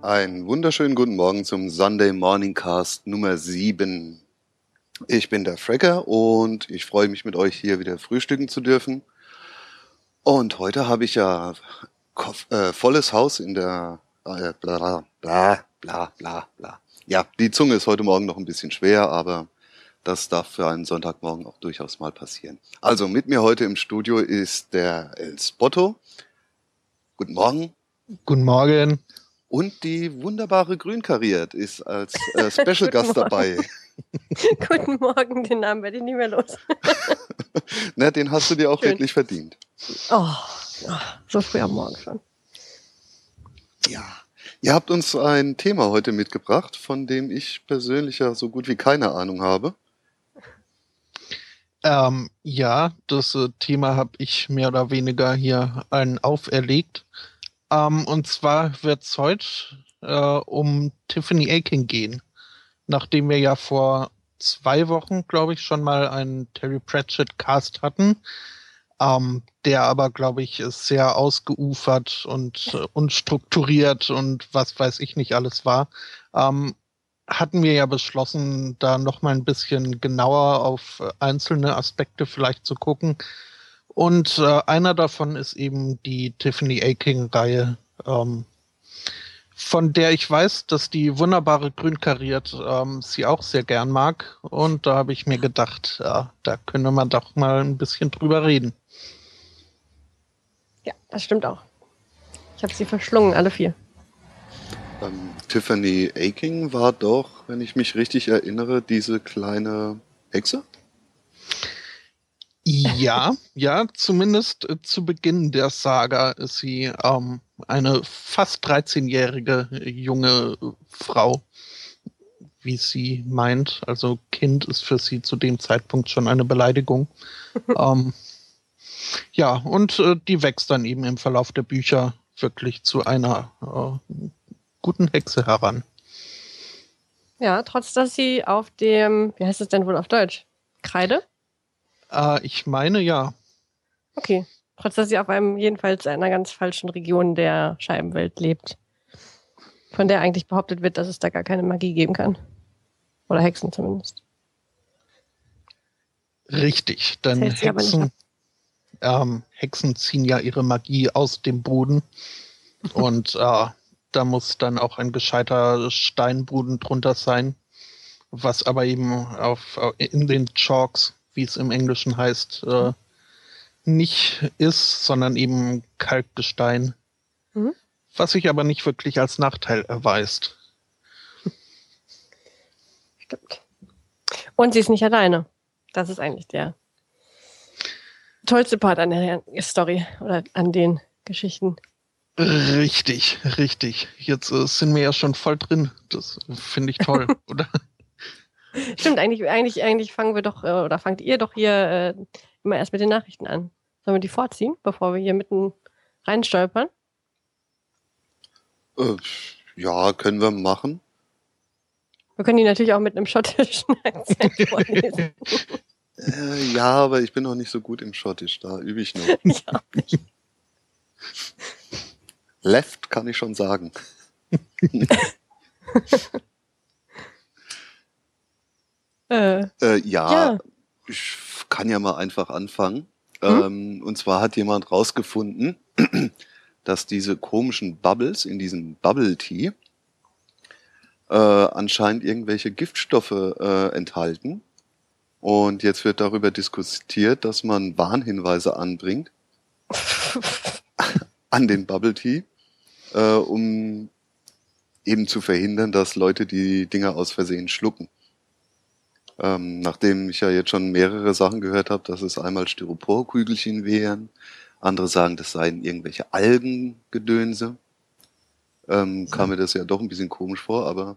Einen wunderschönen guten Morgen zum Sunday Morning Cast Nummer 7. Ich bin der Frecker und ich freue mich mit euch hier wieder frühstücken zu dürfen. Und heute habe ich ja äh, volles Haus in der äh, bla bla bla bla bla. Ja, die Zunge ist heute Morgen noch ein bisschen schwer, aber das darf für einen Sonntagmorgen auch durchaus mal passieren. Also mit mir heute im Studio ist der El Spotto. Guten Morgen. Guten Morgen. Und die wunderbare Grünkariert ist als äh, Special Gast dabei. Guten Morgen, den Namen werde ich nicht mehr los. Na, den hast du dir auch Schön. wirklich verdient. Oh, so früh am Morgen schon. Ja. Ihr habt uns ein Thema heute mitgebracht, von dem ich persönlich ja so gut wie keine Ahnung habe. Ähm, ja, das äh, Thema habe ich mehr oder weniger hier allen auferlegt. Ähm, und zwar wird es heute äh, um Tiffany Akin gehen. Nachdem wir ja vor zwei Wochen, glaube ich, schon mal einen Terry Pratchett Cast hatten, ähm, der aber, glaube ich, sehr ausgeufert und äh, unstrukturiert und was weiß ich nicht alles war. Ähm, hatten wir ja beschlossen, da noch mal ein bisschen genauer auf einzelne Aspekte vielleicht zu gucken. Und äh, einer davon ist eben die Tiffany Aking-Reihe, ähm, von der ich weiß, dass die wunderbare Grün kariert ähm, sie auch sehr gern mag. Und da habe ich mir gedacht, ja, da könnte man doch mal ein bisschen drüber reden. Ja, das stimmt auch. Ich habe sie verschlungen, alle vier. Ähm, Tiffany Aking war doch, wenn ich mich richtig erinnere, diese kleine Hexe? Ja, ja, zumindest äh, zu Beginn der Saga ist sie ähm, eine fast 13-jährige junge Frau, wie sie meint. Also Kind ist für sie zu dem Zeitpunkt schon eine Beleidigung. ähm, ja, und äh, die wächst dann eben im Verlauf der Bücher wirklich zu einer äh, guten Hexe heran. Ja, trotz dass sie auf dem, wie heißt es denn wohl auf Deutsch? Kreide? Äh, ich meine ja. Okay. Trotz dass sie auf einem jedenfalls einer ganz falschen Region der Scheibenwelt lebt. Von der eigentlich behauptet wird, dass es da gar keine Magie geben kann. Oder Hexen zumindest. Richtig, denn Hexen, ähm, Hexen ziehen ja ihre Magie aus dem Boden. und äh, da muss dann auch ein gescheiter Steinboden drunter sein. Was aber eben auf, in den Chalks wie es im Englischen heißt, äh, nicht ist, sondern eben Kalkgestein. Mhm. Was sich aber nicht wirklich als Nachteil erweist. Stimmt. Und sie ist nicht alleine. Das ist eigentlich der tollste Part an der Story oder an den Geschichten. Richtig, richtig. Jetzt äh, sind wir ja schon voll drin. Das finde ich toll, oder? Stimmt, eigentlich, eigentlich, eigentlich fangen wir doch, äh, oder fangt ihr doch hier äh, immer erst mit den Nachrichten an. Sollen wir die vorziehen, bevor wir hier mitten reinstolpern? Äh, ja, können wir machen. Wir können die natürlich auch mit einem schottischen Akzent vorlesen. äh, ja, aber ich bin noch nicht so gut im Schottisch, da übe ich noch. Ich auch nicht. Left kann ich schon sagen. Äh, äh, ja, ja, ich kann ja mal einfach anfangen. Hm? Ähm, und zwar hat jemand rausgefunden, dass diese komischen Bubbles in diesem Bubble Tea äh, anscheinend irgendwelche Giftstoffe äh, enthalten. Und jetzt wird darüber diskutiert, dass man Warnhinweise anbringt an den Bubble Tea, äh, um eben zu verhindern, dass Leute die Dinger aus Versehen schlucken. Ähm, nachdem ich ja jetzt schon mehrere Sachen gehört habe, dass es einmal Styroporkügelchen wären, andere sagen, das seien irgendwelche Algengedönse, ähm, kam mir das ja doch ein bisschen komisch vor, aber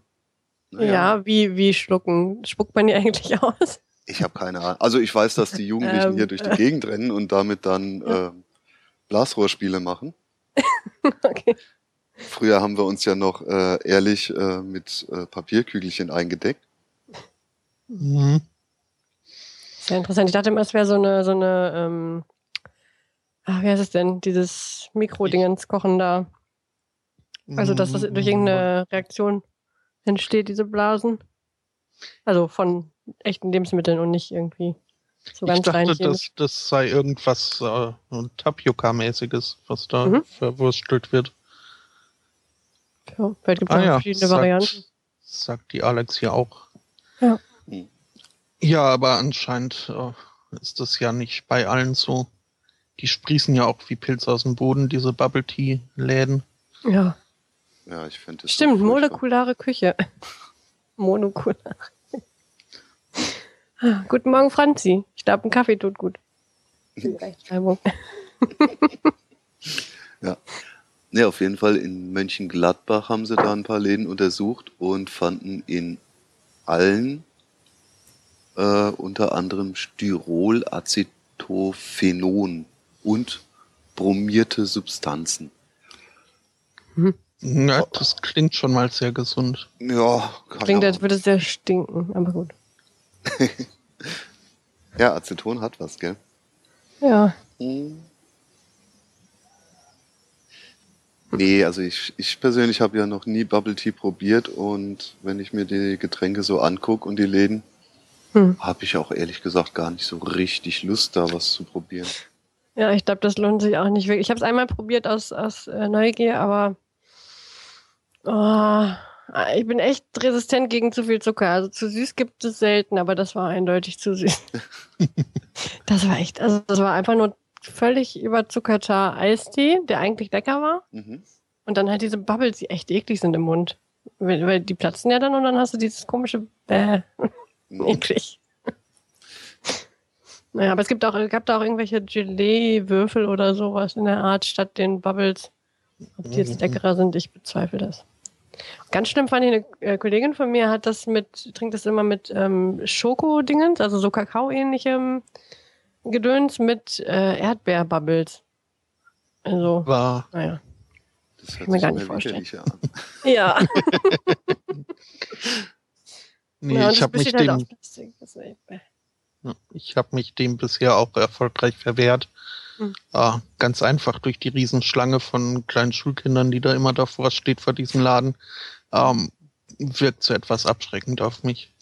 naja. Ja, wie, wie schlucken? Spuckt man die eigentlich aus? Ich habe keine Ahnung. Also ich weiß, dass die Jugendlichen ähm, hier durch die Gegend rennen und damit dann äh, Blasrohrspiele machen. okay. Früher haben wir uns ja noch äh, ehrlich äh, mit äh, Papierkügelchen eingedeckt. Mhm. Sehr interessant. Ich dachte immer, es wäre so eine, so eine, ähm, ach, wie heißt es denn? Dieses Mikrodingens kochen da. Also, dass das durch irgendeine Reaktion entsteht, diese Blasen. Also von echten Lebensmitteln und nicht irgendwie so ganz ich dachte, rein das, das sei irgendwas äh, Tapioca-mäßiges, was da Mhm. verwurstelt wird. Ja, vielleicht gibt es Ah ja, verschiedene Varianten. sagt, sagt die Alex hier auch. Ja. Ja, aber anscheinend äh, ist das ja nicht bei allen so. Die sprießen ja auch wie Pilze aus dem Boden, diese Bubble Tea-Läden. Ja, Ja, ich finde es. stimmt, so molekulare Küche. Monokular. Ah, Guten Morgen, Franzi. Ich glaube, ein Kaffee tut gut. Die Rechtschreibung. Ja, auf jeden Fall in Mönchengladbach haben sie da ein paar Läden untersucht und fanden in allen äh, unter anderem Styrol-Acetophenon und bromierte Substanzen. Ja, das klingt schon mal sehr gesund. Ja, kann Klingt, als würde es sehr stinken, aber gut. ja, Aceton hat was, gell? Ja, Hm. Nee, also ich, ich persönlich habe ja noch nie Bubble Tea probiert und wenn ich mir die Getränke so angucke und die Läden, Hm. habe ich auch ehrlich gesagt gar nicht so richtig Lust, da was zu probieren. ja ich glaube, das lohnt sich auch nicht wirklich. Ich habe es einmal probiert aus, aus äh, Neugier, aber oh, ich bin echt resistent gegen zu viel Zucker. Also zu süß gibt es selten, aber das war eindeutig zu süß. das war echt, also das war einfach nur völlig überzuckerter Eistee, der eigentlich lecker war. Mhm. Und dann halt diese Bubbles, die echt eklig sind im Mund. Weil, weil die platzen ja dann und dann hast du dieses komische Bäh. Mhm. Eklig. naja, aber es gibt auch, gab da auch irgendwelche Gelee-Würfel oder sowas in der Art statt den Bubbles. Ob die jetzt Mhm. leckerer sind, ich bezweifle das. Ganz schlimm fand ich, eine äh, Kollegin von mir hat das mit, trinkt das immer mit ähm, Schokodingens, also so Kakao-ähnlichem Gedöns mit äh, Erdbeerbubbles. Also, War naja. Das hört Kann mir sich gar immer nicht vorstellen. Ja. Nee, ja, ich habe mich halt dem, Plastik. Ja, ich habe mich dem bisher auch erfolgreich verwehrt. Hm. Ah, ganz einfach durch die Riesenschlange von kleinen Schulkindern, die da immer davor steht vor diesem Laden, ähm, wirkt so etwas abschreckend auf mich.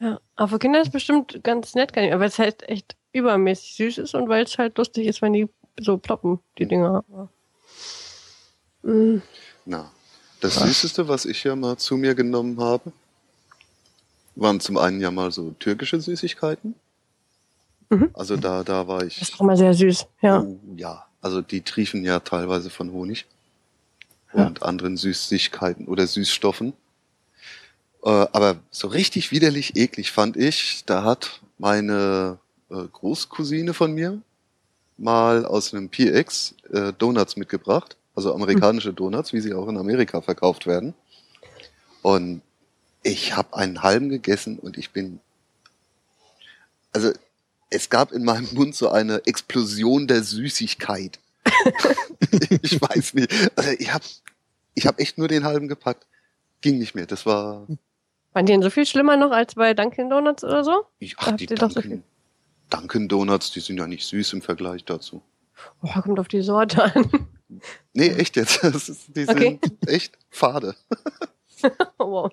Ja, aber für Kinder ist es bestimmt ganz nett, kann ich- weil es halt echt übermäßig süß ist und weil es halt lustig ist, wenn die so ploppen, die Dinger. Mm, Na, das Süßeste, was ich ja mal zu mir genommen habe, waren zum einen ja mal so türkische Süßigkeiten. Mhm. Also da, da war Das ich. ist auch immer sehr süß, ja. Oh, ja, also die triefen ja teilweise von Honig Ja. und anderen Süßigkeiten oder Süßstoffen. Äh, aber so richtig widerlich eklig fand ich, da hat meine äh, Großcousine von mir mal aus einem PX äh, Donuts mitgebracht, also amerikanische Donuts, wie sie auch in Amerika verkauft werden. Und ich habe einen halben gegessen und ich bin, also es gab in meinem Mund so eine Explosion der Süßigkeit. ich weiß nicht. Also ich habe ich hab echt nur den halben gepackt. Ging nicht mehr. Das war. Waren die denn so viel schlimmer noch als bei Dunkin' Donuts oder so? Ich, ach, die doch so Dunkin, Dunkin Donuts, die sind ja nicht süß im Vergleich dazu. Oh, kommt auf die Sorte an. Nee, echt jetzt. Das ist, die Okay. sind echt fade. Wow.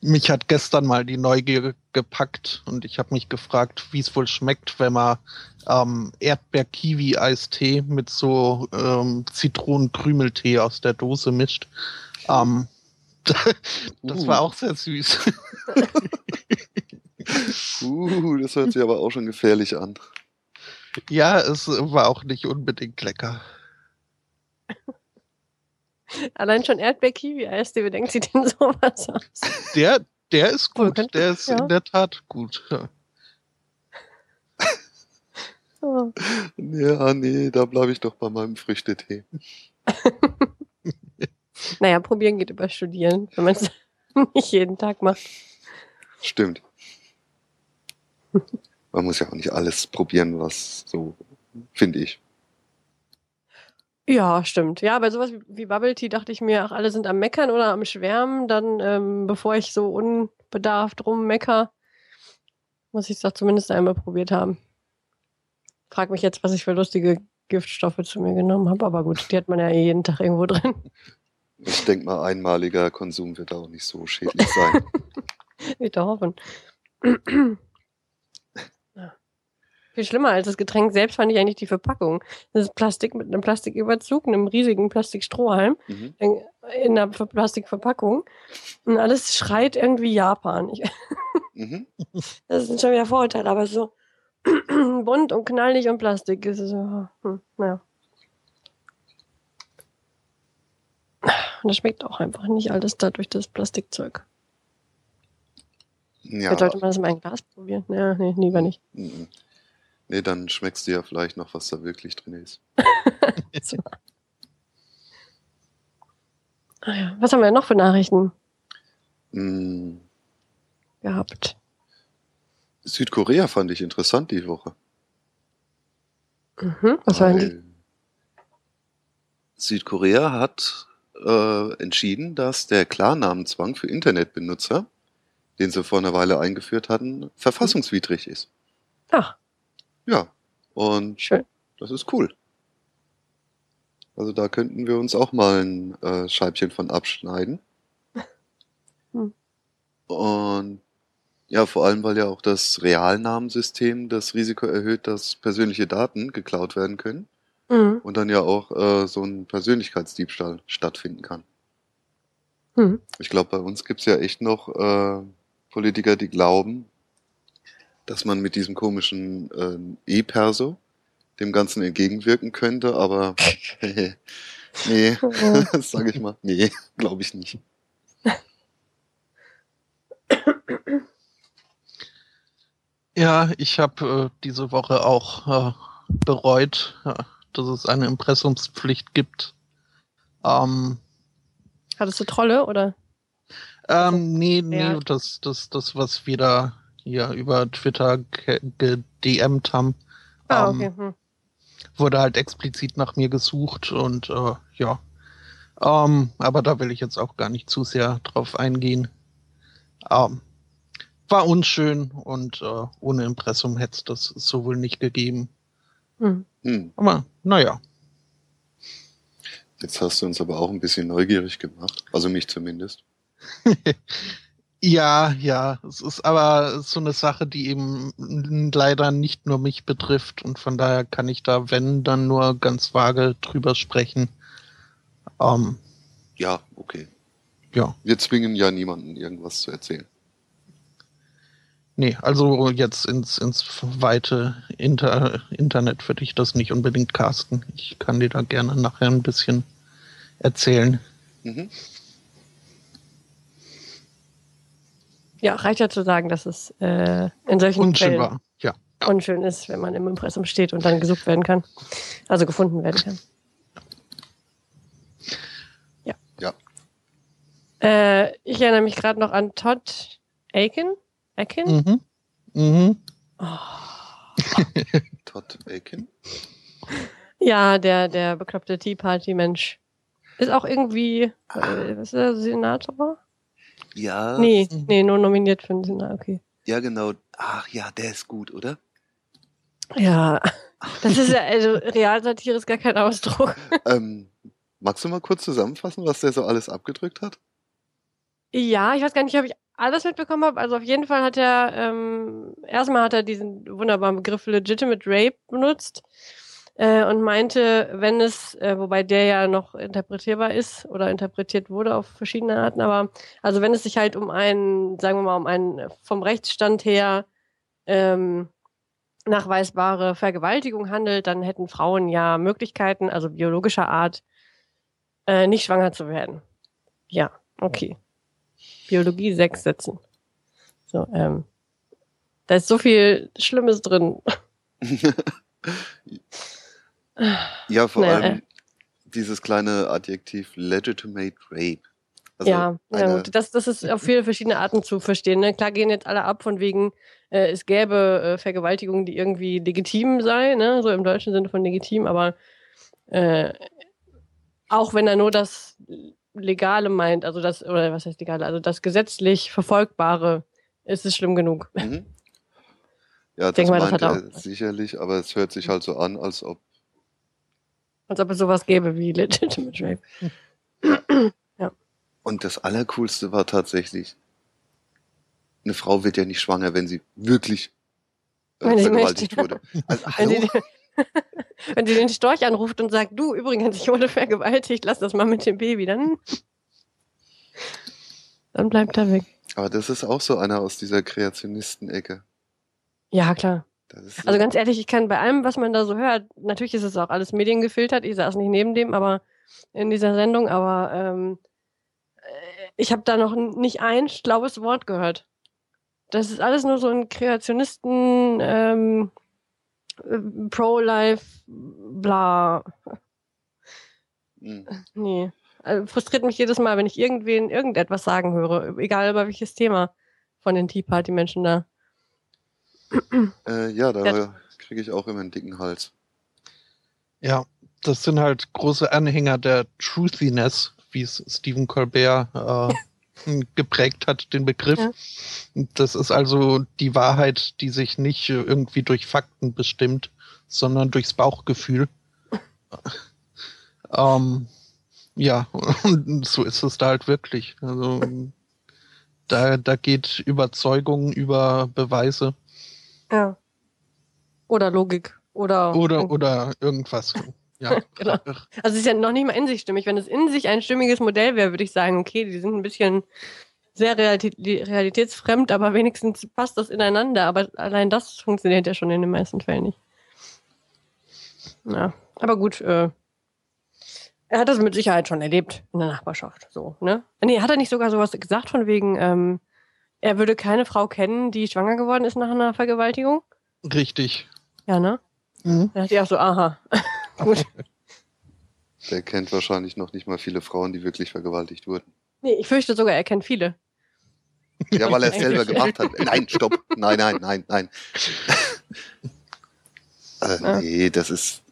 Mich hat gestern mal die Neugier gepackt und ich habe mich gefragt, wie es wohl schmeckt, wenn man ähm, Erdbeer-Kiwi-Eistee mit so ähm, Zitronenkrümeltee aus der Dose mischt. Ähm, das Uh. war auch sehr süß. Uh, das hört sich aber auch schon gefährlich an. ja, es war auch nicht unbedingt lecker. Allein schon Erdbeer-Kiwi-Eis, wie denkt sie denn sowas aus? Der, der ist gut, könnte- der ist ja. in der Tat gut. Ja. Oh. Ja, nee, da bleibe ich doch bei meinem Früchtetee. Naja, probieren geht über Studieren, wenn man es nicht jeden Tag macht. Stimmt. Man muss ja auch nicht alles probieren, was so, finde ich. Ja, stimmt. Ja, bei sowas wie, Bubble Tea dachte ich mir, ach, alle sind am Meckern oder am Schwärmen. Dann, ähm, bevor ich so unbedarft rummecker, muss ich es doch zumindest einmal probiert haben. Frag mich jetzt, was ich für lustige Giftstoffe zu mir genommen habe. Aber gut, die hat man ja eh jeden Tag irgendwo drin. Ich denke mal, einmaliger Konsum wird auch nicht so schädlich sein. Ich hoffen. Viel schlimmer als das Getränk selbst fand ich eigentlich die Verpackung. Das ist Plastik mit einem Plastiküberzug, einem riesigen Plastikstrohhalm Mhm. in einer Ver- Plastikverpackung. Und alles schreit irgendwie Japan. Ich, Mhm. das sind schon wieder Vorurteile, aber so bunt und knallig und Plastik ist es so. Hm, naja. Und das schmeckt auch einfach nicht alles dadurch das Plastikzeug. Ja. Jetzt sollte man das mal in Glas probieren. Ja, nee, lieber nicht. Mhm. Nee, dann schmeckst du ja vielleicht noch, was da wirklich drin ist. So. Ah ja. Was haben wir noch für Nachrichten Mhm. gehabt? Südkorea fand ich interessant die Woche. Mhm. Was war denn die? Südkorea hat äh, entschieden, dass der Klarnamenzwang für Internetbenutzer, den sie vor einer Weile eingeführt hatten, verfassungswidrig ist. Ach, Ja, und schön. das ist cool. Also da könnten wir uns auch mal ein äh, Scheibchen von abschneiden. Hm. Und ja, vor allem, weil ja auch das Realnamensystem das Risiko erhöht, dass persönliche Daten geklaut werden können Mhm. und dann ja auch äh, so ein Persönlichkeitsdiebstahl stattfinden kann. Mhm. Ich glaube, bei uns gibt's ja echt noch äh, Politiker, die glauben, dass man mit diesem komischen äh, E-Perso dem Ganzen entgegenwirken könnte, aber nee, Mhm. sage ich mal, nee, glaube ich nicht. Ja, ich habe äh, diese Woche auch äh, bereut, äh, dass es eine Impressumspflicht gibt. Ähm, Hattest du Trolle oder? ähm, nee, nee, Ja. das, das, das, was wir da hier über Twitter ge- gedMt haben, Ah, ähm, okay. Hm. wurde halt explizit nach mir gesucht und äh, ja. Ähm, aber da will ich jetzt auch gar nicht zu sehr drauf eingehen. Ähm, war unschön und äh, ohne Impressum hätte es das so wohl nicht gegeben. Hm. Hm, Aber naja. jetzt hast du uns aber auch ein bisschen neugierig gemacht, also mich zumindest. Ja, ja, es ist aber so eine Sache, die eben leider nicht nur mich betrifft und von daher kann ich da, wenn, dann nur ganz vage drüber sprechen. Ähm, Ja, okay. ja, Wir zwingen ja niemanden, irgendwas zu erzählen. nee, also jetzt ins, ins weite Inter Internet würde ich das nicht unbedingt casten. Ich kann dir da gerne nachher ein bisschen erzählen. Mhm. Ja, reicht ja zu sagen, dass es äh, in solchen Unschön Fällen war, ja. unschön ist, wenn man im Impressum steht und dann gesucht werden kann. Also gefunden werden kann. Ja. Äh, ich erinnere mich gerade noch an Todd Aiken. Aiken? Mhm. Mhm. Todd Aiken. Ja, der, der bekloppte Tea Party Mensch. Ist auch irgendwie, äh, was ist der Senator? Ja. Nee, nee, nur nominiert für den Senat, okay. Ja, genau. Ach ja, der ist gut, oder? Ja, das ist ja, also Realsatire ist gar kein Ausdruck. Ähm, magst du mal kurz zusammenfassen, was der so alles abgedrückt hat? Ja, ich weiß gar nicht, ob ich alles mitbekommen habe. Also auf jeden Fall hat er, ähm, erstmal hat er diesen wunderbaren Begriff Legitimate Rape benutzt äh, und meinte, wenn es, äh, wobei der ja noch interpretierbar ist oder interpretiert wurde auf verschiedene Arten, aber also wenn es sich halt um einen, sagen wir mal, um einen vom Rechtsstand her ähm, nachweisbare Vergewaltigung handelt, dann hätten Frauen ja Möglichkeiten, also biologischer Art, äh, nicht schwanger zu werden. Ja, okay. Biologie sechs Sätzen. So, ähm, da ist so viel Schlimmes drin. Ja, vor Naja, allem dieses kleine Adjektiv Legitimate Rape. Also ja, ja gut. Das, das ist auf viele verschiedene Arten zu verstehen. Ne? Klar gehen jetzt alle ab von wegen, äh, es gäbe äh, Vergewaltigung, die irgendwie legitim sei, ne? so im deutschen Sinne von legitim, aber äh, auch wenn er nur das Legale meint, also das, oder was heißt Legale, also das gesetzlich Verfolgbare, ist es schlimm genug. Mhm. Ja, das denke mal, das meint hat er sicherlich, aber es hört sich halt so an, als ob Als ob es sowas gäbe wie Legitimate Rape. ja. Und das Allercoolste war tatsächlich, eine Frau wird ja nicht schwanger, wenn sie wirklich äh, vergewaltigt wurde. Also, hallo? Wenn sie den Storch anruft und sagt, du, übrigens, ich wurde vergewaltigt, lass das mal mit dem Baby, dann, dann bleibt er weg. Aber das ist auch so einer aus dieser Kreationisten-Ecke. Ja, klar. Also ganz ehrlich, ich kann bei allem, was man da so hört, natürlich ist es auch alles mediengefiltert, ich saß nicht neben dem, aber in dieser Sendung, aber ähm, äh, ich habe da noch nicht ein schlaues Wort gehört. Das ist alles nur so ein Kreationisten, ähm, Pro-Life, bla. Mhm. Nee. Also frustriert mich jedes Mal, wenn ich irgendwen irgendetwas sagen höre, egal über welches Thema von den Tea Party Menschen da. Äh, ja, da kriege ich auch immer einen dicken Hals. Ja, das sind halt große Anhänger der Truthiness, wie es Stephen Colbert äh, geprägt hat, den Begriff. Ja. Das ist also die Wahrheit, die sich nicht irgendwie durch Fakten bestimmt, sondern durchs Bauchgefühl. ähm, ja, und so ist es da halt wirklich. Also da, da geht Überzeugung über Beweise. Ja. Oder Logik. Oder, oder, oder irgendwas. Ja, genau. Also es ist ja noch nicht mal in sich stimmig. Wenn es in sich ein stimmiges Modell wäre, würde ich sagen, okay, die sind ein bisschen sehr realitätsfremd, aber wenigstens passt das ineinander. Aber allein das funktioniert ja schon in den meisten Fällen nicht. Ja, aber gut, äh, er hat das mit Sicherheit schon erlebt in der Nachbarschaft. So, ne? Nee, hat er nicht sogar sowas gesagt von wegen, ähm, er würde keine Frau kennen, die schwanger geworden ist nach einer Vergewaltigung? Richtig. Ja, ne? Mhm. Da dachte ich auch so, aha. Gut. Der kennt wahrscheinlich noch nicht mal viele Frauen, die wirklich vergewaltigt wurden. Nee, ich fürchte sogar, er kennt viele. Ja, weil er es selber gemacht hat. Nein, stopp. Nein, nein, nein, nein. äh. Nee, das ist.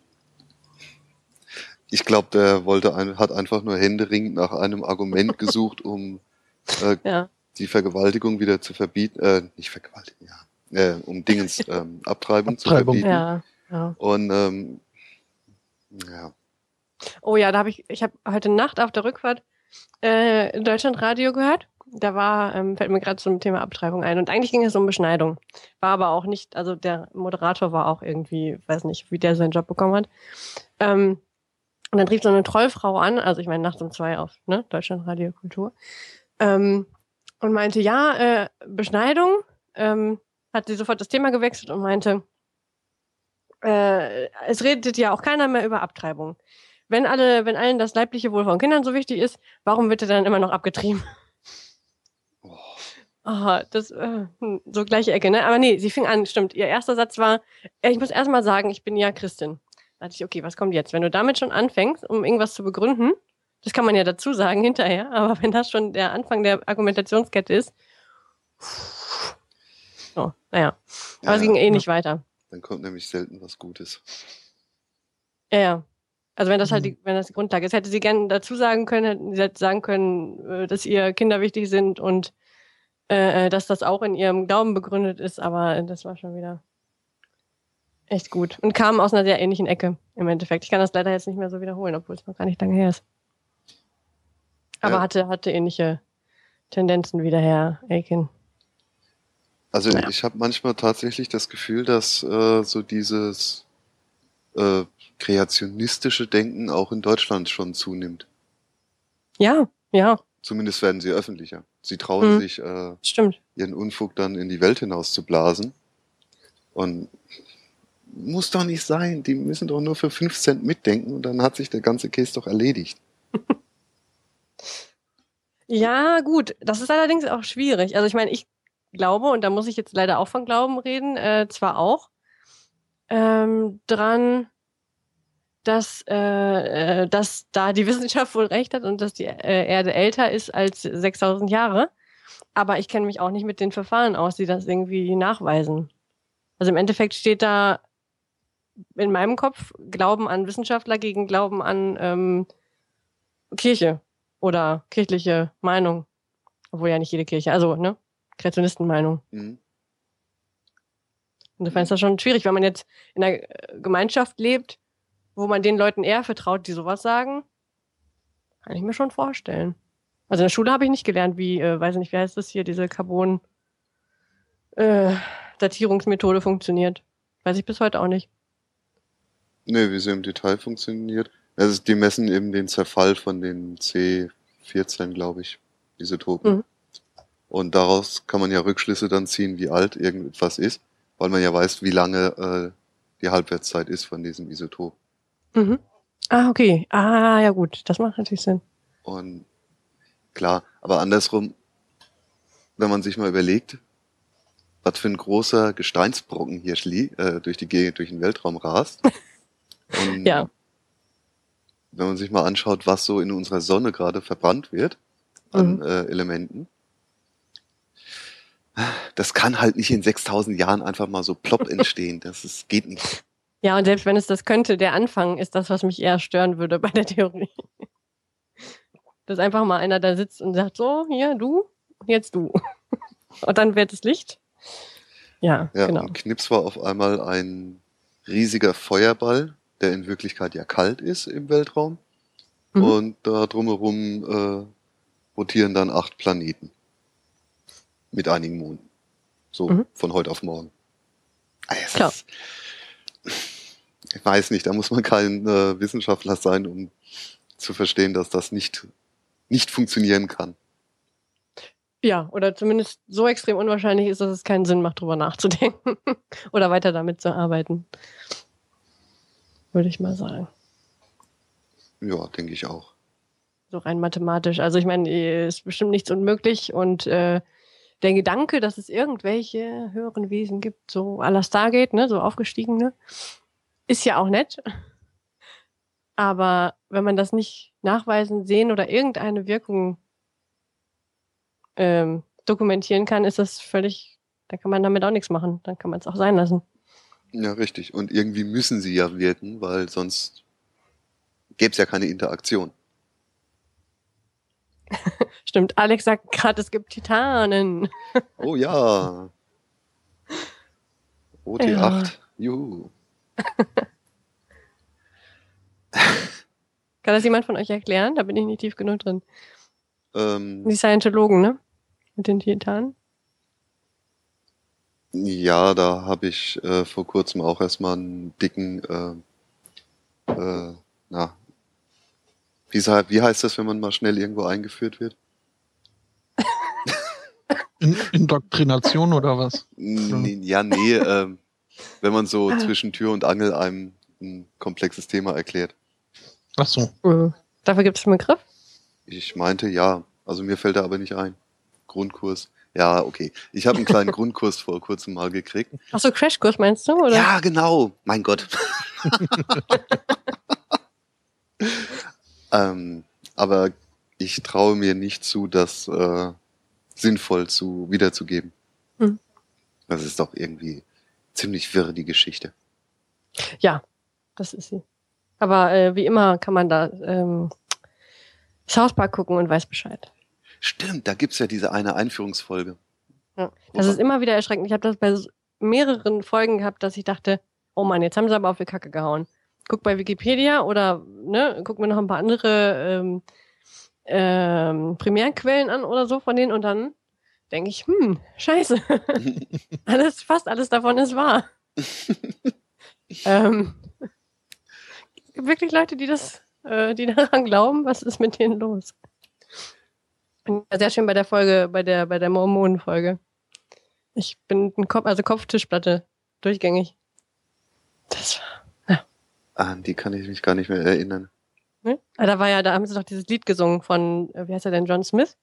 Ich glaube, der wollte ein, hat einfach nur händeringend nach einem Argument gesucht, um äh, ja. Die Vergewaltigung wieder zu verbieten. Äh, nicht Vergewaltigung, ja. Äh, um Dingens ähm, Abtreibung, Abtreibung zu verbieten. Ja, ja. Und ähm, ja. Oh ja, da habe ich, ich habe heute Nacht auf der Rückfahrt äh, Deutschlandradio gehört. Da war, ähm, fällt mir gerade zum Thema Abtreibung ein. Und eigentlich ging es um Beschneidung. War aber auch nicht, also der Moderator war auch irgendwie, weiß nicht, wie der seinen Job bekommen hat. Ähm, und dann rief so eine Trollfrau an, also ich meine nachts um zwei auf, ne, Deutschlandradio Kultur, ähm, und meinte, ja, äh, Beschneidung, ähm, hat sie sofort das Thema gewechselt und meinte, äh, es redet ja auch keiner mehr über Abtreibung. Wenn alle, wenn allen das leibliche Wohl von Kindern so wichtig ist, warum wird er dann immer noch abgetrieben? Oh, oh das, äh, hm, so gleiche Ecke, ne? Aber nee, sie fing an, stimmt. Ihr erster Satz war, ich muss erstmal sagen, ich bin ja Christin. Da dachte ich, okay, was kommt jetzt? Wenn du damit schon anfängst, um irgendwas zu begründen, das kann man ja dazu sagen hinterher, aber wenn das schon der Anfang der Argumentationskette ist, oh, naja. Aber ja, es ging eh nicht weiter. Dann kommt nämlich selten was Gutes. Ja, ja. Also wenn das halt mhm. die, wenn das die Grundlage ist, hätte sie gerne dazu sagen können, hätten sie sagen können, äh, dass ihr Kinder wichtig sind und äh, äh, dass das auch in ihrem Glauben begründet ist, aber das war schon wieder echt gut. Und kam aus einer sehr ähnlichen Ecke im Endeffekt. Ich kann das leider jetzt nicht mehr so wiederholen, obwohl es noch gar nicht lange her ist. Aber ja. hatte, hatte ähnliche Tendenzen wie der Herr Aiken. Also naja. ich habe manchmal tatsächlich das Gefühl, dass äh, so dieses äh, kreationistische Denken auch in Deutschland schon zunimmt. Ja, ja. Zumindest werden sie öffentlicher. Sie trauen mhm. sich, äh, Stimmt. ihren Unfug dann in die Welt hinaus zu blasen. Und muss doch nicht sein. Die müssen doch nur für 5 Cent mitdenken und dann hat sich der ganze Case doch erledigt. ja, gut. Das ist allerdings auch schwierig. Also ich meine, ich glaube, und da muss ich jetzt leider auch von Glauben reden, äh, zwar auch, ähm, dran, dass, äh, äh, dass da die Wissenschaft wohl recht hat und dass die äh, Erde älter ist als 6000 Jahre. Aber ich kenne mich auch nicht mit den Verfahren aus, die das irgendwie nachweisen. Also im Endeffekt steht da in meinem Kopf Glauben an Wissenschaftler gegen Glauben an ähm, Kirche oder kirchliche Meinung. Obwohl ja nicht jede Kirche, also, ne? Kreationistenmeinung. Mhm. Insofern ist das schon schwierig, wenn man jetzt in einer Gemeinschaft lebt, wo man den Leuten eher vertraut, die sowas sagen, kann ich mir schon vorstellen. Also in der Schule habe ich nicht gelernt, wie, äh, weiß nicht, wie heißt das hier, diese Carbon äh, funktioniert. Weiß ich bis heute auch nicht. Nee, wie sie im Detail funktioniert. Also die messen eben den Zerfall von den C14, glaube ich, Isotopen. Mhm. Und daraus kann man ja Rückschlüsse dann ziehen, wie alt irgendetwas ist, weil man ja weiß, wie lange äh, die Halbwertszeit ist von diesem Isotop. Mhm. Ah, okay. Ah, ja gut, das macht natürlich Sinn. Und klar, aber andersrum, wenn man sich mal überlegt, was für ein großer Gesteinsbrocken hier äh, durch, die, durch den Weltraum rast. Und ja. Wenn man sich mal anschaut, was so in unserer Sonne gerade verbrannt wird an mhm. äh, Elementen, das kann halt nicht in 6000 Jahren einfach mal so plopp entstehen. Das ist, geht nicht. Ja, und selbst wenn es das könnte, der Anfang ist das, was mich eher stören würde bei der Theorie. Dass einfach mal einer da sitzt und sagt, so, hier, du, jetzt du. Und dann wird es Licht. Ja, ja genau. Und Knips war auf einmal ein riesiger Feuerball, der in Wirklichkeit ja kalt ist im Weltraum. Mhm. Und da drumherum äh, rotieren dann acht Planeten. Mit einigen Monden. So mhm. von heute auf morgen. Also Klar. Ich weiß nicht, da muss man kein äh, Wissenschaftler sein, um zu verstehen, dass das nicht, nicht funktionieren kann. Ja, oder zumindest so extrem unwahrscheinlich ist, dass es keinen Sinn macht, drüber nachzudenken oder weiter damit zu arbeiten. Würde ich mal sagen. Ja, denke ich auch. So rein mathematisch. Also ich meine, ist bestimmt nichts unmöglich und äh, der Gedanke, dass es irgendwelche höheren Wesen gibt, so à la Stargate, ne, so aufgestiegene, ist ja auch nett. Aber wenn man das nicht nachweisen, sehen oder irgendeine Wirkung ähm, dokumentieren kann, ist das völlig, da kann man damit auch nichts machen. Dann kann man es auch sein lassen. Ja, richtig. Und irgendwie müssen sie ja wirken, weil sonst gäbe es ja keine Interaktion. Stimmt, Alex sagt gerade, es gibt Titanen. oh ja. OT8. Ja. Juhu. Kann das jemand von euch erklären? Da bin ich nicht tief genug drin. Ähm, Die Scientologen, ne? Mit den Titanen? Ja, da habe ich äh, vor kurzem auch erstmal einen dicken, äh, äh, na, wie, wie heißt das, wenn man mal schnell irgendwo eingeführt wird? In Indoktrination oder was? N ja, nee, äh, wenn man so zwischen Tür und Angel einem ein komplexes Thema erklärt. Ach so. Mhm. Dafür gibt es einen Begriff? Ich meinte ja. Also mir fällt er aber nicht ein. Grundkurs. Ja, okay. Ich habe einen kleinen Grundkurs vor kurzem mal gekriegt. Ach so, Crashkurs meinst du, oder? Ja, genau. Mein Gott. ähm, aber ich traue mir nicht zu, das äh, sinnvoll zu wiederzugeben. Hm. Das ist doch irgendwie ziemlich wirr, die Geschichte. Ja, das ist sie. Aber äh, wie immer kann man da ähm, South Park gucken und weiß Bescheid. Stimmt, da gibt's ja diese eine Einführungsfolge. Ja, das ist immer wieder erschreckend. Ich habe das bei mehreren Folgen gehabt, dass ich dachte, oh Mann, jetzt haben sie aber auf die Kacke gehauen. Guck bei Wikipedia oder ne, guck mir noch ein paar andere ähm, ähm, Primärquellen an oder so von denen und dann denke ich, hm, scheiße. alles, fast alles davon ist wahr. ähm, es gibt wirklich Leute, die das, äh, die daran glauben, was ist mit denen los? Sehr schön bei der Folge, bei der, bei der Mormonen-Folge. Ich bin ein Kopf, also Kopftischplatte, durchgängig. Das war, ja. An die kann ich mich gar nicht mehr erinnern. Ne? Ah, da war ja, da haben sie doch dieses Lied gesungen von, äh, wie heißt er denn, John Smith?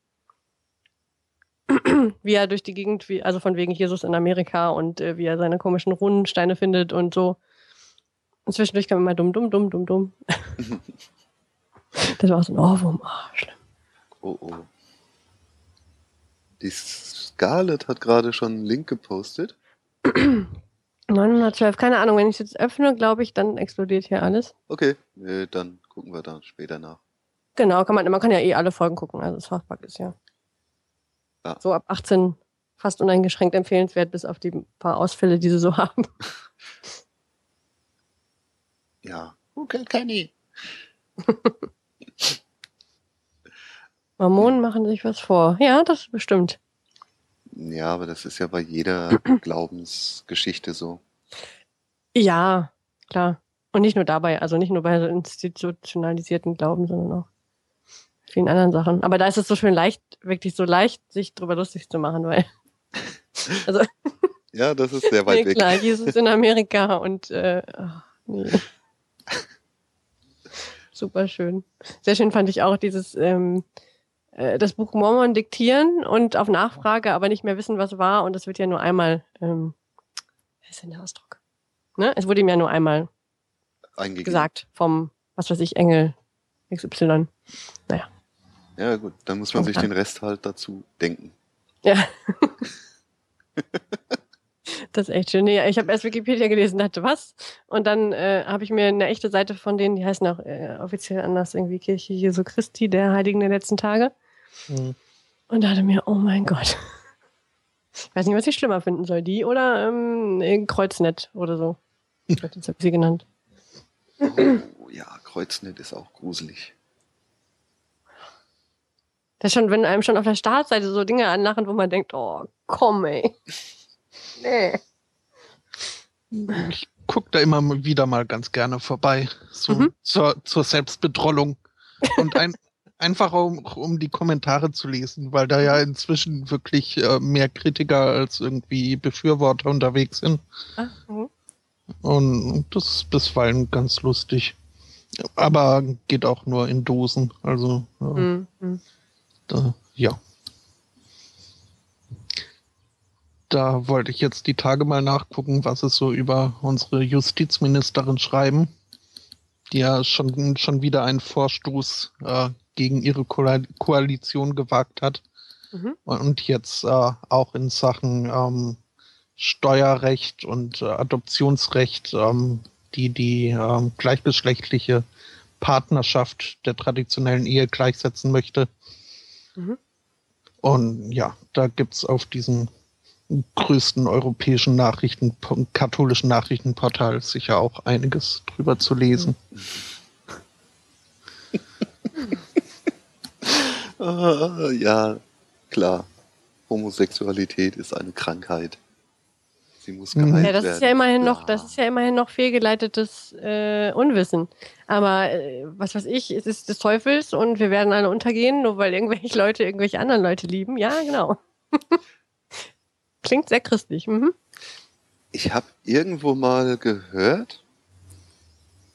wie er durch die Gegend, wie, also von wegen Jesus in Amerika und äh, wie er seine komischen Runensteine findet und so. Und zwischendurch kam immer dumm, dumm, dumm, dumm, dumm. das war auch so ein Ohrwurm. Oh, schlimm. Oh, oh. Die Scarlett hat gerade schon einen Link gepostet. 912, keine Ahnung, wenn ich es jetzt öffne, glaube ich, dann explodiert hier alles. Okay, nee, dann gucken wir da später nach. Genau, kann man, man kann ja eh alle Folgen gucken, also South ist ja, ja so ab 18 fast uneingeschränkt empfehlenswert, bis auf die paar Ausfälle, die sie so haben. Ja. Onkel Kenny. Mormonen machen sich was vor. Ja, das bestimmt. Ja, aber das ist ja bei jeder Glaubensgeschichte so. Ja, klar. Und nicht nur dabei, also nicht nur bei so institutionalisierten Glauben, sondern auch vielen anderen Sachen. Aber da ist es so schön leicht, wirklich so leicht, sich drüber lustig zu machen, weil. Also, Ja, das ist sehr weit nee, weg. klar, Jesus in Amerika und äh, ach, nee. Super schön. Sehr schön fand ich auch dieses ähm, äh, das Buch Mormon diktieren und auf Nachfrage aber nicht mehr wissen, was war. Und das wird ja nur einmal, ähm, was ist denn der Ausdruck? Ne? Es wurde ihm ja nur einmal Eingegeben. gesagt vom, was weiß ich, Engel XY. Ja, gut, dann muss man sich den Rest halt dazu denken. Ja. Das ist echt schön. Nee, ich habe erst Wikipedia gelesen, dachte, was? Und dann äh, habe ich mir eine echte Seite von denen, die heißen auch äh, offiziell anders, irgendwie Kirche Jesu Christi, der Heiligen der letzten Tage. Hm. Und dachte mir, oh mein Gott. Ich weiß nicht, was ich schlimmer finden soll, die oder ähm, äh, Kreuznet oder so. Ich habe sie genannt. Oh, ja, Kreuznet ist auch gruselig. Das ist schon, wenn einem schon auf der Startseite so Dinge anlachen, wo man denkt, oh, komm, ey. Nee. Ich gucke da immer wieder mal ganz gerne vorbei. So Mhm. zur, zur Selbstbetrollung. Und ein, einfach um, um die Kommentare zu lesen, weil da ja inzwischen wirklich äh, mehr Kritiker als irgendwie Befürworter unterwegs sind. Ah, mhm. Und das ist bisweilen ganz lustig. Aber geht auch nur in Dosen. Also, äh. Mhm. da, ja. Da wollte ich jetzt die Tage mal nachgucken, was es so über unsere Justizministerin schreiben, die ja schon, schon wieder einen Vorstoß äh, gegen ihre Koal Koalition gewagt hat Mhm. und jetzt äh, auch in Sachen ähm, Steuerrecht und äh, Adoptionsrecht ähm, die die ähm, gleichgeschlechtliche Partnerschaft der traditionellen Ehe gleichsetzen möchte. Mhm. Und ja, da gibt's auf diesem größten europäischen Nachrichten, katholischen Nachrichtenportal sicher auch einiges drüber zu lesen. Ah, ja, klar. Homosexualität ist eine Krankheit. Sie muss Mhm. geheilt Ja, das werden. ist ja immerhin noch, Bla. das ist ja immerhin noch fehlgeleitetes äh, Unwissen. Aber äh, was weiß ich, es ist des Teufels und wir werden alle untergehen, nur weil irgendwelche Leute irgendwelche anderen Leute lieben. Ja, genau. Klingt sehr christlich. Mhm. Ich habe irgendwo mal gehört,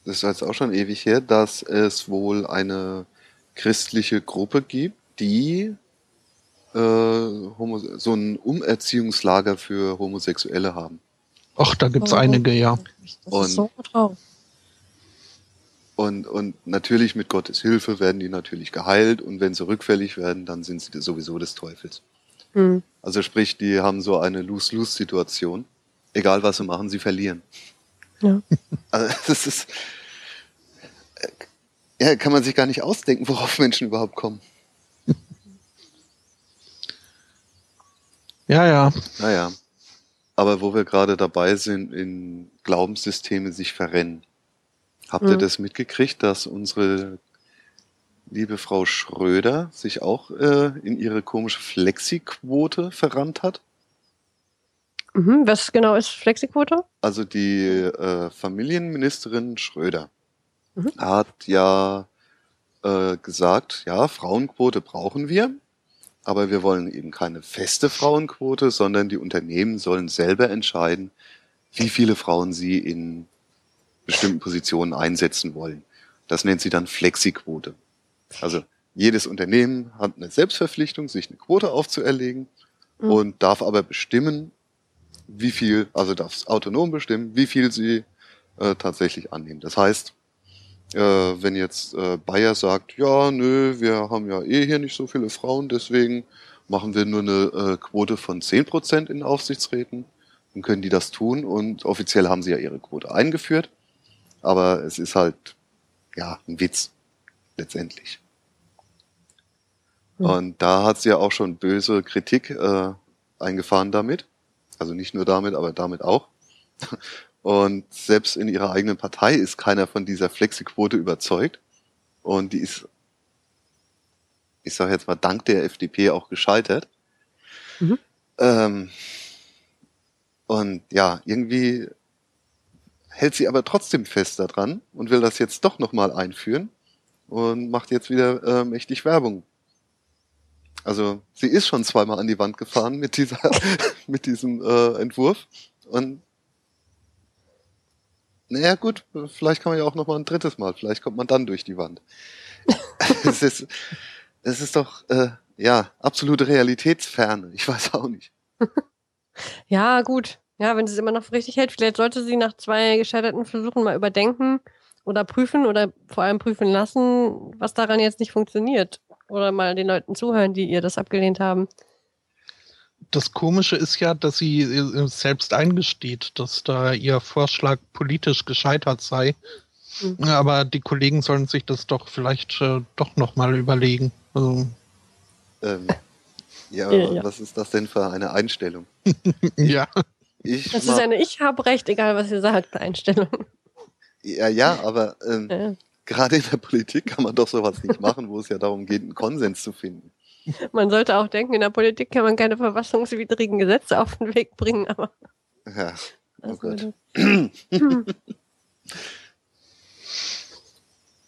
das ist jetzt auch schon ewig her, dass es wohl eine christliche Gruppe gibt, die äh, so ein Umerziehungslager für Homosexuelle haben. Ach, da gibt's Oh. einige, ja. Das Und- ist so drauf. Und, und natürlich mit Gottes Hilfe werden die natürlich geheilt und wenn sie rückfällig werden, dann sind sie sowieso des Teufels. Hm. Also sprich, die haben so eine Lose-Lose-Situation. Egal was sie machen, sie verlieren. Ja. Also das ist, äh, ja, kann man sich gar nicht ausdenken, worauf Menschen überhaupt kommen. Ja, ja. Naja. Aber wo wir gerade dabei sind, in Glaubenssysteme sich verrennen. Habt ihr Mhm. das mitgekriegt, dass unsere liebe Frau Schröder sich auch äh, in ihre komische Flexiquote verrannt hat? Mhm. Was genau ist Flexiquote? Also die äh, Familienministerin Schröder Mhm. hat ja äh, gesagt, ja, Frauenquote brauchen wir, aber wir wollen eben keine feste Frauenquote, sondern die Unternehmen sollen selber entscheiden, wie viele Frauen sie in bestimmten Positionen einsetzen wollen. Das nennt sie dann Flexiquote. Also jedes Unternehmen hat eine Selbstverpflichtung, sich eine Quote aufzuerlegen Mhm. und darf aber bestimmen, wie viel, also darf es autonom bestimmen, wie viel sie äh, tatsächlich annehmen. Das heißt, äh, wenn jetzt äh, Bayer sagt, ja, nö, wir haben ja eh hier nicht so viele Frauen, deswegen machen wir nur eine äh, Quote von 10% in Aufsichtsräten, dann können die das tun und offiziell haben sie ja ihre Quote eingeführt, aber es ist halt, ja, ein Witz, letztendlich. Hm. Und da hat sie ja auch schon böse Kritik äh, eingefahren damit. Also nicht nur damit, aber damit auch. Und selbst in ihrer eigenen Partei ist keiner von dieser Flexiquote überzeugt. Und die ist, ich sage jetzt mal, dank der FDP auch gescheitert. Mhm. Ähm, und ja, irgendwie hält sie aber trotzdem fest daran und will das jetzt doch nochmal einführen und macht jetzt wieder äh, mächtig Werbung. Also sie ist schon zweimal an die Wand gefahren mit dieser, mit diesem äh, Entwurf und naja gut, vielleicht kann man ja auch noch mal ein drittes Mal, vielleicht kommt man dann durch die Wand. es, ist, es ist doch äh, ja absolute Realitätsferne. Ich weiß auch nicht. ja gut, ja, wenn sie es immer noch richtig hält, vielleicht sollte sie nach zwei gescheiterten Versuchen mal überdenken oder prüfen oder vor allem prüfen lassen, was daran jetzt nicht funktioniert. Oder mal den Leuten zuhören, die ihr das abgelehnt haben das Komische ist ja, dass sie äh, selbst eingesteht, dass da ihr Vorschlag politisch gescheitert sei. Mhm. Aber die Kollegen sollen sich das doch vielleicht äh, doch nochmal überlegen. Also, ähm, ja, ja, was ist das denn für eine Einstellung? ja. Ich das ist eine Ich habe Recht, egal was ihr sagt, Einstellung. Ja, ja, aber ähm, ja. gerade in der Politik kann man doch sowas nicht machen, wo es ja darum geht, einen Konsens zu finden. Man sollte auch denken, in der Politik kann man keine verfassungswidrigen Gesetze auf den Weg bringen, aber. Ja, oh Gott.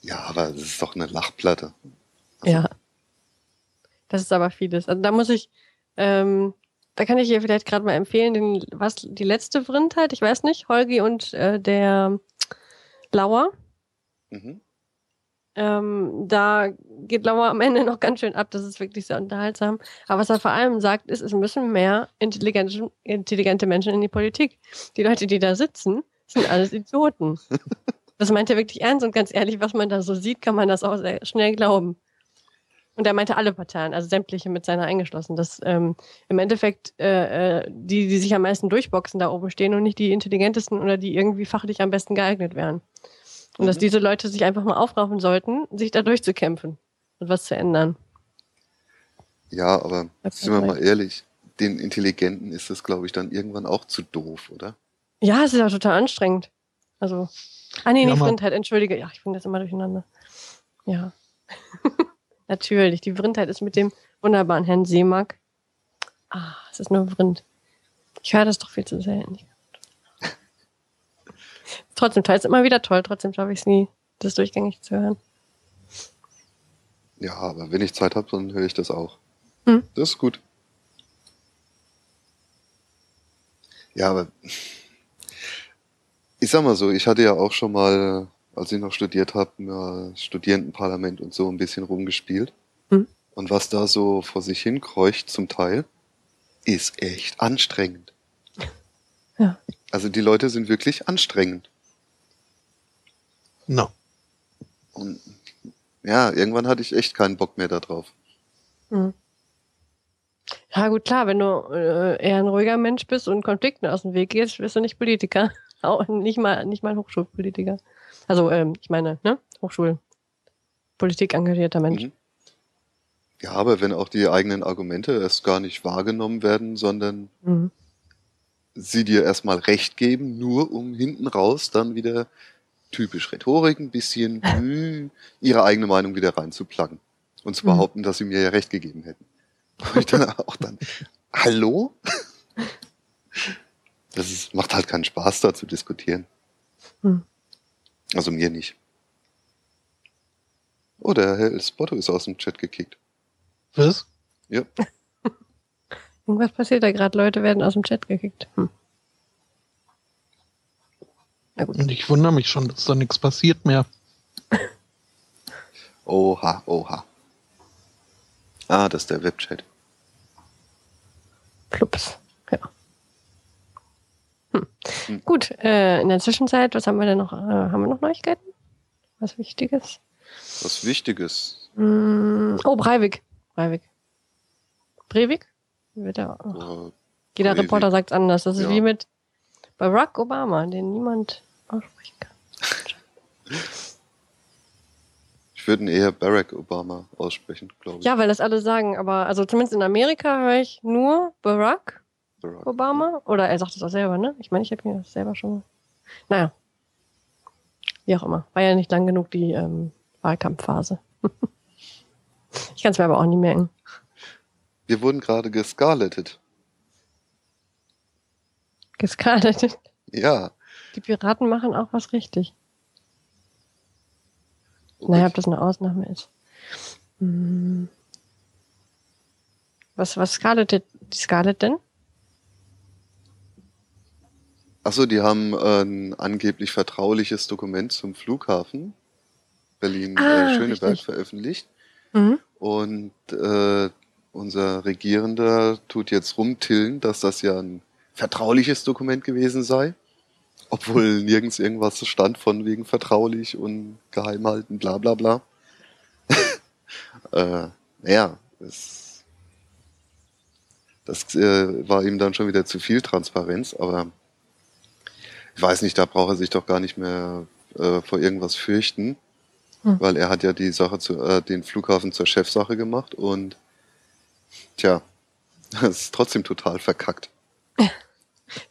ja, aber das ist doch eine Lachplatte. Also. Ja. Das ist aber vieles. Also da muss ich, ähm, da kann ich dir vielleicht gerade mal empfehlen, den, was die letzte Vrindheit, ich weiß nicht, Holgi und äh, der Lauer. Mhm. Ähm, da geht Lauer am Ende noch ganz schön ab. Das ist wirklich sehr unterhaltsam. Aber was er vor allem sagt, ist, es müssen mehr intelligente, intelligente Menschen in die Politik. Die Leute, die da sitzen, sind alles Idioten. Das meint er wirklich ernst und ganz ehrlich, was man da so sieht, kann man das auch sehr schnell glauben. Und er meinte alle Parteien, also sämtliche mit seiner eingeschlossen, dass ähm, im Endeffekt äh, äh die, die sich am meisten durchboxen, da oben stehen und nicht die intelligentesten oder die irgendwie fachlich am besten geeignet wären. Und mhm. dass diese Leute sich einfach mal aufraufen sollten, sich da durchzukämpfen und was zu ändern. Ja, aber sind wir mal ehrlich, den Intelligenten ist es, glaube ich, dann irgendwann auch zu doof, oder? Ja, es ist ja total anstrengend. Also, ah nee, ja, die Vrindheit, entschuldige. Ja, ich bringe das immer durcheinander. Ja. Natürlich, die Vrindheit ist mit dem wunderbaren Herrn Seemack. Ah, es ist nur Vrind. Ich höre das doch viel zu selten trotzdem toll. Ist immer wieder toll. Trotzdem schaffe ich es nie, das durchgängig zu hören. Ja, aber wenn ich Zeit habe, dann höre ich das auch. Hm. Das ist gut. Ja, aber ich sag mal so, ich hatte ja auch schon mal, als ich noch studiert habe, im Studierendenparlament und so ein bisschen rumgespielt. Hm. Und was da so vor sich hin kreucht zum Teil, ist echt anstrengend. Ja. Also die Leute sind wirklich anstrengend. No. Und ja, irgendwann hatte ich echt keinen Bock mehr darauf. Hm. Ja, gut, klar, wenn du äh, eher ein ruhiger Mensch bist und Konflikten aus dem Weg gehst, wirst du nicht Politiker. Auch nicht mal, nicht mal Hochschulpolitiker. Also, ähm, ich meine, ne? Hochschulpolitik engagierter Mensch. Mhm. Ja, aber wenn auch die eigenen Argumente erst gar nicht wahrgenommen werden, sondern mhm. sie dir erstmal recht geben, nur um hinten raus dann wieder typisch Rhetorik, ein bisschen mh, ihre eigene Meinung wieder reinzuplacken und zu mhm. behaupten, dass sie mir ja recht gegeben hätten. Und ich dann auch dann, hallo? Das ist, macht halt keinen Spaß, da zu diskutieren. Mhm. Also mir nicht. Oh, der Herr Spotto ist aus dem Chat gekickt. Was? Ja. Irgendwas passiert da gerade. Leute werden aus dem Chat gekickt. Hm. Und ich wundere mich schon, dass da nichts passiert mehr. Oha, oha. Ah, das ist der Webchat. Plups. Ja. Hm. Hm. Gut, äh, in der Zwischenzeit, was haben wir denn noch? Äh, haben wir noch Neuigkeiten? Was Wichtiges? Was Wichtiges? Mm, oh, Breivik. Breivik. Breivik? Wird der, oh. Jeder Breivik. Reporter sagt es anders. Das ist ja. wie mit Barack Obama, den niemand aussprechen kann. Ich würde eher Barack Obama aussprechen, glaube ich. Ja, weil das alle sagen, aber also zumindest in Amerika höre ich nur Barack, Barack Obama. Oder er sagt es auch selber, ne? Ich meine, ich habe mir das selber schon Naja. Wie auch immer. War ja nicht lang genug die ähm, Wahlkampfphase. ich kann es mir aber auch nie merken. Wir wurden gerade gescarletet. Gescarletet? Ja. Die Piraten machen auch was richtig. Oh, Naja, ob das eine Ausnahme ist. Hm. Was, was Scarlett, die Scarlett denn? Achso, die haben äh, ein angeblich vertrauliches Dokument zum Flughafen Berlin Ah, äh, Schöneberg richtig. veröffentlicht. Mhm. Und äh, unser Regierender tut jetzt rumtillen, dass das ja ein vertrauliches Dokument gewesen sei. Obwohl nirgends irgendwas stand von wegen vertraulich und geheim halten, bla bla bla. äh, naja, das, das äh, war ihm dann schon wieder zu viel Transparenz, aber ich weiß nicht, da braucht er sich doch gar nicht mehr äh, vor irgendwas fürchten, Hm. weil er hat ja die Sache zu, äh, den Flughafen zur Chefsache gemacht und tja, das ist trotzdem total verkackt.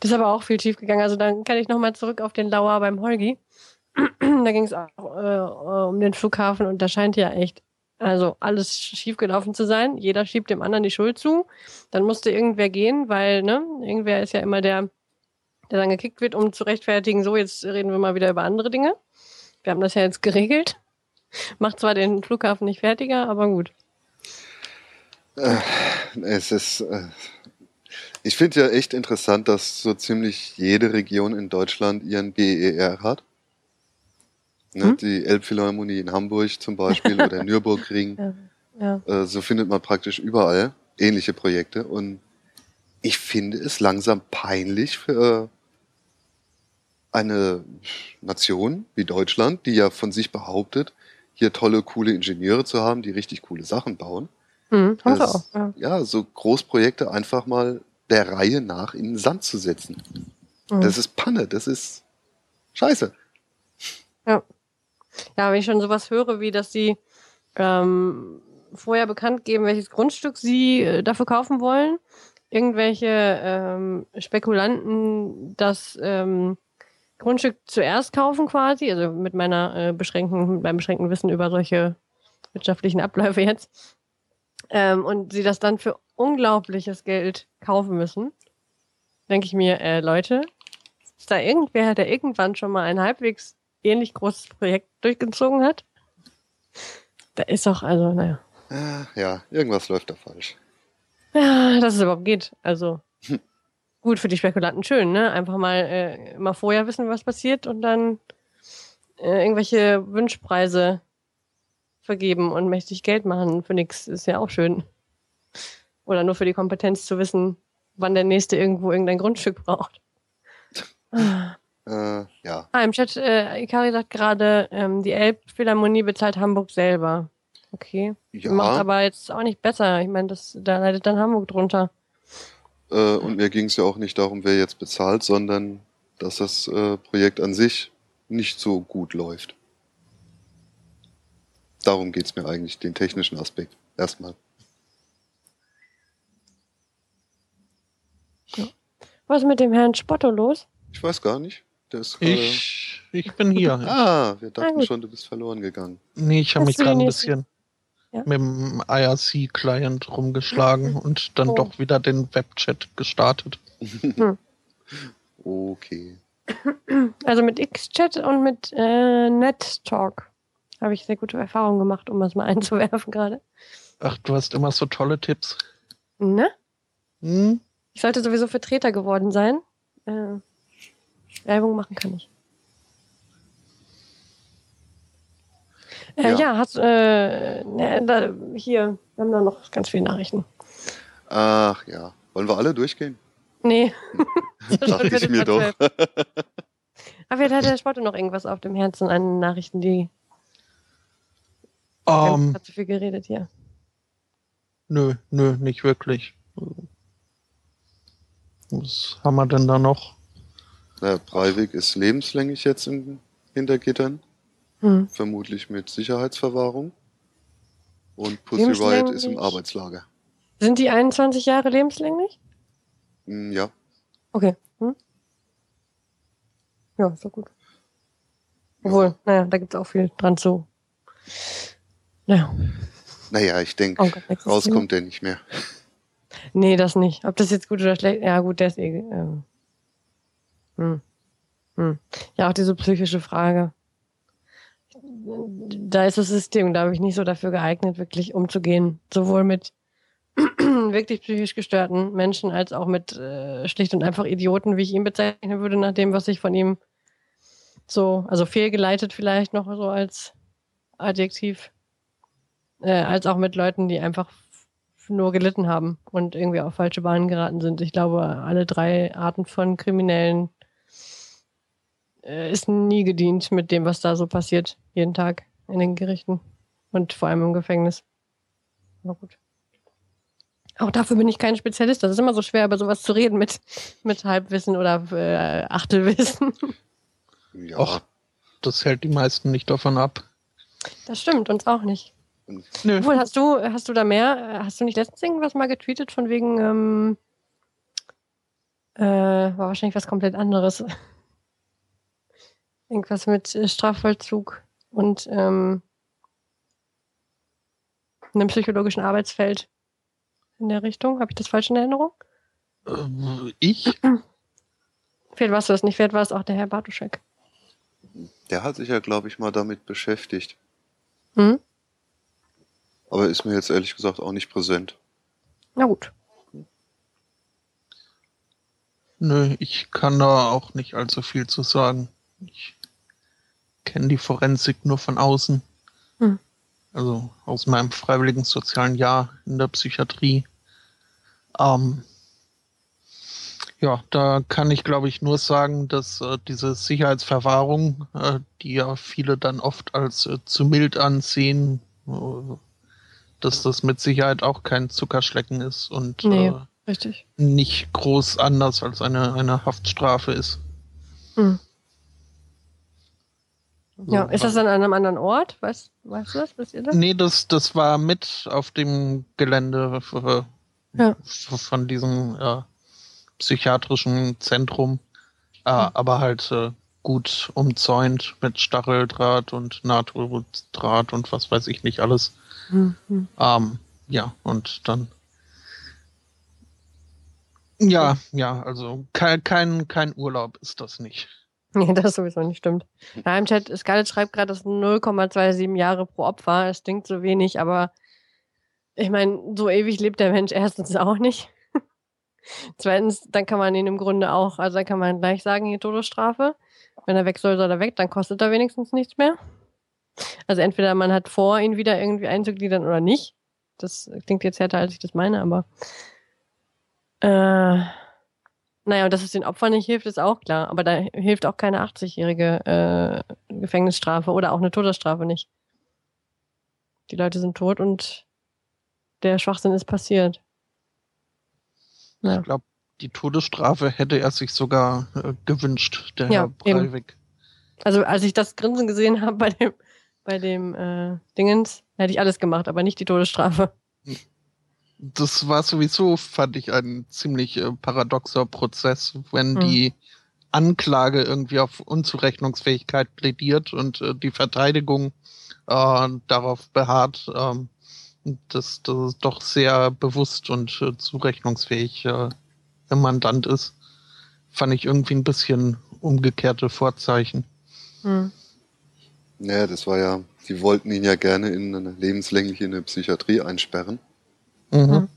Das ist aber auch viel schief gegangen. Also dann kann ich nochmal zurück auf den Lauer beim Holgi. da ging es auch äh, um den Flughafen und da scheint ja echt also alles schief gelaufen zu sein. Jeder schiebt dem anderen die Schuld zu. Dann musste irgendwer gehen, weil ne, irgendwer ist ja immer der, der dann gekickt wird, um zu rechtfertigen, so jetzt reden wir mal wieder über andere Dinge. Wir haben das ja jetzt geregelt. Macht zwar den Flughafen nicht fertiger, aber gut. Es ist, äh, ich finde ja echt interessant, dass so ziemlich jede Region in Deutschland ihren BER hat. Ne, Hm? Die Elbphilharmonie in Hamburg zum Beispiel oder Nürburgring. Ja, ja. Äh, so findet man praktisch überall ähnliche Projekte. Und ich finde es langsam peinlich für eine Nation wie Deutschland, die ja von sich behauptet, hier tolle, coole Ingenieure zu haben, die richtig coole Sachen bauen. Hm, sie Das- auch. Ja. Ja, so Großprojekte einfach mal der Reihe nach in den Sand zu setzen. Mhm. Das ist Panne, das ist scheiße. Ja, wenn ich schon sowas höre, wie dass sie ähm, vorher bekannt geben, welches Grundstück sie äh, dafür kaufen wollen, irgendwelche ähm, Spekulanten das ähm, Grundstück zuerst kaufen quasi, also mit meiner äh, beschränkten, mit meinem beschränkten Wissen über solche wirtschaftlichen Abläufe jetzt, ähm, und sie das dann für unglaubliches Geld kaufen müssen, denke ich mir, äh, Leute, ist da irgendwer, der irgendwann schon mal ein halbwegs ähnlich großes Projekt durchgezogen hat? Da ist doch, also, naja. Äh, ja, irgendwas läuft da falsch. Ja, dass es überhaupt geht. Also, gut für die Spekulanten schön, ne? Einfach mal, äh, mal vorher wissen, was passiert und dann äh, irgendwelche Wünschpreise vergeben und mächtig Geld machen für nix. Ist ja auch schön. Oder nur für die Kompetenz zu wissen, wann der Nächste irgendwo irgendein Grundstück braucht. Äh, ja, Ah, im Chat, äh, Ikari sagt gerade, ähm, die Elbphilharmonie bezahlt Hamburg selber. Okay. ja. Macht aber jetzt auch nicht besser. Ich meine, das, da leidet dann Hamburg drunter. Äh, und mir ging es ja auch nicht darum, wer jetzt bezahlt, sondern dass das äh, Projekt an sich nicht so gut läuft. Darum geht's mir eigentlich, den technischen Aspekt. Erstmal. Was ist mit dem Herrn Spotto los? Ich weiß gar nicht. Der ist gerade. Ich, ich bin hier. Ah, wir dachten schon, du bist verloren gegangen. Nee, ich habe mich gerade ein bisschen Ja. mit dem IRC-Client rumgeschlagen und dann Oh. doch wieder den Webchat gestartet. Okay. Also mit X-Chat und mit äh, NetTalk habe ich sehr gute Erfahrungen gemacht, um das mal einzuwerfen gerade. Ach, du hast immer so tolle Tipps. Ne? Hm? Ich sollte sowieso Vertreter geworden sein. Äh, Werbung machen kann ich. Äh, Ja. ja. hast äh, ne, da, hier, wir haben da noch ganz viele Nachrichten. Ach ja. Wollen wir alle durchgehen? Nee. Dachte ich mir doch. Aber vielleicht hat der Sport noch irgendwas auf dem Herzen an Nachrichten, die Ähm, hat zu viel geredet hier. nö, nö, nicht wirklich. Was haben wir denn da noch? Na, Breivik ist lebenslänglich jetzt in Hintergittern. Hm. Vermutlich mit Sicherheitsverwahrung. Und Pussy Riot ist im? Arbeitslager. Sind die 21 Jahre lebenslänglich? Hm, Ja. Okay. Hm? Ja, ist doch gut. Obwohl, naja, da gibt es auch viel dran zu. Naja. Naja, ich denke, Oh rauskommt der nicht mehr. Nee, das nicht. Ob das jetzt gut oder schlecht Ja, gut, der ist eh. Ähm, hm. Hm. Ja, auch diese psychische Frage. Da ist das System, glaube ich, nicht so dafür geeignet, wirklich umzugehen. Sowohl mit wirklich psychisch gestörten Menschen als auch mit äh, schlicht und einfach Idioten, wie ich ihn bezeichnen würde, nach dem, was ich von ihm so, also fehlgeleitet vielleicht noch so als Adjektiv, äh, als auch mit Leuten, die einfach nur gelitten haben und irgendwie auf falsche Bahnen geraten sind. Ich glaube, alle drei Arten von Kriminellen ist nie gedient mit dem, was da so passiert, jeden Tag in den Gerichten und vor allem im Gefängnis. Aber gut. Auch dafür bin ich kein Spezialist. Das ist immer so schwer, über sowas zu reden mit, mit Halbwissen oder äh, Achtelwissen. Ja, Och. Das hält die meisten nicht davon ab. Das stimmt, uns auch nicht. Nö. Obwohl, hast du, hast du da mehr? Hast du nicht letztens irgendwas mal getweetet von wegen, ähm, äh, war wahrscheinlich was komplett anderes. Irgendwas mit äh, Strafvollzug und ähm, einem psychologischen Arbeitsfeld in der Richtung. Habe ich das falsch in Erinnerung? Äh, Ich? Vielleicht warst du das nicht, vielleicht war es auch der Herr Bartuschek. der hat sich ja, glaube ich, mal damit beschäftigt. Hm? Aber ist mir jetzt ehrlich gesagt auch nicht präsent. Na gut. Nö, ich kann da auch nicht allzu viel zu sagen. Ich kenne die Forensik nur von außen. Hm. Also aus meinem freiwilligen sozialen Jahr in der Psychiatrie. Ähm, ja, da kann ich, glaube ich, nur sagen, dass äh, diese Sicherheitsverwahrung, äh, die ja viele dann oft als äh, zu mild ansehen, äh, dass das mit Sicherheit auch kein Zuckerschlecken ist und Nee. äh, Richtig. nicht groß anders als eine, eine Haftstrafe ist. Hm. Ja, ist das an einem anderen Ort? Weißt, weißt du das? Wisst ihr das? Nee, das, das war mit auf dem Gelände äh, Ja. von diesem äh, psychiatrischen Zentrum, äh, Hm. aber halt äh, gut umzäunt mit Stacheldraht und Naturdraht und was weiß ich nicht alles. Hm, hm. Ähm, ja, und dann. Ja, ja, also kein, kein, kein Urlaub ist das nicht. Nee, das sowieso nicht stimmt. Da im Chat, Scarlett schreibt gerade, das sind 0,27 Jahre pro Opfer. Es klingt so wenig, aber ich meine, so ewig lebt der Mensch erstens auch nicht. Zweitens, dann kann man ihn im Grunde auch, also dann kann man gleich sagen, hier Todesstrafe. Wenn er weg soll, soll er weg, dann kostet er wenigstens nichts mehr. Also entweder man hat vor, ihn wieder irgendwie einzugliedern oder nicht. Das klingt jetzt härter, als ich das meine, aber äh, naja, und dass es den Opfern nicht hilft, ist auch klar. Aber da hilft auch keine 80-jährige äh, Gefängnisstrafe oder auch eine Todesstrafe nicht. Die Leute sind tot und der Schwachsinn ist passiert. Ja. Ich glaube, die Todesstrafe hätte er sich sogar äh, gewünscht, der Ja, Herr eben. Breivik. Also als ich das Grinsen gesehen habe bei dem, bei dem äh, Dingens, hätte ich alles gemacht, aber nicht die Todesstrafe. Das war sowieso, fand ich, ein ziemlich äh, paradoxer Prozess, wenn Mhm. die Anklage irgendwie auf Unzurechnungsfähigkeit plädiert und äh, die Verteidigung äh, darauf beharrt, ähm, dass das doch sehr bewusst und äh, zurechnungsfähig äh, der Mandant ist, fand ich irgendwie ein bisschen umgekehrte Vorzeichen. Hm. Naja, das war ja, sie wollten ihn ja gerne in eine lebenslängliche in eine Psychiatrie einsperren, Mhm.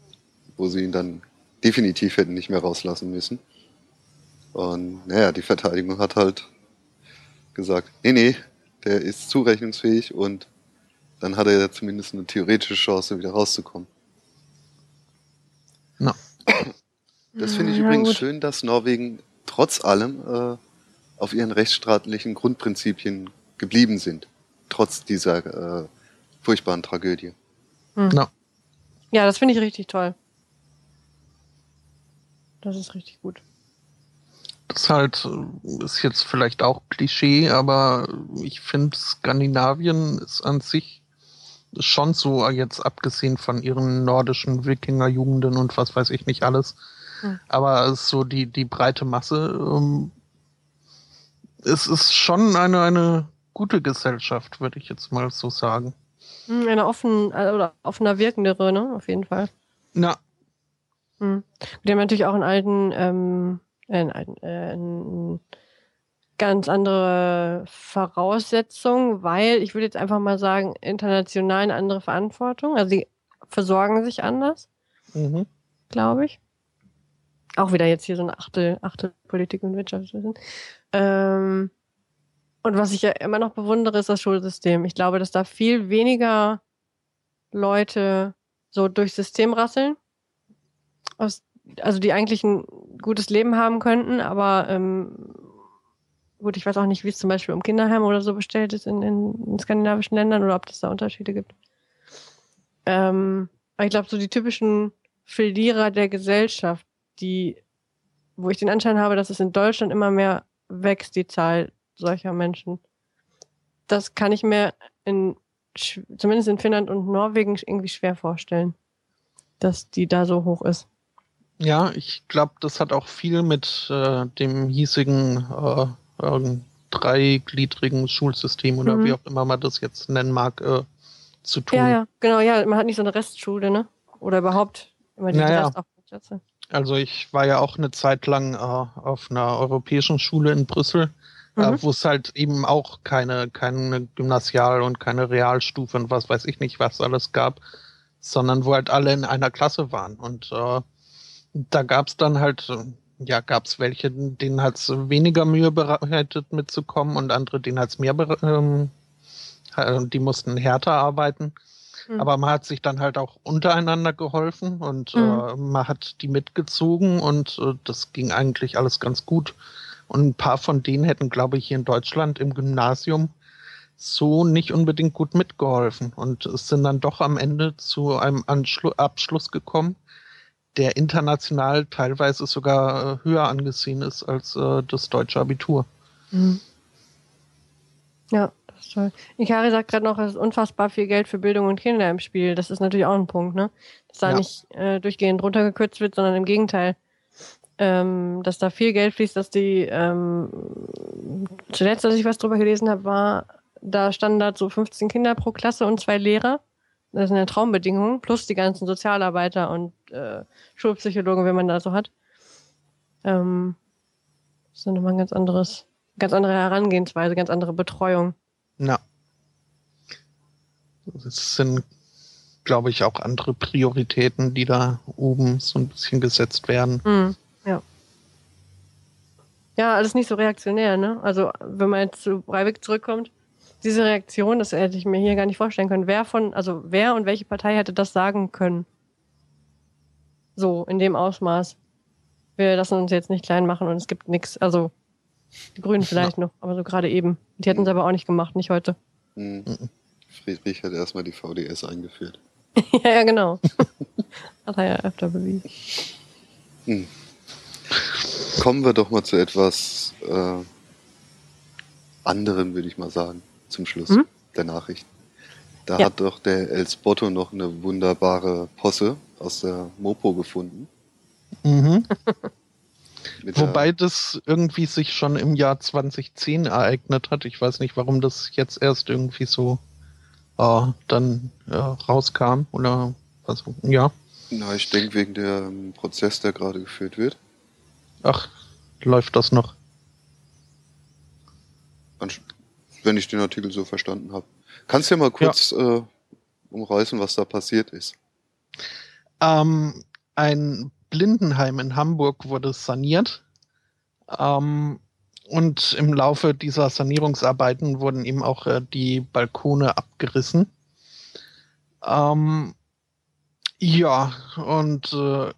Wo sie ihn dann definitiv hätten nicht mehr rauslassen müssen. Und naja, die Verteidigung hat halt gesagt, nee, nee, der ist zurechnungsfähig und dann hat er ja zumindest eine theoretische Chance, wieder rauszukommen. Na. Das finde ich Ja, übrigens gut. schön, dass Norwegen trotz allem äh, auf ihren rechtsstaatlichen Grundprinzipien geblieben sind. Trotz dieser äh, furchtbaren Tragödie. Na, Ja, das finde ich richtig toll. Das ist richtig gut. Das halt äh, ist jetzt vielleicht auch Klischee, aber ich finde Skandinavien ist an sich schon so, jetzt abgesehen von ihren nordischen Wikingerjugenden und was weiß ich nicht alles. Hm. Aber es ist so die, die breite Masse ähm, es ist schon eine, eine gute Gesellschaft, würde ich jetzt mal so sagen. Hm, eine offen, äh, oder offener wirkendere, ne? Auf jeden Fall. Na. Hm. Die haben natürlich auch einen alten, ähm, äh, einen alten, äh, einen ganz andere Voraussetzungen, weil ich würde jetzt einfach mal sagen, international eine andere Verantwortung. Also die versorgen sich anders, Mhm. glaube ich. Auch wieder jetzt hier so eine Achtel, Achtel Politik und Wirtschaftswissen. Ähm, und was ich ja immer noch bewundere, ist das Schulsystem. Ich glaube, dass da viel weniger Leute so durchs System rasseln, aus, also die eigentlich ein gutes Leben haben könnten, aber ähm, gut, ich weiß auch nicht, wie es zum Beispiel um Kinderheim oder so bestellt ist in, in, in skandinavischen Ländern oder ob es da Unterschiede gibt. Ähm, aber ich glaube, so die typischen Verlierer der Gesellschaft, die, wo ich den Anschein habe, dass es in Deutschland immer mehr wächst, die Zahl solcher Menschen. Das kann ich mir in, zumindest in Finnland und Norwegen irgendwie schwer vorstellen, dass die da so hoch ist. Ja, ich glaube, das hat auch viel mit äh, dem hiesigen äh, äh, dreigliedrigen Schulsystem oder Mhm. wie auch immer man das jetzt nennen mag, äh, zu tun. Ja, ja, genau, ja, man hat nicht so eine Restschule, ne? Oder überhaupt immer diese Naja. Also ich war ja auch eine Zeit lang äh, auf einer europäischen Schule in Brüssel, äh, Mhm. wo es halt eben auch keine, keine Gymnasial- und keine Realstufe und was weiß ich nicht, was alles gab, sondern wo halt alle in einer Klasse waren. Und äh, da gab es dann halt, äh, ja, gab es welche, denen hat es weniger Mühe bereitet mitzukommen und andere, denen hat es mehr, ähm, äh, die mussten härter arbeiten. Mhm. Aber man hat sich dann halt auch untereinander geholfen und Mhm. äh, man hat die mitgezogen und äh, das ging eigentlich alles ganz gut. Und ein paar von denen hätten, glaube ich, hier in Deutschland im Gymnasium so nicht unbedingt gut mitgeholfen und es sind dann doch am Ende zu einem Anschlu Abschluss gekommen, der international teilweise sogar äh, höher angesehen ist als äh, das deutsche Abitur. Mhm. Ja, das ist toll. Ikari sagt gerade noch, es ist unfassbar viel Geld für Bildung und Kinder im Spiel. Das ist natürlich auch ein Punkt, ne? Dass da Ja. nicht äh, durchgehend runtergekürzt wird, sondern im Gegenteil. Ähm, dass da viel Geld fließt, dass die ähm, zuletzt, als ich was drüber gelesen habe, war, da standen da so 15 Kinder pro Klasse und zwei Lehrer. Das sind ja Traumbedingungen, plus die ganzen Sozialarbeiter und äh, Schulpsychologen, wenn man da so hat. Ähm, das ist dann nochmal ein ganz anderes, ganz andere Herangehensweise, ganz andere Betreuung. Ja. Es sind, glaube ich, auch andere Prioritäten, die da oben so ein bisschen gesetzt werden. Mhm. Ja. Ja, alles nicht so reaktionär, ne? Also, wenn man jetzt zu Breivik zurückkommt, diese Reaktion, das hätte ich mir hier gar nicht vorstellen können. Wer von, also wer und welche Partei hätte das sagen können? So, in dem Ausmaß. Wir lassen uns jetzt nicht klein machen und es gibt nichts. Also, die Grünen vielleicht noch, aber so gerade eben. Die hätten es aber auch nicht gemacht, nicht heute. Hm. Friedrich hat erstmal die VDS eingeführt. ja, ja, genau. Hat er ja öfter bewiesen. Hm. Kommen wir doch mal zu etwas äh, anderem, würde ich mal sagen, zum Schluss Mhm. der Nachrichten. Da Ja. hat doch der El Spotto noch eine wunderbare Posse aus der Mopo gefunden. Mhm. Wobei das irgendwie sich schon im Jahr 2010 ereignet hat. Ich weiß nicht, warum das jetzt erst irgendwie so äh, dann äh, rauskam oder was. Ja, Na, ich denke wegen dem Prozess, der gerade geführt wird. Ach, läuft das noch. Wenn ich den Artikel so verstanden habe. Kannst du ja mal kurz äh, umreißen, was da passiert ist? Ähm, ein Blindenheim in Hamburg wurde saniert. Ähm, und im Laufe dieser Sanierungsarbeiten wurden eben auch äh, die Balkone abgerissen. Ähm, ja, und äh,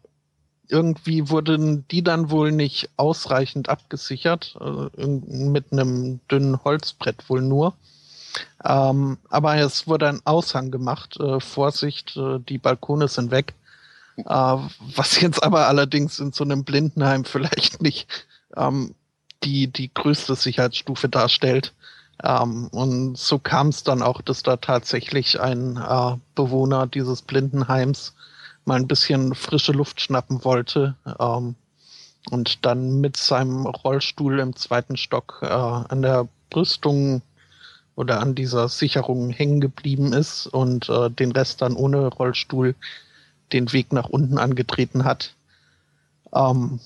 irgendwie wurden die dann wohl nicht ausreichend abgesichert, äh, mit einem dünnen Holzbrett wohl nur. Ähm, aber es wurde ein Aushang gemacht. Äh, Vorsicht, äh, die Balkone sind weg. Äh, was jetzt aber allerdings in so einem Blindenheim vielleicht nicht ähm, die, die größte Sicherheitsstufe darstellt. Ähm, und so kam es dann auch, dass da tatsächlich ein äh, Bewohner dieses Blindenheims mal ein bisschen frische Luft schnappen wollte. Ähm, und dann mit seinem Rollstuhl im zweiten Stock äh, an der Brüstung oder an dieser Sicherung hängen geblieben ist und äh, den Rest dann ohne Rollstuhl den Weg nach unten angetreten hat. Ähm,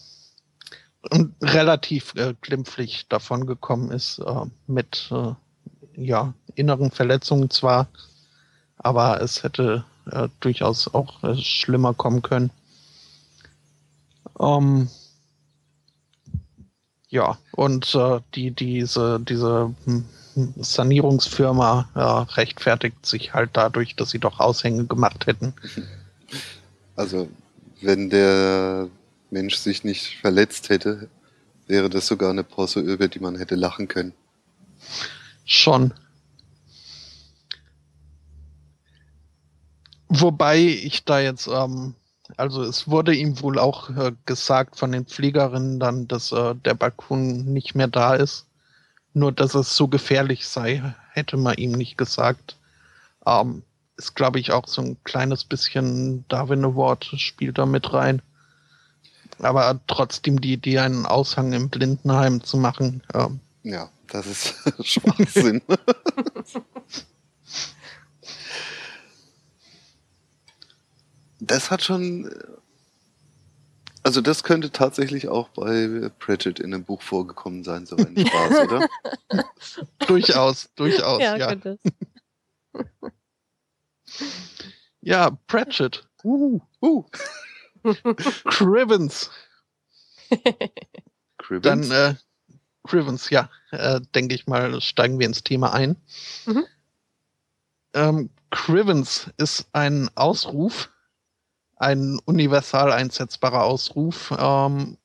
und relativ äh, glimpflich davon gekommen ist äh, mit äh, ja, inneren Verletzungen zwar, aber es hätte äh, durchaus auch äh, schlimmer kommen können. Ähm, ja, und äh, die, diese, diese hm, Sanierungsfirma ja, rechtfertigt sich halt dadurch, dass sie doch Aushänge gemacht hätten. Also, wenn der Mensch sich nicht verletzt hätte, wäre das sogar eine Posse, über die man hätte lachen können. Schon. Wobei ich da jetzt, ähm, also es wurde ihm wohl auch äh, gesagt von den Pflegerinnen dann, dass äh, der Balkon nicht mehr da ist. Nur dass es so gefährlich sei, hätte man ihm nicht gesagt. Ähm, ist, glaube ich, auch so ein kleines bisschen Darwin Award spielt da mit rein. Aber trotzdem die Idee, einen Aushang im Blindenheim zu machen. Ähm, ja, das ist Schwachsinn. das hat schon. Also, das könnte tatsächlich auch bei Pratchett in einem Buch vorgekommen sein, so ein Spaß, oder? durchaus, durchaus, ja. Ja, ja Pratchett. Uh, uh. Crivens. Crivens? Dann, äh, Crivens, ja, äh, denke ich mal, steigen wir ins Thema ein. Mhm. Ähm, Crivens ist ein Ausruf, ein universal einsetzbarer Ausruf ähm,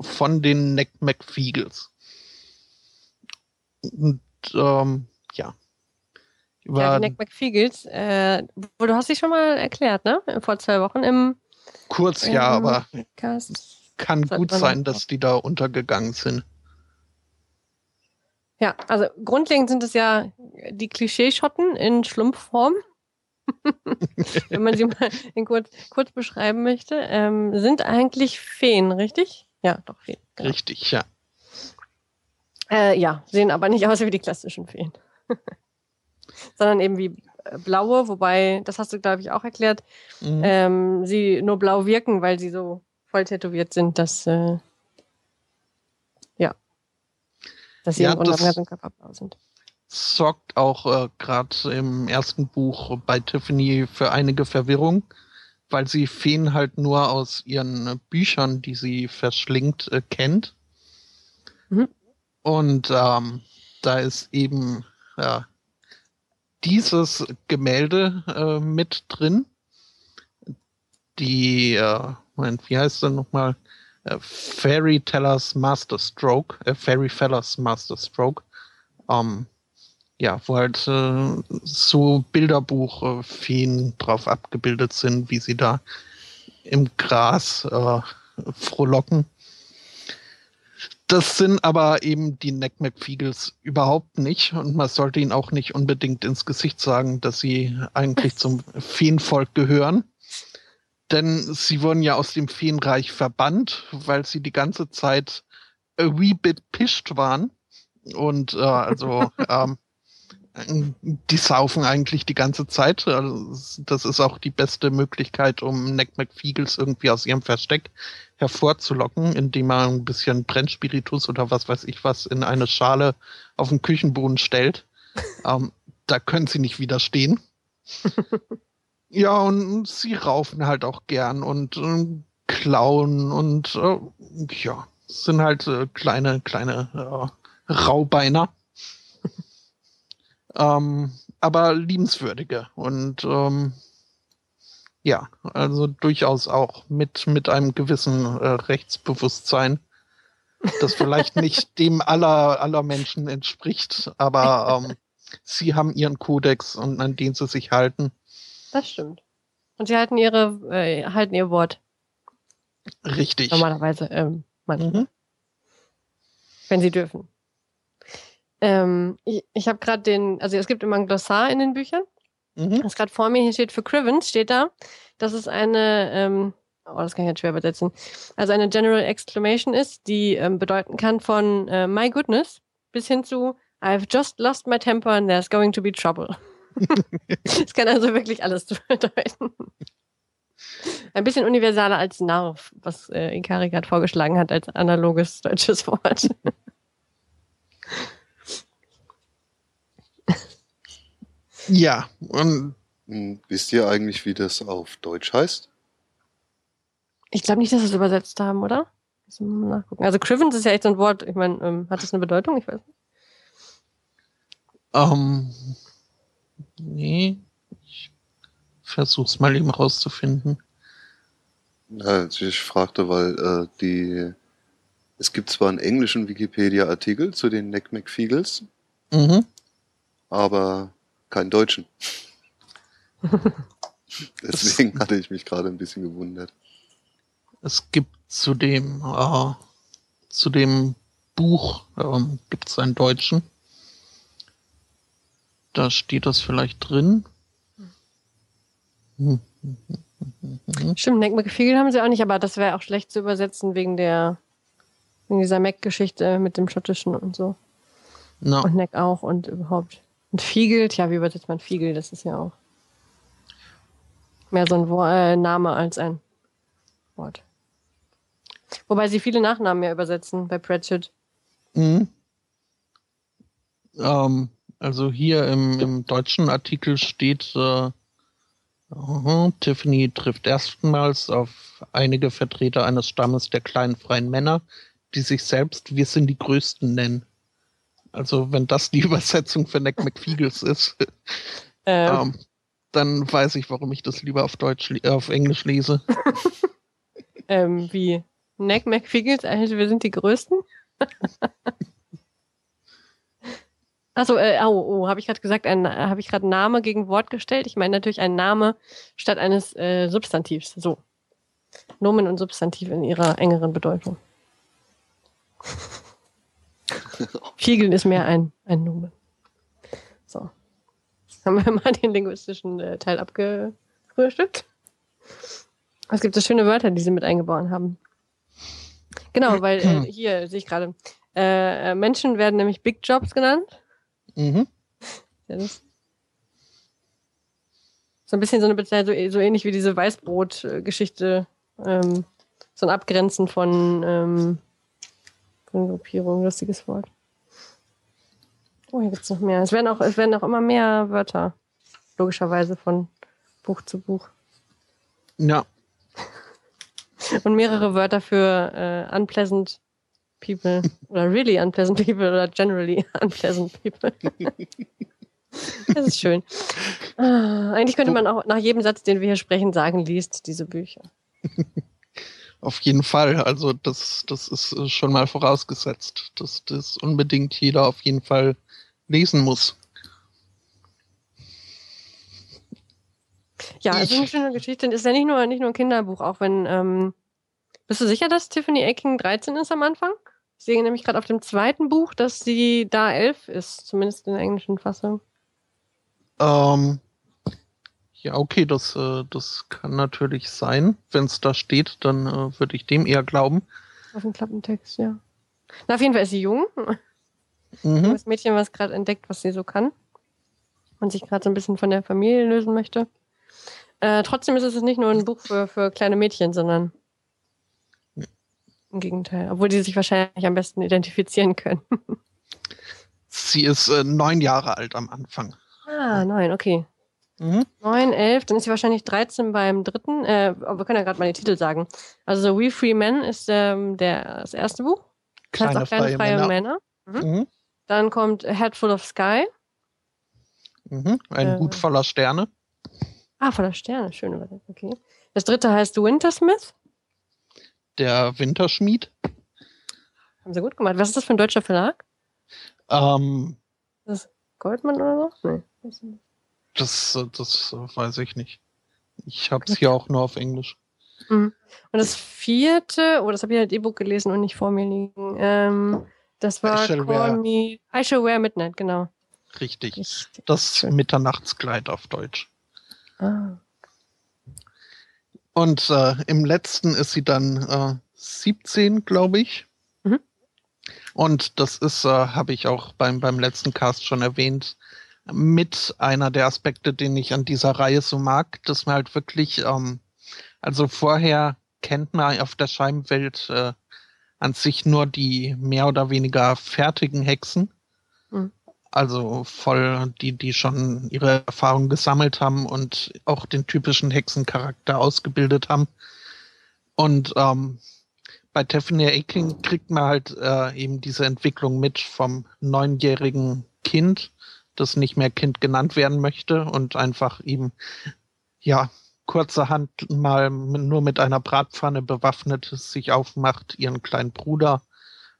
von den Neck McFeagles. Und ähm, ja. Über ja, die Neck McFeagles, äh, du hast dich schon mal erklärt, ne? Vor zwei Wochen im Kurz, ja, aber Cast. kann gut sein, dass die da untergegangen sind. Ja, also grundlegend sind es ja die Klischeeschotten in Schlumpfform. Wenn man sie mal kurz, kurz beschreiben möchte, ähm, sind eigentlich Feen, richtig? Ja, doch, Feen. Genau. Richtig, ja. Äh, ja, sehen aber nicht aus wie die klassischen Feen. Sondern eben wie äh, blaue, wobei, das hast du, glaube ich, auch erklärt, mhm. ähm, sie nur blau wirken, weil sie so voll tätowiert sind, dass äh, ja, dass sie ja, im ganzen Körper blau sind. Sorgt auch äh, gerade im ersten Buch bei Tiffany für einige Verwirrung, weil sie Feen halt nur aus ihren Büchern, die sie verschlingt, äh, kennt. Mhm. Und ähm, da ist eben ja, dieses Gemälde äh, mit drin. Die, äh, Moment, wie heißt er nochmal? Äh, Fairy Tellers Master Stroke, äh, Fairy Fellers Master Stroke. Ähm, ja, wo halt äh, so Bilderbuch-Feen drauf abgebildet sind, wie sie da im Gras äh, frohlocken. Das sind aber eben die Neck McFeagles überhaupt nicht und man sollte ihnen auch nicht unbedingt ins Gesicht sagen, dass sie eigentlich zum Feenvolk gehören. Denn sie wurden ja aus dem Feenreich verbannt, weil sie die ganze Zeit a wee bit pished waren. Und äh, also ähm, die saufen eigentlich die ganze Zeit. Also, das ist auch die beste Möglichkeit, um Neck McFeagles irgendwie aus ihrem Versteck hervorzulocken, indem man ein bisschen Brennspiritus oder was weiß ich was in eine Schale auf den Küchenboden stellt. ähm, da können sie nicht widerstehen. ja, und sie raufen halt auch gern und äh, klauen und äh, ja, sind halt äh, kleine, kleine äh, Raubeiner. Ähm, aber liebenswürdige und ähm, ja, also durchaus auch mit, mit einem gewissen äh, Rechtsbewusstsein, das vielleicht nicht dem aller, aller Menschen entspricht, aber ähm, sie haben ihren Kodex und an den sie sich halten. Das stimmt. Und sie halten ihre, äh, halten ihr Wort. Richtig. Normalerweise, ähm, manchmal. Mhm. Wenn sie dürfen. Ähm, ich ich habe gerade den, also es gibt immer ein Glossar in den Büchern. Mhm. Das gerade vor mir hier steht für Crivens, steht da. Das ist eine ähm, oh, das kann ich jetzt schwer übersetzen. Also eine General Exclamation ist, die ähm, bedeuten kann von äh, My goodness bis hin zu I've just lost my temper and there's going to be trouble. das kann also wirklich alles bedeuten. Ein bisschen universaler als Narv, was äh, Ikari gerade vorgeschlagen hat als analoges deutsches Wort. ja, und Hm, Wisst ihr eigentlich, wie das auf Deutsch heißt? Ich glaube nicht, dass wir es übersetzt haben, oder? Müssen wir mal nachgucken. Also Crivens ist ja echt so ein Wort. Ich meine, ähm, hat das eine Bedeutung? Ich weiß nicht. ähm, nee, ich versuch's mal eben rauszufinden. Ja, also ich fragte, weil äh, die es gibt zwar einen englischen Wikipedia-Artikel zu den Neck McFeagles, Mhm. aber keinen deutschen. Deswegen hatte ich mich gerade ein bisschen gewundert. Es gibt zu dem, äh, zu dem Buch, ähm, gibt es einen deutschen. Da steht das vielleicht drin. Hm. Stimmt, Neck McFeagle haben sie auch nicht, aber das wäre auch schlecht zu übersetzen wegen der wegen dieser Mac-Geschichte mit dem Schottischen und so. Na, Und Neck auch und überhaupt. Und Fiegel, tja, wie übersetzt man Fiegel? Das ist ja auch mehr so ein Wo äh, Name als ein Wort. Wobei sie viele Nachnamen ja übersetzen bei Pratchett. Mhm. Ähm, also hier im, im deutschen Artikel steht, äh, aha, Tiffany trifft erstmals auf einige Vertreter eines Stammes der kleinen freien Männer, die sich selbst Wir sind die Größten nennen. Also wenn das die Übersetzung für Neck McFeagles ist, Ähm, ähm, dann weiß ich, warum ich das lieber auf Deutsch, äh, auf Englisch lese. ähm, wie Neck McFeagles, also wir sind die Größten. Achso, äh, oh, oh habe ich gerade gesagt, habe ich gerade Name gegen Wort gestellt? Ich meine natürlich ein Name statt eines äh, Substantivs. So. Nomen und Substantiv in ihrer engeren Bedeutung. Fiegeln ist mehr ein, ein Nomen. So. Haben wir mal den linguistischen äh, Teil abgefrühstückt? Es gibt so schöne Wörter, die sie mit eingebaut haben. Genau, weil äh, hier sehe ich gerade, äh, äh, Menschen werden nämlich Big Jobs genannt. Mhm. So ein bisschen so eine Bezeichnung, so, so ähnlich wie diese Weißbrot-Geschichte. Ähm, so ein Abgrenzen von, ähm, von Gruppierung, lustiges Wort. Oh, hier gibt es noch mehr. Es werden, auch, es werden auch immer mehr Wörter, logischerweise von Buch zu Buch. Ja, Und mehrere Wörter für äh, unpleasant people oder really unpleasant people oder generally unpleasant people. das ist schön. Ah, eigentlich könnte man auch nach jedem Satz, den wir hier sprechen, sagen, liest diese Bücher. Auf jeden Fall. Also das, das ist äh, schon mal vorausgesetzt, dass das unbedingt jeder auf jeden Fall lesen muss. Ja, es ist eine schöne Geschichte. Ist ja nicht nur, nicht nur ein Kinderbuch, auch wenn. Ähm, bist du sicher, dass Tiffany Aking 13 ist am Anfang? Ich sehe nämlich gerade auf dem zweiten Buch, dass sie da 11 ist, zumindest in der englischen Fassung. Ähm, ja, okay, das, äh, das kann natürlich sein. Wenn es da steht, dann äh, würde ich dem eher glauben. Auf dem Klappentext, ja. Na, auf jeden Fall ist sie jung. Mhm. Das Mädchen, was gerade entdeckt, was sie so kann. Und sich gerade so ein bisschen von der Familie lösen möchte. Äh, trotzdem ist es nicht nur ein Buch für, für kleine Mädchen, sondern im Gegenteil. Obwohl die sich wahrscheinlich am besten identifizieren können. Sie ist äh, neun Jahre alt am Anfang. ah, neun, okay. Mhm. Neun, elf, dann ist sie wahrscheinlich 13 beim dritten. Äh, aber wir können ja gerade mal die Titel sagen. Also We Free Men ist ähm, der, das erste Buch. Das heißt Kleine kleine freie freie Männer. Männer. Mhm. Dann kommt A Head Full of Sky. Mhm. Ein Äh. Hut voller Sterne. Ah, voller Sterne, schön übersetzt. Okay. Das dritte heißt Wintersmith. Der Winterschmied. Haben sie gut gemacht. Was ist das für ein deutscher Verlag? Ähm, Das Goldman oder so? Nee. Das, das weiß ich nicht. Ich habe es hier auch nur auf Englisch. Mhm. Und das vierte, oh, das habe ich halt E-Book gelesen und nicht vor mir liegen. Ähm, das war I Shall Call Wear. Me. I Shall Wear Midnight, genau. Richtig. Richtig. Das Schön. Mitternachtskleid auf Deutsch. Ah. Und äh, im letzten ist sie dann äh, 17, glaube ich. Mhm. Und das ist, äh, habe ich auch beim, beim letzten Cast schon erwähnt, mit einer der Aspekte, den ich an dieser Reihe so mag, dass man halt wirklich, ähm, also vorher kennt man auf der Scheibenwelt äh, an sich nur die mehr oder weniger fertigen Hexen. Mhm. Also voll, die, die schon ihre Erfahrung gesammelt haben und auch den typischen Hexencharakter ausgebildet haben. Und ähm, bei Tiffany Aking kriegt man halt äh, eben diese Entwicklung mit vom neunjährigen Kind, das nicht mehr Kind genannt werden möchte und einfach eben, ja, kurzerhand mal nur mit einer Bratpfanne bewaffnet sich aufmacht, ihren kleinen Bruder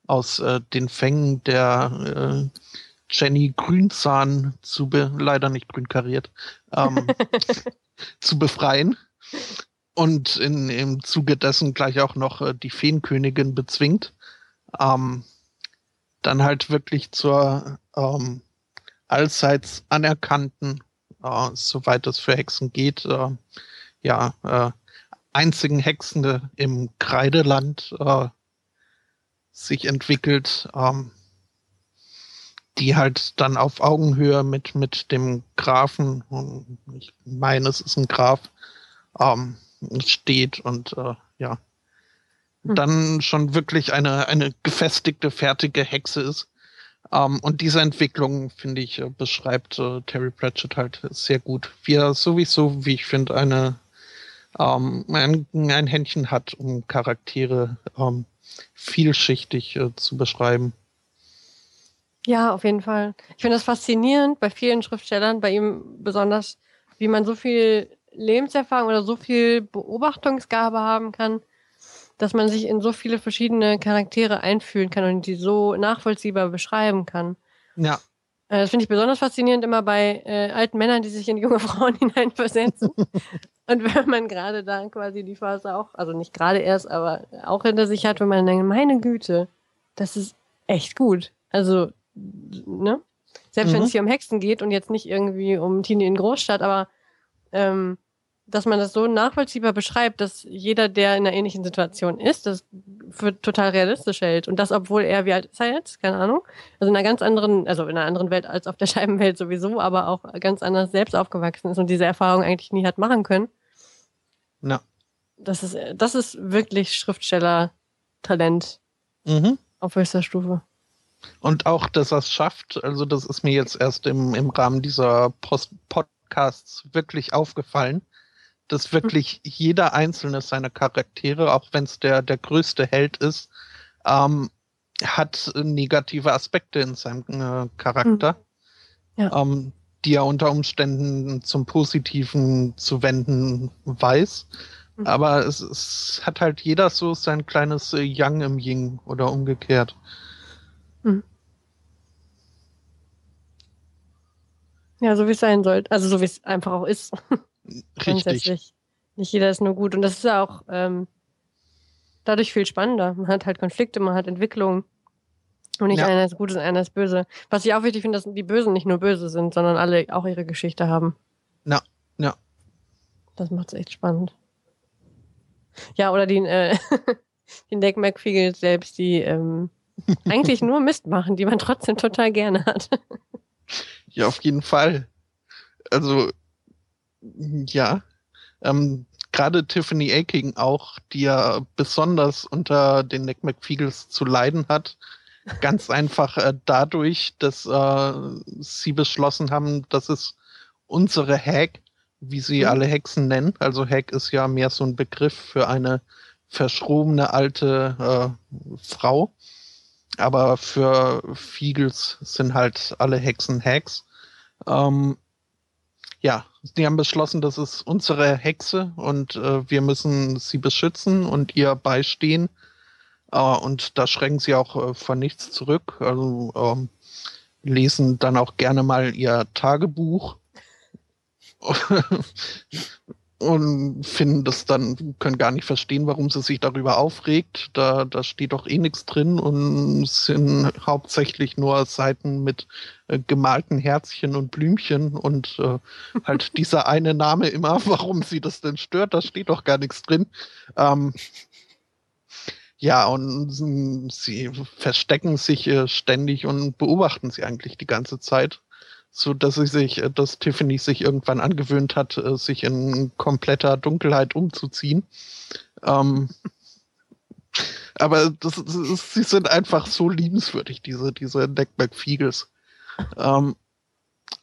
aus äh, den Fängen der äh, Jenny Grünzahn zu be leider nicht grün kariert ähm, zu befreien und in, im Zuge dessen gleich auch noch äh, die Feenkönigin bezwingt. Ähm, dann halt wirklich zur ähm, allseits anerkannten, äh, soweit es für Hexen geht, äh, ja, äh, einzigen Hexende im Kreideland äh, sich entwickelt, ähm, die halt dann auf Augenhöhe mit, mit dem Grafen, ich meine, es ist ein Graf, ähm, steht und äh, ja, hm. dann schon wirklich eine, eine gefestigte, fertige Hexe ist. Um, ähm, und diese Entwicklung, finde ich, äh, beschreibt äh, Terry Pratchett halt sehr gut. Wie er sowieso, wie ich finde, eine ähm, ein, ein Händchen hat, um Charaktere ähm, vielschichtig äh, zu beschreiben. Ja, auf jeden Fall. Ich finde das faszinierend bei vielen Schriftstellern, bei ihm besonders, wie man so viel Lebenserfahrung oder so viel Beobachtungsgabe haben kann, dass man sich in so viele verschiedene Charaktere einfühlen kann und die so nachvollziehbar beschreiben kann. Ja. Äh, das finde ich besonders faszinierend immer bei äh, alten Männern, die sich in junge Frauen hineinversetzen. und wenn man gerade da quasi die Phase auch, also nicht gerade erst, aber auch hinter sich hat, wenn man denkt, meine Güte, das ist echt gut. Also, ne? Selbst mhm. wenn es hier um Hexen geht und jetzt nicht irgendwie um Teenie in Großstadt, aber ähm, dass man das so nachvollziehbar beschreibt, dass jeder, der in einer ähnlichen Situation ist, das für total realistisch hält. Und das, obwohl er, wie alt ist er jetzt? Keine Ahnung. Also in einer ganz anderen, also in einer anderen Welt als auf der Scheibenwelt sowieso, aber auch ganz anders selbst aufgewachsen ist und diese Erfahrung eigentlich nie hat machen können. Ja. Das ist, das ist wirklich Schriftsteller-Talent. Mhm. Auf höchster Stufe. Und auch, dass er es schafft, also das ist mir jetzt erst im, im Rahmen dieser Post Podcasts wirklich aufgefallen, dass wirklich jeder einzelne seiner Charaktere, auch wenn es der, der größte Held ist, ähm, hat negative Aspekte in seinem äh, Charakter, mhm. ja. ähm, die er unter Umständen zum Positiven zu wenden weiß. Mhm. Aber es, es, hat halt jeder so sein kleines äh, Yang im Ying oder umgekehrt. Mhm. Ja, so wie es sein sollte. Also so wie es einfach auch ist. Richtig. Nicht jeder ist nur gut. Und das ist ja auch ähm, dadurch viel spannender. Man hat halt Konflikte, man hat Entwicklungen. Und nicht ja. einer ist gut und einer ist böse. Was ich auch wichtig finde, dass die Bösen nicht nur böse sind, sondern alle auch ihre Geschichte haben. Ja, ja. Das macht es echt spannend. Ja, oder die, äh, die Deck McFeagles selbst, die ähm, eigentlich nur Mist machen, die man trotzdem total gerne hat. ja, auf jeden Fall. Also, ja, ähm, gerade Tiffany Aking auch, die ja besonders unter den Nick McFeagles zu leiden hat, ganz einfach äh, dadurch, dass äh, sie beschlossen haben, dass es unsere Hack, wie sie mhm. alle Hexen nennen, also Hack ist ja mehr so ein Begriff für eine verschrobene alte äh, Frau, aber für Fiegels sind halt alle Hexen Hacks. Ähm, ja, die haben beschlossen, das ist unsere Hexe und äh, wir müssen sie beschützen und ihr beistehen. Äh, und da schrecken sie auch äh, von nichts zurück. Also ähm, lesen dann auch gerne mal ihr Tagebuch. Und finden das dann, können gar nicht verstehen, warum sie sich darüber aufregt. Da, da steht doch eh nichts drin und sind hauptsächlich nur Seiten mit äh, gemalten Herzchen und Blümchen und äh, halt dieser eine Name immer, warum sie das denn stört, da steht doch gar nichts drin. Ähm, ja, und sie verstecken sich äh, ständig und beobachten sie eigentlich die ganze Zeit so dass sie sich, äh, dass Tiffany sich irgendwann angewöhnt hat, äh, sich in kompletter Dunkelheit umzuziehen. Ähm, aber das, das sie sind einfach so liebenswürdig, diese, diese Deckback Fiegels. Ähm,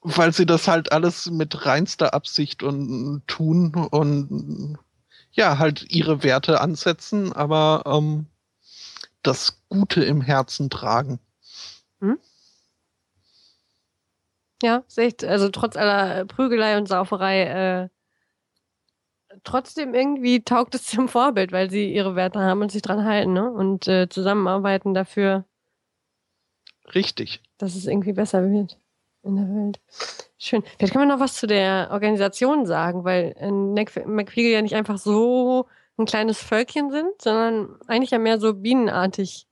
weil sie das halt alles mit reinster Absicht und tun und ja, halt ihre Werte ansetzen, aber ähm, das Gute im Herzen tragen. Hm? Ja, ist echt, also trotz aller Prügelei und Sauferei, äh, trotzdem irgendwie taugt es zum Vorbild, weil sie ihre Werte haben und sich dran halten, ne? Und äh, zusammenarbeiten dafür. Richtig. Dass es irgendwie besser wird in der Welt. Schön. Vielleicht kann man noch was zu der Organisation sagen, weil äh, McFeagle ja nicht einfach so ein kleines Völkchen sind, sondern eigentlich ja mehr so bienenartig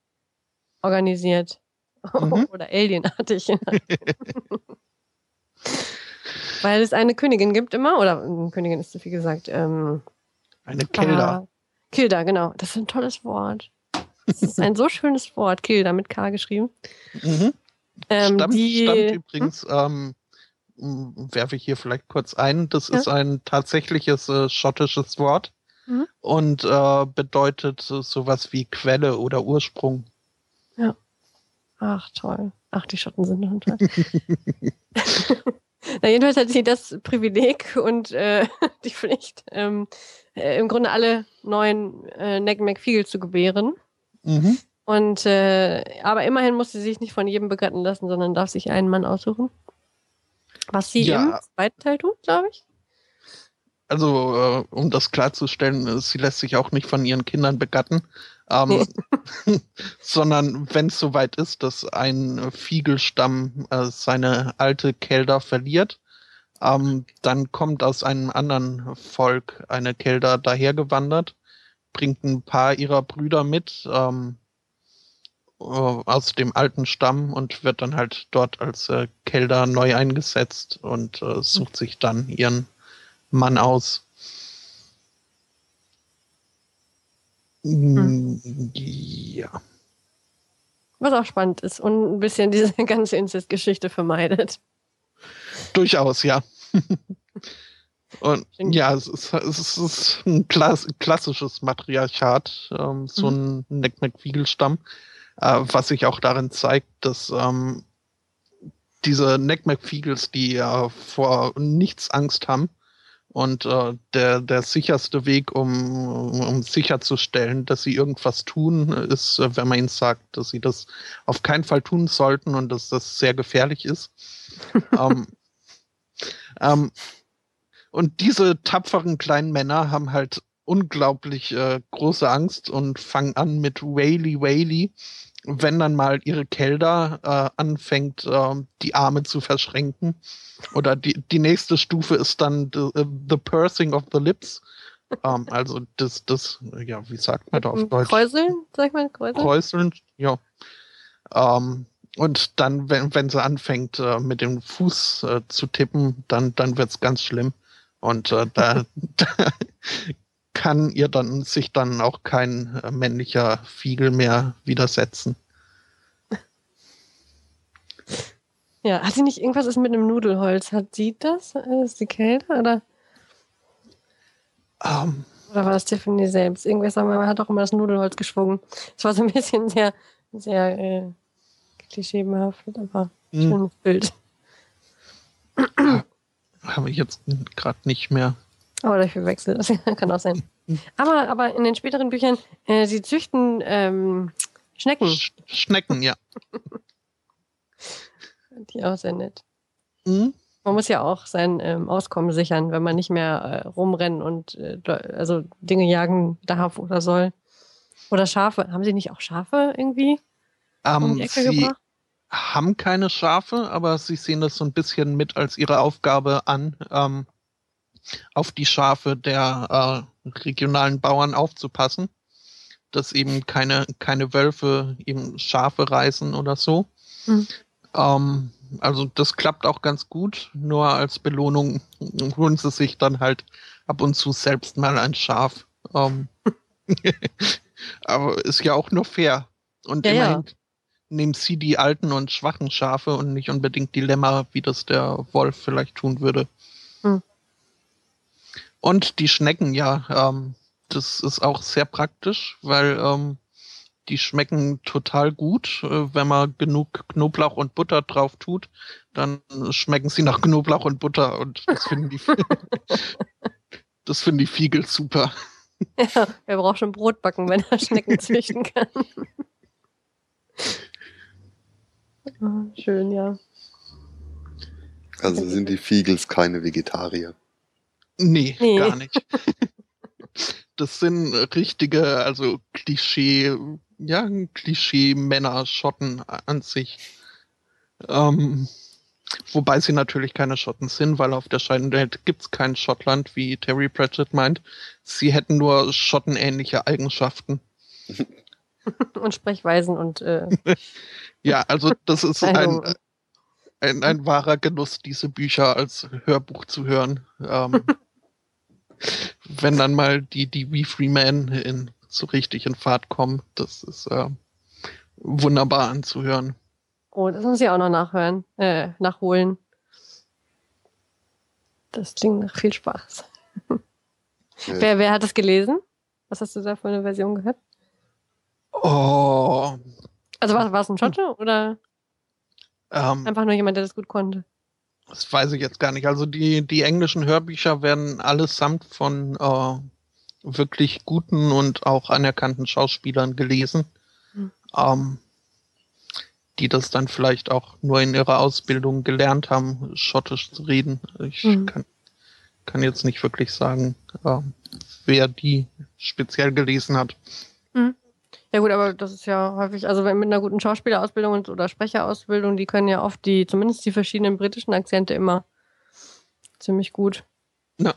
organisiert. Mhm. Oder alienartig. Weil es eine Königin gibt immer, oder Königin ist zu viel gesagt. Ähm, eine Kilda. Ah, Kilda, genau. Das ist ein tolles Wort. Das ist ein so schönes Wort, Kilda mit K geschrieben. Mhm. Ähm, stammt, die, stammt übrigens, hm? ähm, werfe ich hier vielleicht kurz ein, das ja? ist ein tatsächliches äh, schottisches Wort mhm. und äh, bedeutet sowas wie Quelle oder Ursprung. Ja. Ach, toll. Ach, die Schotten sind noch toll. Na, jedenfalls hat sie das Privileg und äh, die Pflicht, ähm, äh, im Grunde alle neuen äh, Neck McFeagle zu gebären. Mhm. Und äh, aber immerhin muss sie sich nicht von jedem begatten lassen, sondern darf sich einen Mann aussuchen. Was sie ja. im zweiten Teil tut, glaube ich. Also, äh, um das klarzustellen, äh, sie lässt sich auch nicht von ihren Kindern begatten, ähm, sondern wenn es soweit ist, dass ein Fiegelstamm äh, seine alte Kelder verliert, ähm, dann kommt aus einem anderen Volk eine Kelder dahergewandert, bringt ein paar ihrer Brüder mit ähm, äh, aus dem alten Stamm und wird dann halt dort als äh, Kelder neu eingesetzt und äh, sucht sich dann ihren Mann aus. Hm. Ja. Was auch spannend ist und ein bisschen diese ganze Inzestgeschichte vermeidet. Durchaus, ja. und ja, es ist, es ist ein klass klassisches Matriarchat, ähm, so mhm. ein Neckmack-Wiegelstamm, äh, was sich auch darin zeigt, dass ähm, diese Neckmack-Fiegels, die ja vor nichts Angst haben, und äh, der, der sicherste Weg, um, um sicherzustellen, dass sie irgendwas tun, ist, äh, wenn man ihnen sagt, dass sie das auf keinen Fall tun sollten und dass das sehr gefährlich ist. ähm, ähm, und diese tapferen kleinen Männer haben halt unglaublich äh, große Angst und fangen an mit Whaley Whaley wenn dann mal ihre Kelder äh, anfängt, äh, die Arme zu verschränken. Oder die, die nächste Stufe ist dann the, uh, the pursing of the lips. ähm, also das, das, ja, wie sagt man da auf Deutsch? Kräuseln, sag mal, kräuseln. Kräuseln, ja. Ähm, und dann, wenn, wenn sie anfängt, äh, mit dem Fuß äh, zu tippen, dann, dann wird's ganz schlimm. Und äh, da, da kann ihr dann sich dann auch kein äh, männlicher Fiegel mehr widersetzen. Ja, hat sie nicht irgendwas ist mit einem Nudelholz? Hat sie das? Ist die Kälte oder? Um, ähm. oder war das Tiffany selbst? Irgendwer sagt, man hat auch immer das Nudelholz geschwungen. Es war so ein bisschen sehr, sehr äh, klischeebehaftet, aber hm. schönes Bild. Habe ich jetzt gerade nicht mehr. Oder ich verwechsel das, kann auch sein. Aber, aber in den späteren Büchern, äh, sie züchten ähm, Schnecken. Sch Schnecken, ja. Die auch sehr nett. Mhm. Man muss ja auch sein ähm, Auskommen sichern, wenn man nicht mehr äh, rumrennen und äh, also Dinge jagen darf oder soll. Oder Schafe. Haben sie nicht auch Schafe irgendwie? Um, um sie gebracht? haben keine Schafe, aber sie sehen das so ein bisschen mit als ihre Aufgabe an, ähm, auf die Schafe der äh, regionalen Bauern aufzupassen, dass eben keine, keine Wölfe eben Schafe reißen oder so. Mhm. Ähm, also das klappt auch ganz gut, nur als Belohnung holen sie sich dann halt ab und zu selbst mal ein Schaf. Ähm, aber ist ja auch nur fair. Und ja, immerhin ja. nehmen sie die alten und schwachen Schafe und nicht unbedingt die Lämmer, wie das der Wolf vielleicht tun würde. Hm. Und die Schnecken, ja, ähm, das ist auch sehr praktisch, weil ähm, die schmecken total gut. Äh, wenn man genug Knoblauch und Butter drauf tut, dann schmecken sie nach Knoblauch und Butter und das finden die, das finden die Fiegel super. Ja, wer braucht schon Brot backen, wenn er Schnecken züchten kann? oh, schön, ja. Also sind die Fiegels keine Vegetarier? Nee, nee. gar nicht. Das sind richtige, also Klischee, ja, Klischee-Männer-Schotten an sich. Ähm, wobei sie natürlich keine Schotten sind, weil auf der Scheinwelt gibt es kein Schottland, wie Terry Pratchett meint. Sie hätten nur schottenähnliche Eigenschaften. und Sprechweisen und. Äh, ja, also das ist ein, ein, ein, wahrer Genuss, diese Bücher als Hörbuch zu hören. Ähm, wenn dann mal die, die We Free Men in so richtig in Fahrt kommen, das ist äh, wunderbar anzuhören. Oh, das muss ich auch noch nachhören, äh, nachholen. Das klingt nach viel Spaß. wer, wer hat das gelesen? Was hast du da für eine Version gehört? Oh. Also war, war es ein Schotte oder ähm, einfach nur jemand, der das gut konnte? Das weiß ich jetzt gar nicht. Also die, die englischen Hörbücher werden allesamt von äh, wirklich guten und auch anerkannten Schauspielern gelesen, mhm. ähm, die das dann vielleicht auch nur in ihrer Ausbildung gelernt haben, Schottisch zu reden. Ich mhm. kann, kann jetzt nicht wirklich sagen, äh, wer die speziell gelesen hat. Mhm. Ja gut, aber das ist ja häufig, also wenn mit einer guten Schauspielerausbildung oder Sprecherausbildung, die können ja oft die, zumindest die verschiedenen britischen Akzente immer ziemlich gut. Ja.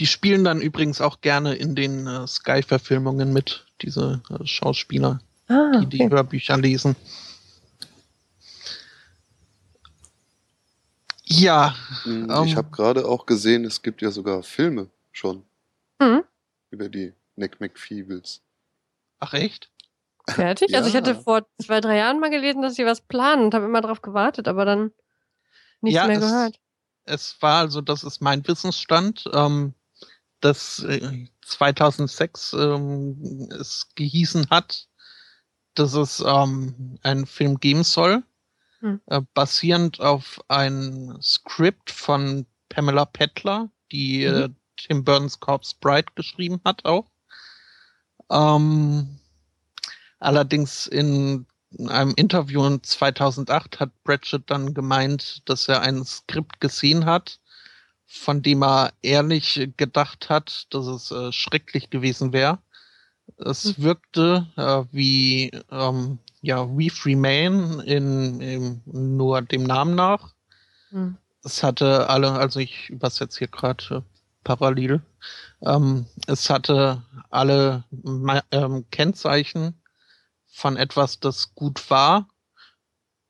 Die spielen dann übrigens auch gerne in den äh, Sky-Verfilmungen mit, diese äh, Schauspieler, ah, die die Hörbücher lesen. Ja. Hm, ich ähm, habe gerade auch gesehen, es gibt ja sogar Filme schon mhm. über die Nick McFeebles. Ach echt? Fertig? ja. Also ich hatte vor zwei, drei Jahren mal gelesen, dass sie was planen und habe immer darauf gewartet, aber dann nichts ja, mehr es, gehört. Es war also, das ist mein Wissensstand, ähm, dass äh, 2006 ähm, es gehießen hat, dass es ähm, einen Film geben soll, hm. äh, basierend auf ein Skript von Pamela Pettler, die mhm. äh, Tim Burns Corpse Bride geschrieben hat auch. Ähm, allerdings in einem Interview in 2008 hat Pratchett dann gemeint, dass er ein Skript gesehen hat, von dem er ehrlich gedacht hat, dass es äh, schrecklich gewesen wäre. Es mhm. wirkte äh, wie ähm, ja, We Free Man in, in nur dem Namen nach. Mhm. Es hatte alle, also ich übersetze hier gerade äh, parallel. Ähm, es hatte alle ähm, Kennzeichen von etwas, das gut war.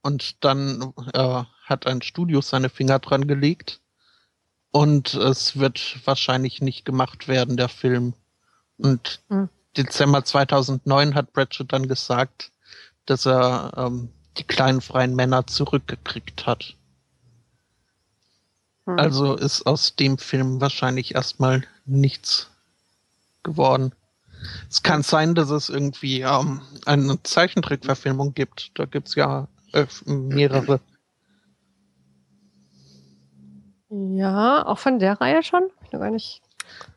Und dann äh, hat ein Studio seine Finger dran gelegt. Und es wird wahrscheinlich nicht gemacht werden, der Film. Und mhm. Dezember 2009 hat Pratchett dann gesagt, dass er ähm, die kleinen freien Männer zurückgekriegt hat. Mhm. Also ist aus dem Film wahrscheinlich erstmal nichts geworden. Es kann sein, dass es irgendwie ähm, eine Zeichentrickverfilmung gibt. Da gibt es ja äh, mehrere. Ja, auch von der Reihe schon? Ich noch gar nicht.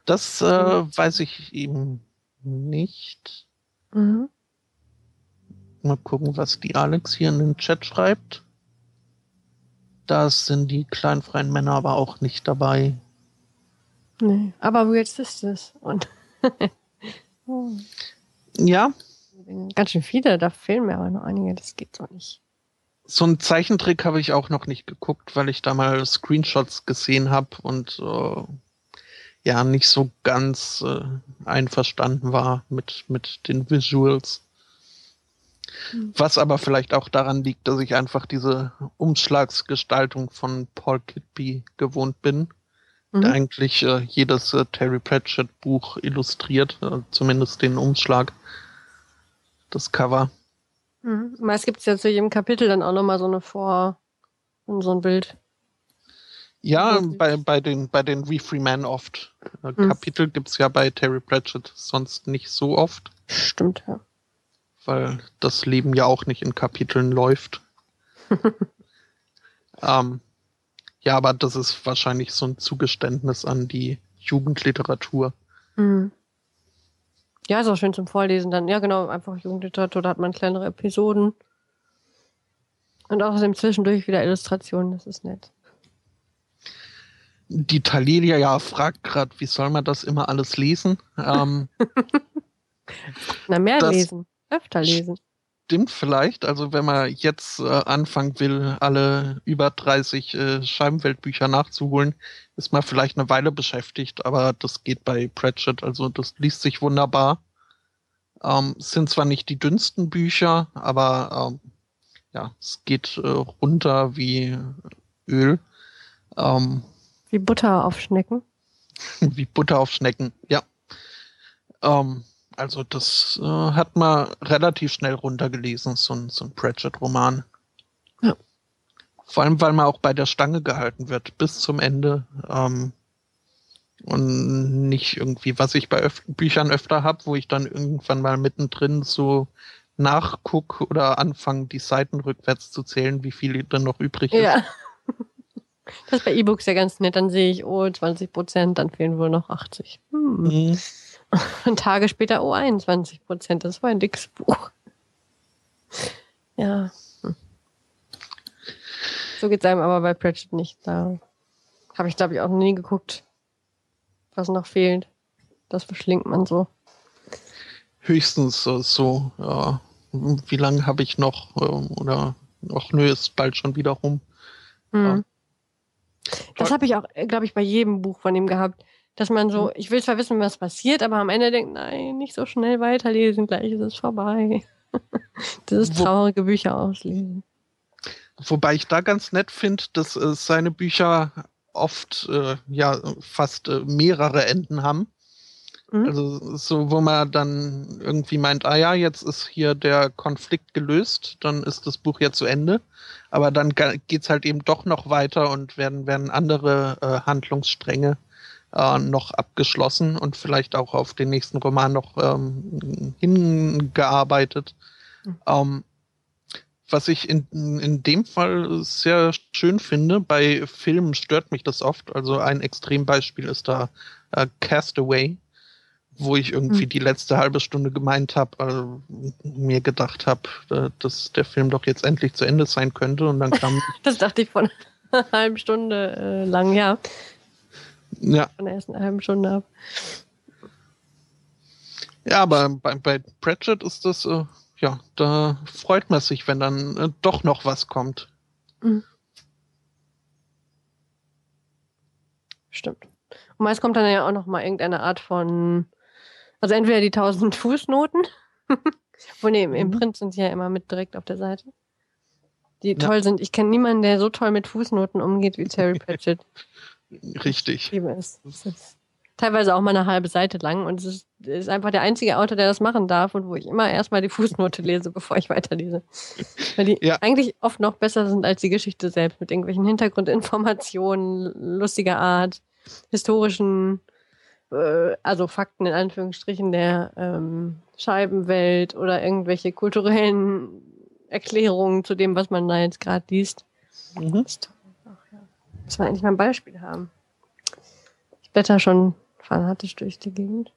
Das äh, weiß ich eben nicht. Mhm. Mal gucken, was die Alex hier in den Chat schreibt. Da sind die kleinen freien Männer aber auch nicht dabei. Nee, aber Weird Sisters und. Ja. Ganz schön viele, da fehlen mir aber noch einige, das geht so nicht. So einen Zeichentrick habe ich auch noch nicht geguckt, weil ich da mal Screenshots gesehen habe und äh, ja nicht so ganz äh, einverstanden war mit, mit den Visuals. Mhm. Was aber vielleicht auch daran liegt, dass ich einfach diese Umschlagsgestaltung von Paul Kidby gewohnt bin, mhm. der eigentlich äh, jedes äh, Terry Pratchett Buch illustriert, äh, zumindest den Umschlag, das Cover. Mhm. Meist gibt es ja zu jedem Kapitel dann auch nochmal so eine Vor- und so ein Bild. Ja, bei, bei den, bei den We Free Men oft. Äh, mhm. Kapitel gibt's ja bei Terry Pratchett sonst nicht so oft. Stimmt, ja. Weil das Leben ja auch nicht in Kapiteln läuft. ähm, ja, aber das ist wahrscheinlich so ein Zugeständnis an die Jugendliteratur. Mhm. Ja, ist auch schön zum Vorlesen dann. Ja, genau, einfach Jugendliteratur, da hat man kleinere Episoden. Und außerdem zwischendurch wieder Illustrationen, das ist nett. Die Talelia ja fragt gerade, wie soll man das immer alles lesen? Ähm, Na, mehr lesen, öfter lesen. Stimmt vielleicht. Also wenn man jetzt äh, anfangen will, alle über 30 äh, Scheibenweltbücher nachzuholen, ist man vielleicht eine Weile beschäftigt, aber das geht bei Pratchett, also das liest sich wunderbar. Ähm, sind zwar nicht die dünnsten Bücher, aber ähm, ja, es geht äh, runter wie Öl. Ähm, wie Butter auf Schnecken. Wie Butter auf Schnecken, ja. Ähm, also das äh, hat man relativ schnell runtergelesen, so ein, so ein Pratchett-Roman. Ja. Vor allem, weil man auch bei der Stange gehalten wird, bis zum Ende. Ähm, und nicht irgendwie, was ich bei Öf Büchern öfter habe, wo ich dann irgendwann mal mittendrin so nachguck oder anfange, die Seiten rückwärts zu zählen, wie viel dann noch übrig ist. Ja. Das ist bei E-Books ja ganz nett. Dann sehe ich, oh, 20 Prozent, dann fehlen wohl noch 80. Hm. Mhm. Und Tage später, oh, 21 Prozent. Das war ein dickes Buch. Ja. So geht es einem aber bei Pratchett nicht. Da habe ich, glaube ich, auch noch nie geguckt, was noch fehlt. Das verschlingt man so. Höchstens so, so ja. Wie lange habe ich noch? Ähm, oder, ach nö, ist bald schon wieder rum. Mhm. Ja. Das habe ich auch, äh, glaube ich, bei jedem Buch von ihm gehabt. Dass man so, mhm. ich will zwar wissen, was passiert, aber am Ende denkt, nein, nicht so schnell weiterlesen, gleich ist es vorbei. das ist traurige Bücher auslesen. Wobei ich da ganz nett finde, dass äh, seine Bücher oft äh, ja fast äh, mehrere Enden haben. Mhm. Also so, wo man dann irgendwie meint, ah ja, jetzt ist hier der Konflikt gelöst, dann ist das Buch ja zu Ende. Aber dann geht's halt eben doch noch weiter und werden, werden andere äh, Handlungsstränge äh, noch abgeschlossen und vielleicht auch auf den nächsten Roman noch ähm, hingearbeitet. Mhm. Ähm, was ich in, in dem Fall sehr schön finde, bei Filmen stört mich das oft. Also ein Extrembeispiel ist da äh, Castaway wo ich irgendwie mhm. die letzte halbe Stunde gemeint habe, also mir gedacht habe, äh, dass der Film doch jetzt endlich zu Ende sein könnte und dann kam. das dachte ich von einer halben Stunde äh, lang, ja. Ja. Von der ersten halben Stunde ab. Ja, aber bei, bei Pratchett ist das, äh, ja, da freut man sich, wenn dann äh, doch noch was kommt. Mhm. Stimmt. Und meist kommt dann ja auch noch mal irgendeine Art von also entweder die 1000 Fußnoten, wo nee, im, im mhm. Print sind sie ja immer mit direkt auf der Seite. Die ja. toll sind. Ich kenne niemanden, der so toll mit Fußnoten umgeht wie Terry Pratchett. Richtig. Ich liebe es. es ist teilweise auch mal eine halbe Seite lang und es ist, ist, einfach der einzige Autor, der das machen darf und wo ich immer erstmal die Fußnote lese, bevor ich weiterlese. Weil die ja. eigentlich oft noch besser sind als die Geschichte selbst mit irgendwelchen Hintergrundinformationen, lustiger Art, historischen äh, also Fakten in Anführungsstrichen der ähm, Scheibenwelt oder irgendwelche kulturellen Erklärungen zu dem, was man da jetzt gerade liest. Mhm. Das. Muss man eigentlich mal ein Beispiel haben. Ich blätter schon fanatisch durch die Gegend.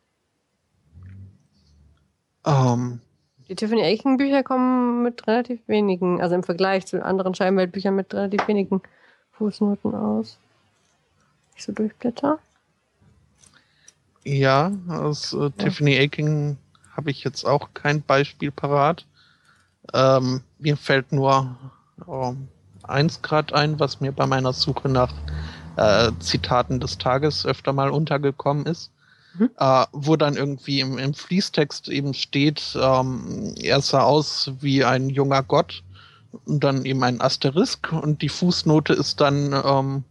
Um. Ähm. Die Tiffany Aiken Bücher kommen mit relativ wenigen, also im Vergleich zu anderen Scheibenweltbüchern mit relativ wenigen Fußnoten aus. Ich so durchblätter. Ja, aus äh, ja. Tiffany Aking habe ich jetzt auch kein Beispiel parat. Ähm, mir fällt nur ähm, eins gerade ein, was mir bei meiner Suche nach äh, Zitaten des Tages öfter mal untergekommen ist. Mhm. Äh, wo dann irgendwie im, im Fließtext eben steht, ähm, er sah aus wie ein junger Gott und dann eben ein Asterisk und die Fußnote ist dann ähm,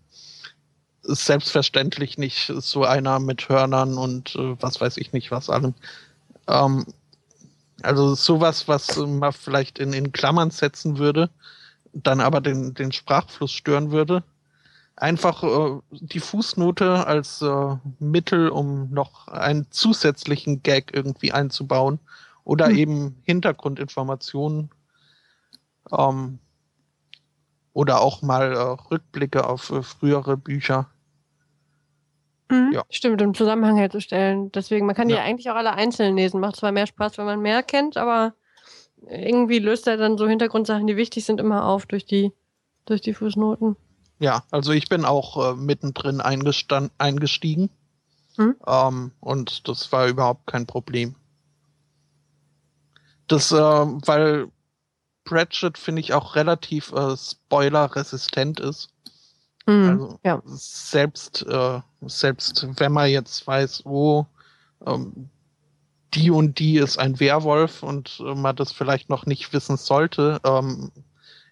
selbstverständlich nicht so einer mit Hörnern und äh, was weiß ich nicht was allem. Ähm, also sowas, was man vielleicht in, in Klammern setzen würde, dann aber den, den Sprachfluss stören würde. Einfach äh, die Fußnote als äh, Mittel, um noch einen zusätzlichen Gag irgendwie einzubauen oder hm. eben Hintergrundinformationen ähm, oder auch mal äh, Rückblicke auf äh, frühere Bücher. Mhm, ja. Stimmt, im Zusammenhang herzustellen. Deswegen, man kann ja. die eigentlich auch alle einzeln lesen. Macht zwar mehr Spaß, wenn man mehr kennt, aber irgendwie löst er dann so Hintergrundsachen, die wichtig sind, immer auf durch die, durch die Fußnoten. Ja, also ich bin auch äh, mittendrin eingestiegen. Hm? Ähm, und das war überhaupt kein Problem. Das, äh, weil Pratchett finde ich auch relativ äh, spoilerresistent ist. Mhm, also ja. selbst, äh, selbst wenn man jetzt weiß, wo ähm, die und die ist ein Werwolf und äh, man das vielleicht noch nicht wissen sollte, ähm,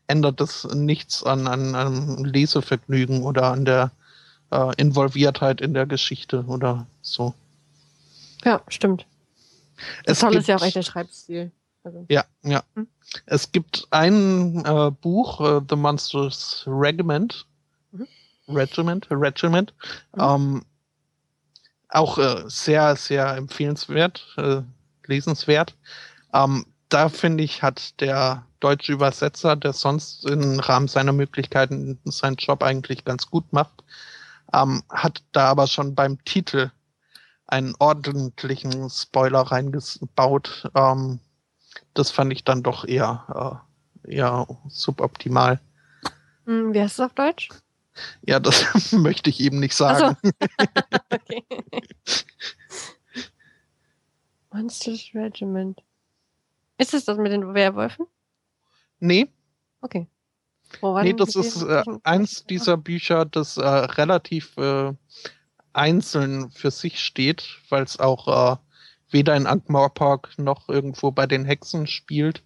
ändert das nichts an, an einem Lesevergnügen oder an der äh, Involviertheit in der Geschichte oder so. Ja, stimmt. Das es Tolle ist ja auch echt der Schreibstil. Also. Ja, ja. Hm? Es gibt ein äh, Buch, äh, The Monsters Regiment. Mhm. Regiment, Regiment. Mhm. Ähm, auch äh, sehr, sehr empfehlenswert, äh, lesenswert. Ähm, da finde ich, hat der deutsche Übersetzer, der sonst im Rahmen seiner Möglichkeiten seinen Job eigentlich ganz gut macht, ähm, hat da aber schon beim Titel einen ordentlichen Spoiler reingebaut, ähm, das fand ich dann doch eher, äh, eher suboptimal. Hm, wie heißt es auf Deutsch? Ja, das möchte ich eben nicht sagen. So. okay. Monsters Regiment. Ist es das mit den Werwölfen? Nee. Okay. nee, das ist äh, eins dieser Bücher, das äh, relativ äh, einzeln für sich steht, weil es auch äh, weder in Ankh-Morpork noch irgendwo bei den Hexen spielt.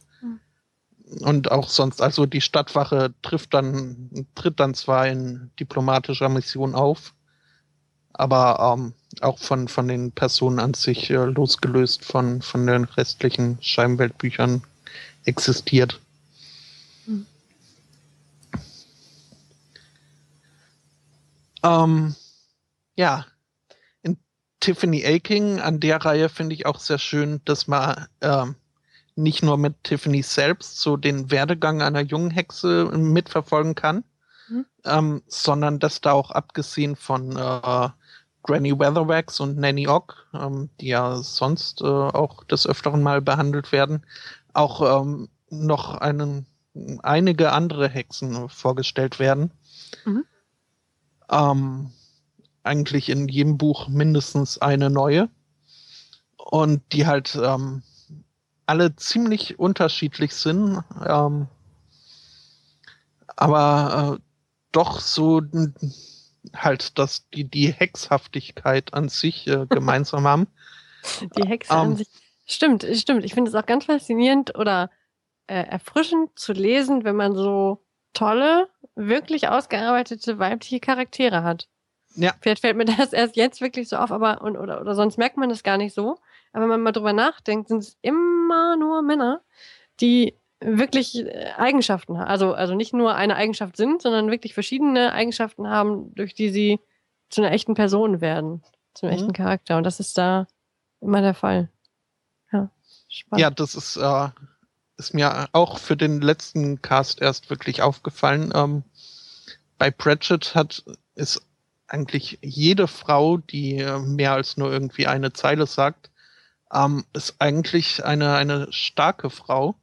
Und auch sonst, also die Stadtwache trifft dann, tritt dann zwar in diplomatischer Mission auf, aber ähm, auch von, von den Personen an sich äh, losgelöst von, von den restlichen Scheibenweltbüchern existiert. Hm. Ähm, ja, Tiffany Aking an der Reihe finde ich auch sehr schön, dass man ähm, nicht nur mit Tiffany selbst so den Werdegang einer jungen Hexe mitverfolgen kann, mhm. ähm, sondern dass da auch abgesehen von äh, Granny Weatherwax und Nanny Ock, ähm, die ja sonst äh, auch des Öfteren mal behandelt werden, auch ähm, noch einen, einige andere Hexen vorgestellt werden. Mhm. Ähm, eigentlich in jedem Buch mindestens eine neue. Und die halt ähm, alle ziemlich unterschiedlich sind, ähm, aber äh, doch so halt, dass die, die Hexhaftigkeit an sich äh, gemeinsam haben. Die Hexe ähm, an sich. Stimmt, stimmt. Ich finde es auch ganz faszinierend oder äh, erfrischend zu lesen, wenn man so tolle, wirklich ausgearbeitete weibliche Charaktere hat. Ja. Vielleicht fällt mir das erst jetzt wirklich so auf, aber und, oder, oder sonst merkt man das gar nicht so. Aber wenn man mal drüber nachdenkt, sind es immer nur Männer, die wirklich äh, Eigenschaften haben. Also, also nicht nur eine Eigenschaft sind, sondern wirklich verschiedene Eigenschaften haben, durch die sie zu einer echten Person werden, zu einem mhm. echten Charakter. Und das ist da immer der Fall. Ja, spannend. Ja, das ist, äh, ist mir auch für den letzten Cast erst wirklich aufgefallen. Ähm, bei Pratchett hat ist eigentlich jede Frau, die äh, mehr als nur irgendwie eine Zeile sagt, ähm, ist eigentlich eine, eine starke Frau,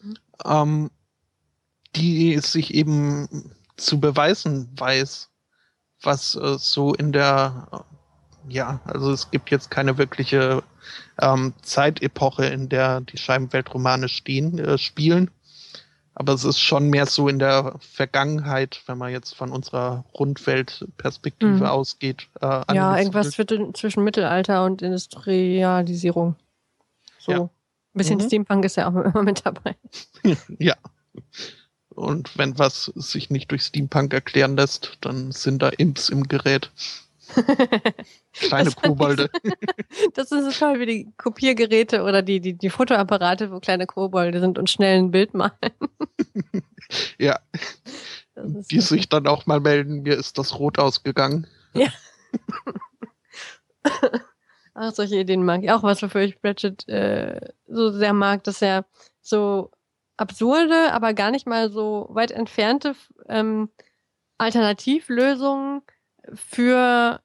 mhm. ähm, die sich eben zu beweisen weiß, was äh, so in der, äh, ja, also es gibt jetzt keine wirkliche ähm, Zeitepoche, in der die Scheibenweltromane stehen, äh, spielen. Aber es ist schon mehr so in der Vergangenheit, wenn man jetzt von unserer Rundweltperspektive mhm. ausgeht. Äh, ja, irgendwas zwischen Mittelalter und Industrialisierung. So. Ja. Ein bisschen mhm. Steampunk ist ja auch immer mit dabei. ja. Und wenn was sich nicht durch Steampunk erklären lässt, dann sind da Imps im Gerät. Kleine Kobolde. das ist so toll, wie die Kopiergeräte oder die, die, die Fotoapparate, wo kleine Kobolde sind und schnell ein Bild malen. ja. Die sich dann auch mal melden, mir ist das rot ausgegangen. Ja. Ach, solche Ideen mag ich auch, was wofür ich Bridget äh, so sehr mag, dass er so absurde, aber gar nicht mal so weit entfernte ähm, Alternativlösungen für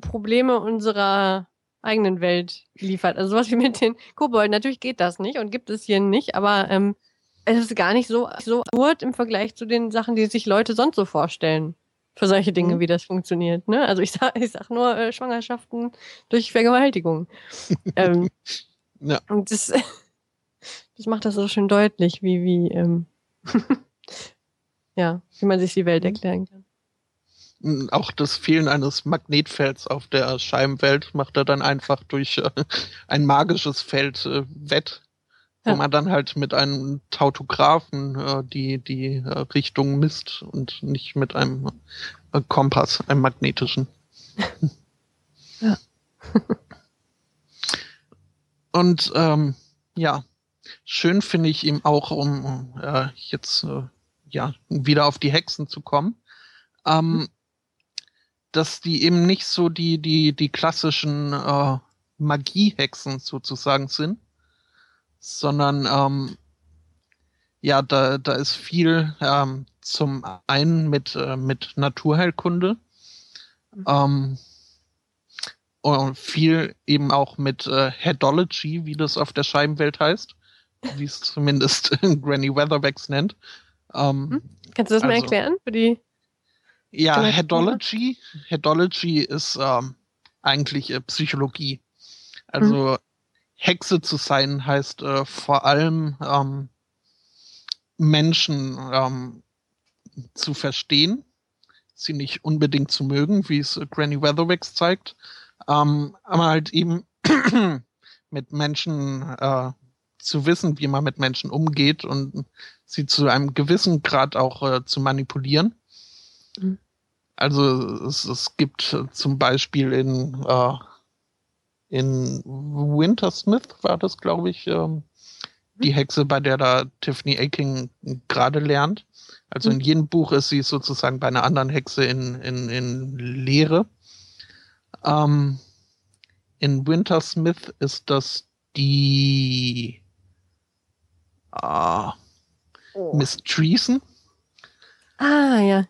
Probleme unserer eigenen Welt liefert. Also sowas wie mit den Kobolden. Natürlich geht das nicht und gibt es hier nicht, aber ähm, es ist gar nicht so, so absurd im Vergleich zu den Sachen, die sich Leute sonst so vorstellen. Für solche Dinge, mhm. wie das funktioniert. Ne? Also ich sag, ich sag nur äh, Schwangerschaften durch Vergewaltigung. ähm, ja. Und das, das macht das so schön deutlich, wie, wie, ähm, ja, wie man sich die Welt mhm. erklären kann auch das Fehlen eines Magnetfelds auf der Scheibenwelt macht er dann einfach durch äh, ein magisches Feld äh, wett, ja. wo man dann halt mit einem Tautographen äh, die, die äh, Richtung misst und nicht mit einem äh, Kompass, einem magnetischen. ja. und ähm, ja, schön finde ich ihm auch, um äh, jetzt äh, ja wieder auf die Hexen zu kommen. Ähm, dass die eben nicht so die, die, die klassischen äh, Magiehexen sozusagen sind, sondern ähm, ja, da, da ist viel ähm, zum einen mit, äh, mit Naturheilkunde mhm. ähm, und viel eben auch mit äh, Headology, wie das auf der Scheibenwelt heißt, wie es zumindest Granny Weatherwax nennt. Ähm, hm? Kannst du das also, mal erklären für die ja, Headology. Headology ist ähm, eigentlich äh, Psychologie. Also mhm. Hexe zu sein heißt äh, vor allem ähm, Menschen ähm, zu verstehen, sie nicht unbedingt zu mögen, wie es äh, Granny Weatherwax zeigt, ähm, aber halt eben mit Menschen äh, zu wissen, wie man mit Menschen umgeht und sie zu einem gewissen Grad auch äh, zu manipulieren. Mhm. Also es, es gibt zum Beispiel in, äh, in Wintersmith war das, glaube ich, ähm, die mhm. Hexe, bei der da Tiffany Aking gerade lernt. Also in mhm. jedem Buch ist sie sozusagen bei einer anderen Hexe in, in, in Lehre. Ähm, in Wintersmith ist das die äh, oh. Miss Treason. Ah, ja.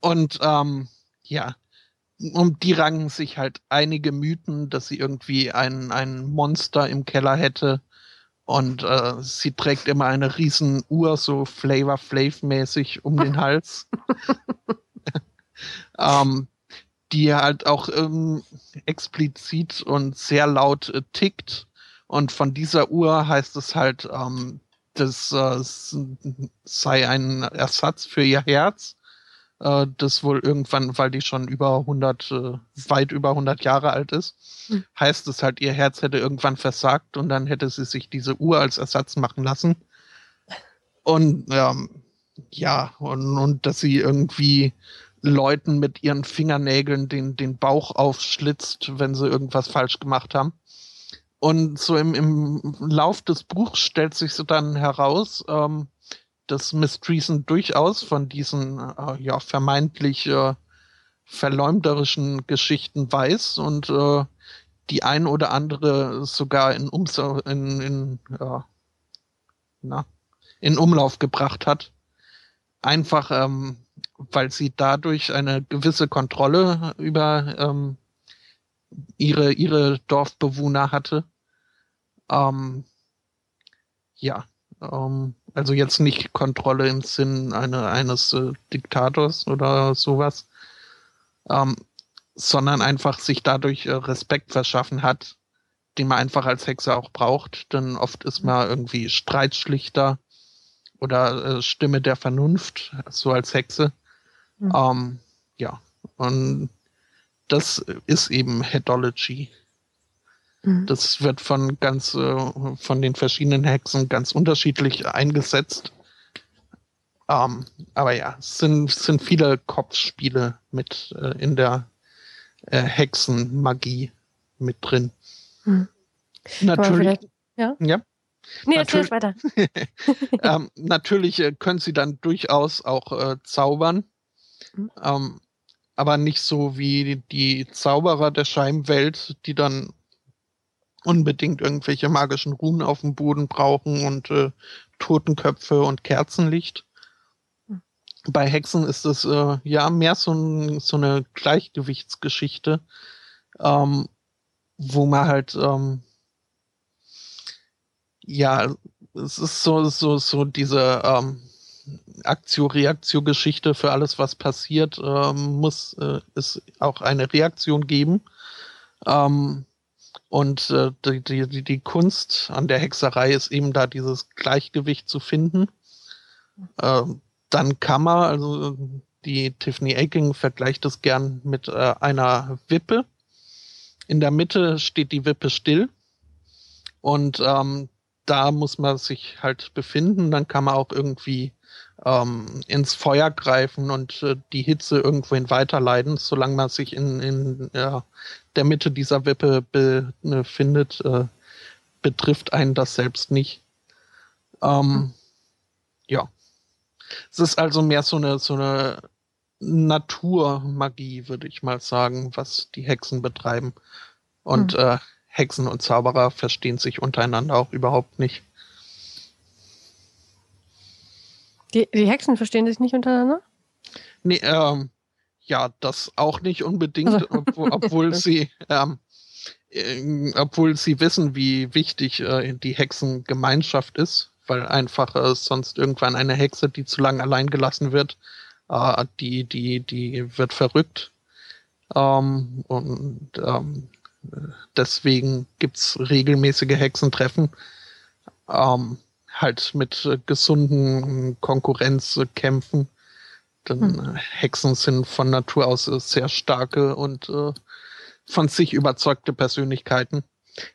Und ähm, ja, um die ranken sich halt einige Mythen, dass sie irgendwie ein, ein Monster im Keller hätte. Und äh, sie trägt immer eine riesen Uhr, so Flavor Flav mäßig um den Hals. ähm, die halt auch ähm, explizit und sehr laut äh, tickt. Und von dieser Uhr heißt es halt, ähm, das äh, sei ein Ersatz für ihr Herz äh, das wohl irgendwann, weil die schon über 100, äh, weit über 100 Jahre alt ist, mhm. heißt es halt, ihr Herz hätte irgendwann versagt und dann hätte sie sich diese Uhr als Ersatz machen lassen. Und ähm, ja, und, und dass sie irgendwie Leuten mit ihren Fingernägeln den, den Bauch aufschlitzt, wenn sie irgendwas falsch gemacht haben. Und so im, im Lauf des Buchs stellt sich so dann heraus, ähm, dass Miss Treason durchaus von diesen äh, ja vermeintlich äh, verleumderischen Geschichten weiß und äh, die ein oder andere sogar in, Ums in, in, ja, na, in Umlauf gebracht hat. Einfach, ähm, weil sie dadurch eine gewisse Kontrolle über ähm, ihre, ihre Dorfbewohner hatte. Ähm, ja, ähm, also jetzt nicht Kontrolle im Sinn eine, eines äh, Diktators oder sowas, ähm, sondern einfach sich dadurch äh, Respekt verschaffen hat, den man einfach als Hexe auch braucht. Denn oft ist man irgendwie Streitschlichter oder äh, Stimme der Vernunft, so als Hexe. Mhm. Ähm, ja, und das ist eben Headology. Mhm. Das wird von ganz, äh, von den verschiedenen Hexen ganz unterschiedlich eingesetzt. Ähm, aber ja, es sind, sind viele Kopfspiele mit äh, in der äh, Hexenmagie mit drin. Mhm. Natürlich. Ja. ja. Nee, erzähl weiter. ähm, natürlich äh, können sie dann durchaus auch äh, zaubern. Mhm. Ähm, aber nicht so wie die Zauberer der Scheibenwelt, die dann unbedingt irgendwelche magischen Runen auf dem Boden brauchen und äh, Totenköpfe und Kerzenlicht. Bei Hexen ist es äh, ja mehr so, ein, so eine Gleichgewichtsgeschichte, ähm, wo man halt ähm, ja, es ist so, so, so diese ähm, Aktio-Reaktio-Geschichte für alles, was passiert, ähm, muss äh, es auch eine Reaktion geben. Ähm, und äh, die, die, die Kunst an der Hexerei ist eben da dieses Gleichgewicht zu finden. Ähm, dann kann man, also die Tiffany Aking vergleicht es gern mit äh, einer Wippe. In der Mitte steht die Wippe still und ähm, da muss man sich halt befinden. Dann kann man auch irgendwie ähm, ins Feuer greifen und äh, die Hitze irgendwohin weiterleiten, solange man sich in, in ja, der Mitte dieser Wippe befindet, äh, betrifft einen das selbst nicht. Ähm. Ja. Es ist also mehr so eine, so eine Naturmagie, würde ich mal sagen, was die Hexen betreiben. Und mhm. äh, Hexen und Zauberer verstehen sich untereinander auch überhaupt nicht. Die, die Hexen verstehen sich nicht untereinander? Nee, ähm, ja, das auch nicht unbedingt, also. obwohl, obwohl sie, ähm, äh, obwohl sie wissen, wie wichtig äh, die Hexengemeinschaft ist, weil einfach äh, sonst irgendwann eine Hexe, die zu lange allein gelassen wird, äh, die, die, die wird verrückt. Ähm, und ähm, deswegen gibt's regelmäßige Hexentreffen. Ähm, halt mit äh, gesunden Konkurrenzkämpfen. Denn hm. Hexen sind von Natur aus äh, sehr starke und äh, von sich überzeugte Persönlichkeiten.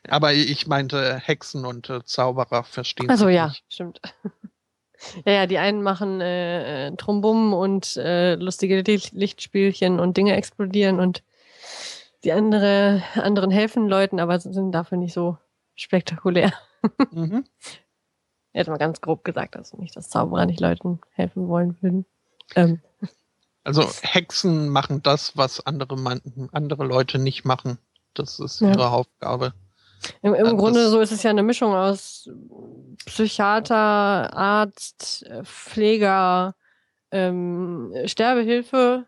Aber ich meinte Hexen und äh, Zauberer verstehen Also ja, nicht. stimmt. ja, ja, die einen machen äh, äh Trombum und äh, lustige Lichtspielchen und Dinge explodieren und die andere, anderen helfen Leuten, aber sind dafür nicht so spektakulär. Mhm. Jetzt mal ganz grob gesagt, also nicht, dass Zauberer nicht Leuten helfen wollen würden. Ähm. Also Hexen machen das, was andere, andere Leute nicht machen. Das ist ihre ja. Aufgabe. Im, im Grunde so ist es ja eine Mischung aus Psychiater, Arzt, Pfleger, ähm, Sterbehilfe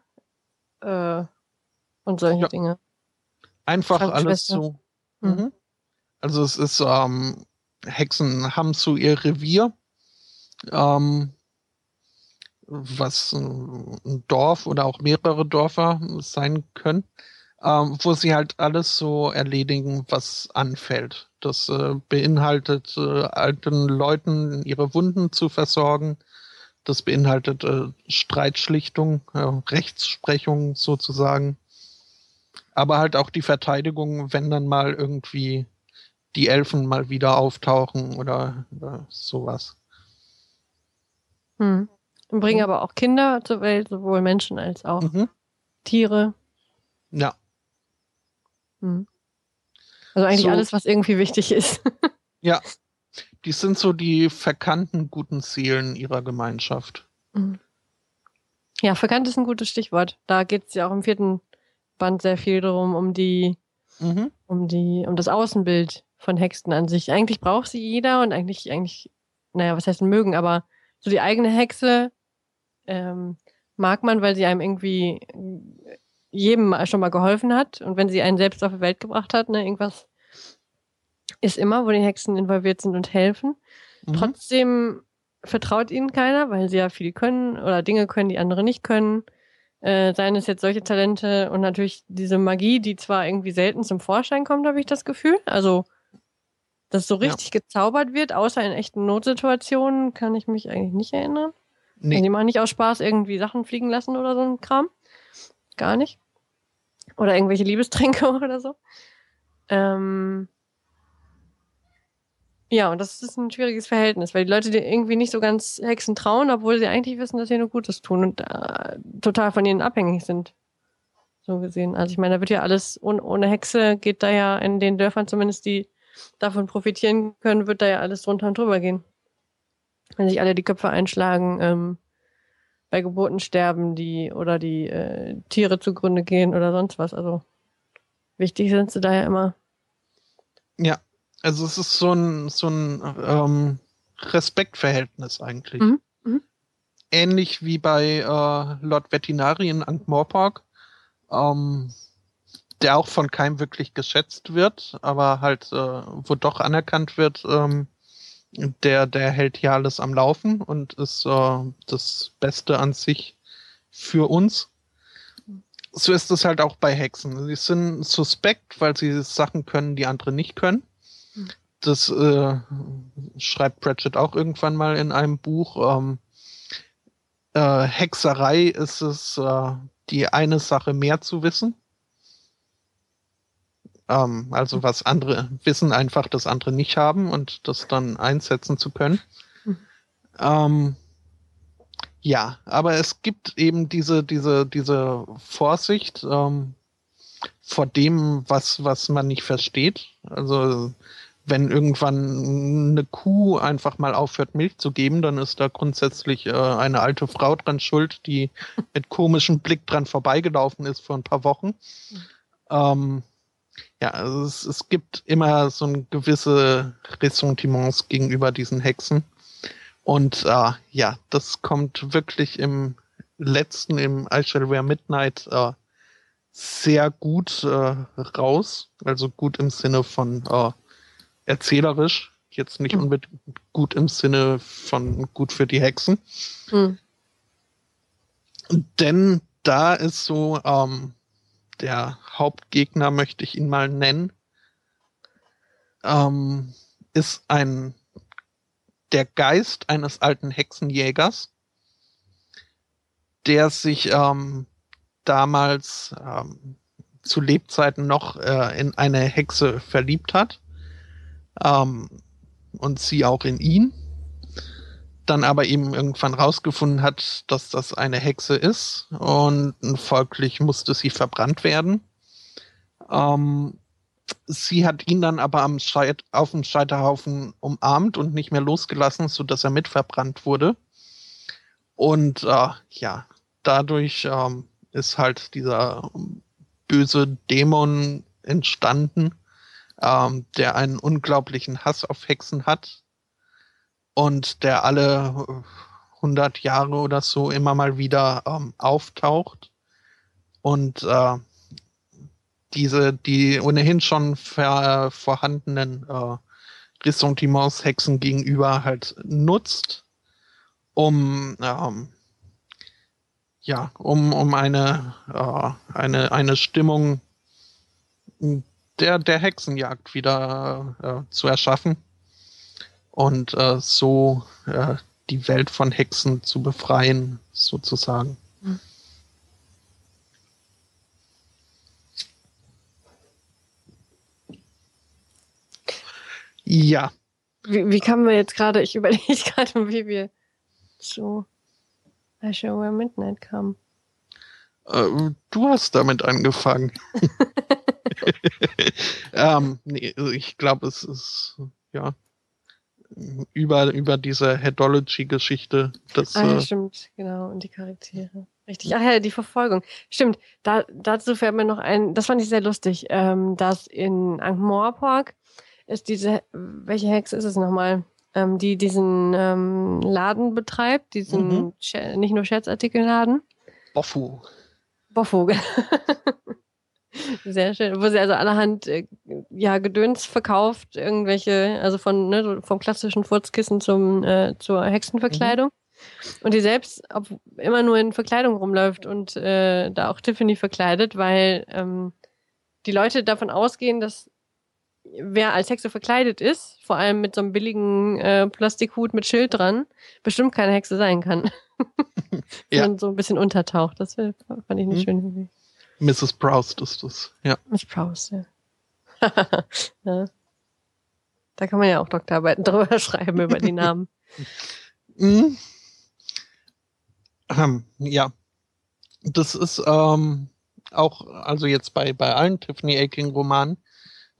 äh, und solche ja. Dinge. Einfach alles so. Mhm. mhm. Also es ist, ähm, Hexen haben so ihr Revier, ähm, was ein Dorf oder auch mehrere Dörfer sein können, ähm, wo sie halt alles so erledigen, was anfällt. Das äh, beinhaltet äh, alten Leuten ihre Wunden zu versorgen. Das beinhaltet äh, Streitschlichtung, äh, Rechtsprechung sozusagen aber halt auch die Verteidigung, wenn dann mal irgendwie die Elfen mal wieder auftauchen oder, oder sowas. Hm. Und bringen mhm. aber auch Kinder zur Welt, sowohl Menschen als auch mhm. Tiere. Ja. Hm. Also eigentlich so, alles, was irgendwie wichtig ist. ja. Die sind so die verkannten guten Seelen ihrer Gemeinschaft. Mhm. Ja, verkannt ist ein gutes Stichwort. Da geht es ja auch im vierten Band sehr viel darum, um die, mhm. um die, um das Außenbild von Hexen an sich. Eigentlich braucht sie jeder und eigentlich, eigentlich, naja, was heißt mögen, aber so die eigene Hexe ähm, mag man, weil sie einem irgendwie jedem schon mal geholfen hat und wenn sie einen selbst auf die Welt gebracht hat, ne, irgendwas ist immer, wo die Hexen involviert sind und helfen. Mhm. Trotzdem vertraut ihnen keiner, weil sie ja viel können oder Dinge können, die andere nicht können. Äh, seien es jetzt solche Talente und natürlich diese Magie, die zwar irgendwie selten zum Vorschein kommt, habe ich das Gefühl. Also Dass so richtig ja. gezaubert wird, außer in echten Notsituationen, kann ich mich eigentlich nicht erinnern. Nee. Also die machen nicht aus Spaß irgendwie Sachen fliegen lassen oder so ein Kram. Gar nicht. Oder irgendwelche Liebestränke oder so. Ähm, ja, und das ist ein schwieriges Verhältnis, weil die Leute dir irgendwie nicht so ganz Hexen trauen, obwohl sie eigentlich wissen, dass sie nur Gutes tun und äh, total von ihnen abhängig sind. So gesehen. Also ich meine, da wird ja alles ohne, ohne Hexe geht da ja in den Dörfern zumindest, die davon profitieren können, wird da ja alles drunter und drüber gehen. Wenn sich alle die Köpfe einschlagen, ähm, bei Geburten sterben die oder die äh, Tiere zugrunde gehen oder sonst was. Also wichtig sind sie da ja immer. Ja, also es ist so ein, so ein ähm, Respektverhältnis eigentlich. Mhm. Mhm. Ähnlich wie bei äh, Lord Veterinari in Ankh-Morpork, ähm, der auch von keinem wirklich geschätzt wird, aber halt, äh, wo doch anerkannt wird, ähm, der, der hält hier alles am Laufen und ist äh, das Beste an sich für uns. So ist es halt auch bei Hexen. Sie sind suspekt, weil sie Sachen können, die andere nicht können das äh, schreibt Pratchett auch irgendwann mal in einem Buch. Ähm, äh, Hexerei ist es, äh, die eine Sache mehr zu wissen. Ähm, also was andere wissen, einfach das andere nicht haben und das dann einsetzen zu können. Mhm. Ähm, ja, aber es gibt eben diese, diese, diese Vorsicht ähm, vor dem, was, was man nicht versteht. Also wenn irgendwann eine Kuh einfach mal aufhört, Milch zu geben, dann ist da grundsätzlich äh, eine alte Frau dran schuld, die mit komischem Blick dran vorbeigelaufen ist vor ein paar Wochen. Mhm. Ähm, ja, also es, es gibt immer so ein gewisse Ressentiments gegenüber diesen Hexen. Und äh, ja, das kommt wirklich im letzten, im I Shall Wear Midnight, äh, sehr gut äh, raus. Also gut im Sinne von äh, erzählerisch, jetzt nicht mhm. unbedingt gut im Sinne von gut für die Hexen. Mhm. Denn da ist so ähm, der Hauptgegner, möchte ich ihn mal nennen, ähm, ist ein der Geist eines alten Hexenjägers, der sich ähm, damals ähm, zu Lebzeiten noch äh, in eine Hexe verliebt hat ähm, und sie auch in ihn. Dann aber eben irgendwann rausgefunden hat, dass das eine Hexe ist und folglich musste sie verbrannt werden. Ähm, sie hat ihn dann aber am Scheit auf dem Scheiterhaufen umarmt und nicht mehr losgelassen, so dass er mit verbrannt wurde. Und äh, ja, dadurch ähm, ist halt dieser böse Dämon entstanden, ähm, der einen unglaublichen Hass auf Hexen hat und der alle 100 Jahre oder so immer mal wieder ähm, auftaucht. Und äh, diese, die ohnehin schon ver, vorhandenen äh, Ressentiments Hexen gegenüber halt nutzt, um ähm, ja, um, um eine, äh, eine, eine Stimmung der, der Hexenjagd wieder äh, zu erschaffen und äh, so äh, die Welt von Hexen zu befreien, sozusagen. Mhm. Ja. Wie, wie kamen wir jetzt gerade, ich überlege gerade, wie wir zu I Show Where Midnight kamen. Äh, du hast damit angefangen. ähm, nee, also ich glaube, es ist ja über, über diese Headology-Geschichte. Ah, ja, äh, stimmt, genau. Und die Charaktere. Richtig. Ach ja, die Verfolgung. Stimmt. Da, dazu fällt mir noch ein, das fand ich sehr lustig, ähm, dass in Ankh-Morpork ist diese, welche Hexe ist es nochmal? Ähm, die diesen ähm, Laden betreibt, diesen mhm. nicht nur Scherzartikelladen. Boffu. Boffu, Sehr schön. Wo sie also allerhand äh, ja, Gedöns verkauft, irgendwelche, also von ne, vom klassischen Furzkissen zum, äh, zur Hexenverkleidung. Mhm. Und die selbst ob, immer nur in Verkleidung rumläuft und äh, da auch Tiffany verkleidet, weil ähm, die Leute davon ausgehen, dass wer als Hexe verkleidet ist, vor allem mit so einem billigen äh, Plastikhut mit Schild dran, bestimmt keine Hexe sein kann. ja. Und so ein bisschen untertaucht. Das fand ich eine hm. schöne Idee. Mrs. Proust ist das, ja. Miss Proust, ja. ja. Da kann man ja auch Doktorarbeiten drüber schreiben, über die Namen. Mhm. Ähm, ja. Das ist ähm, auch, also jetzt bei, bei allen Tiffany Aching-Romanen,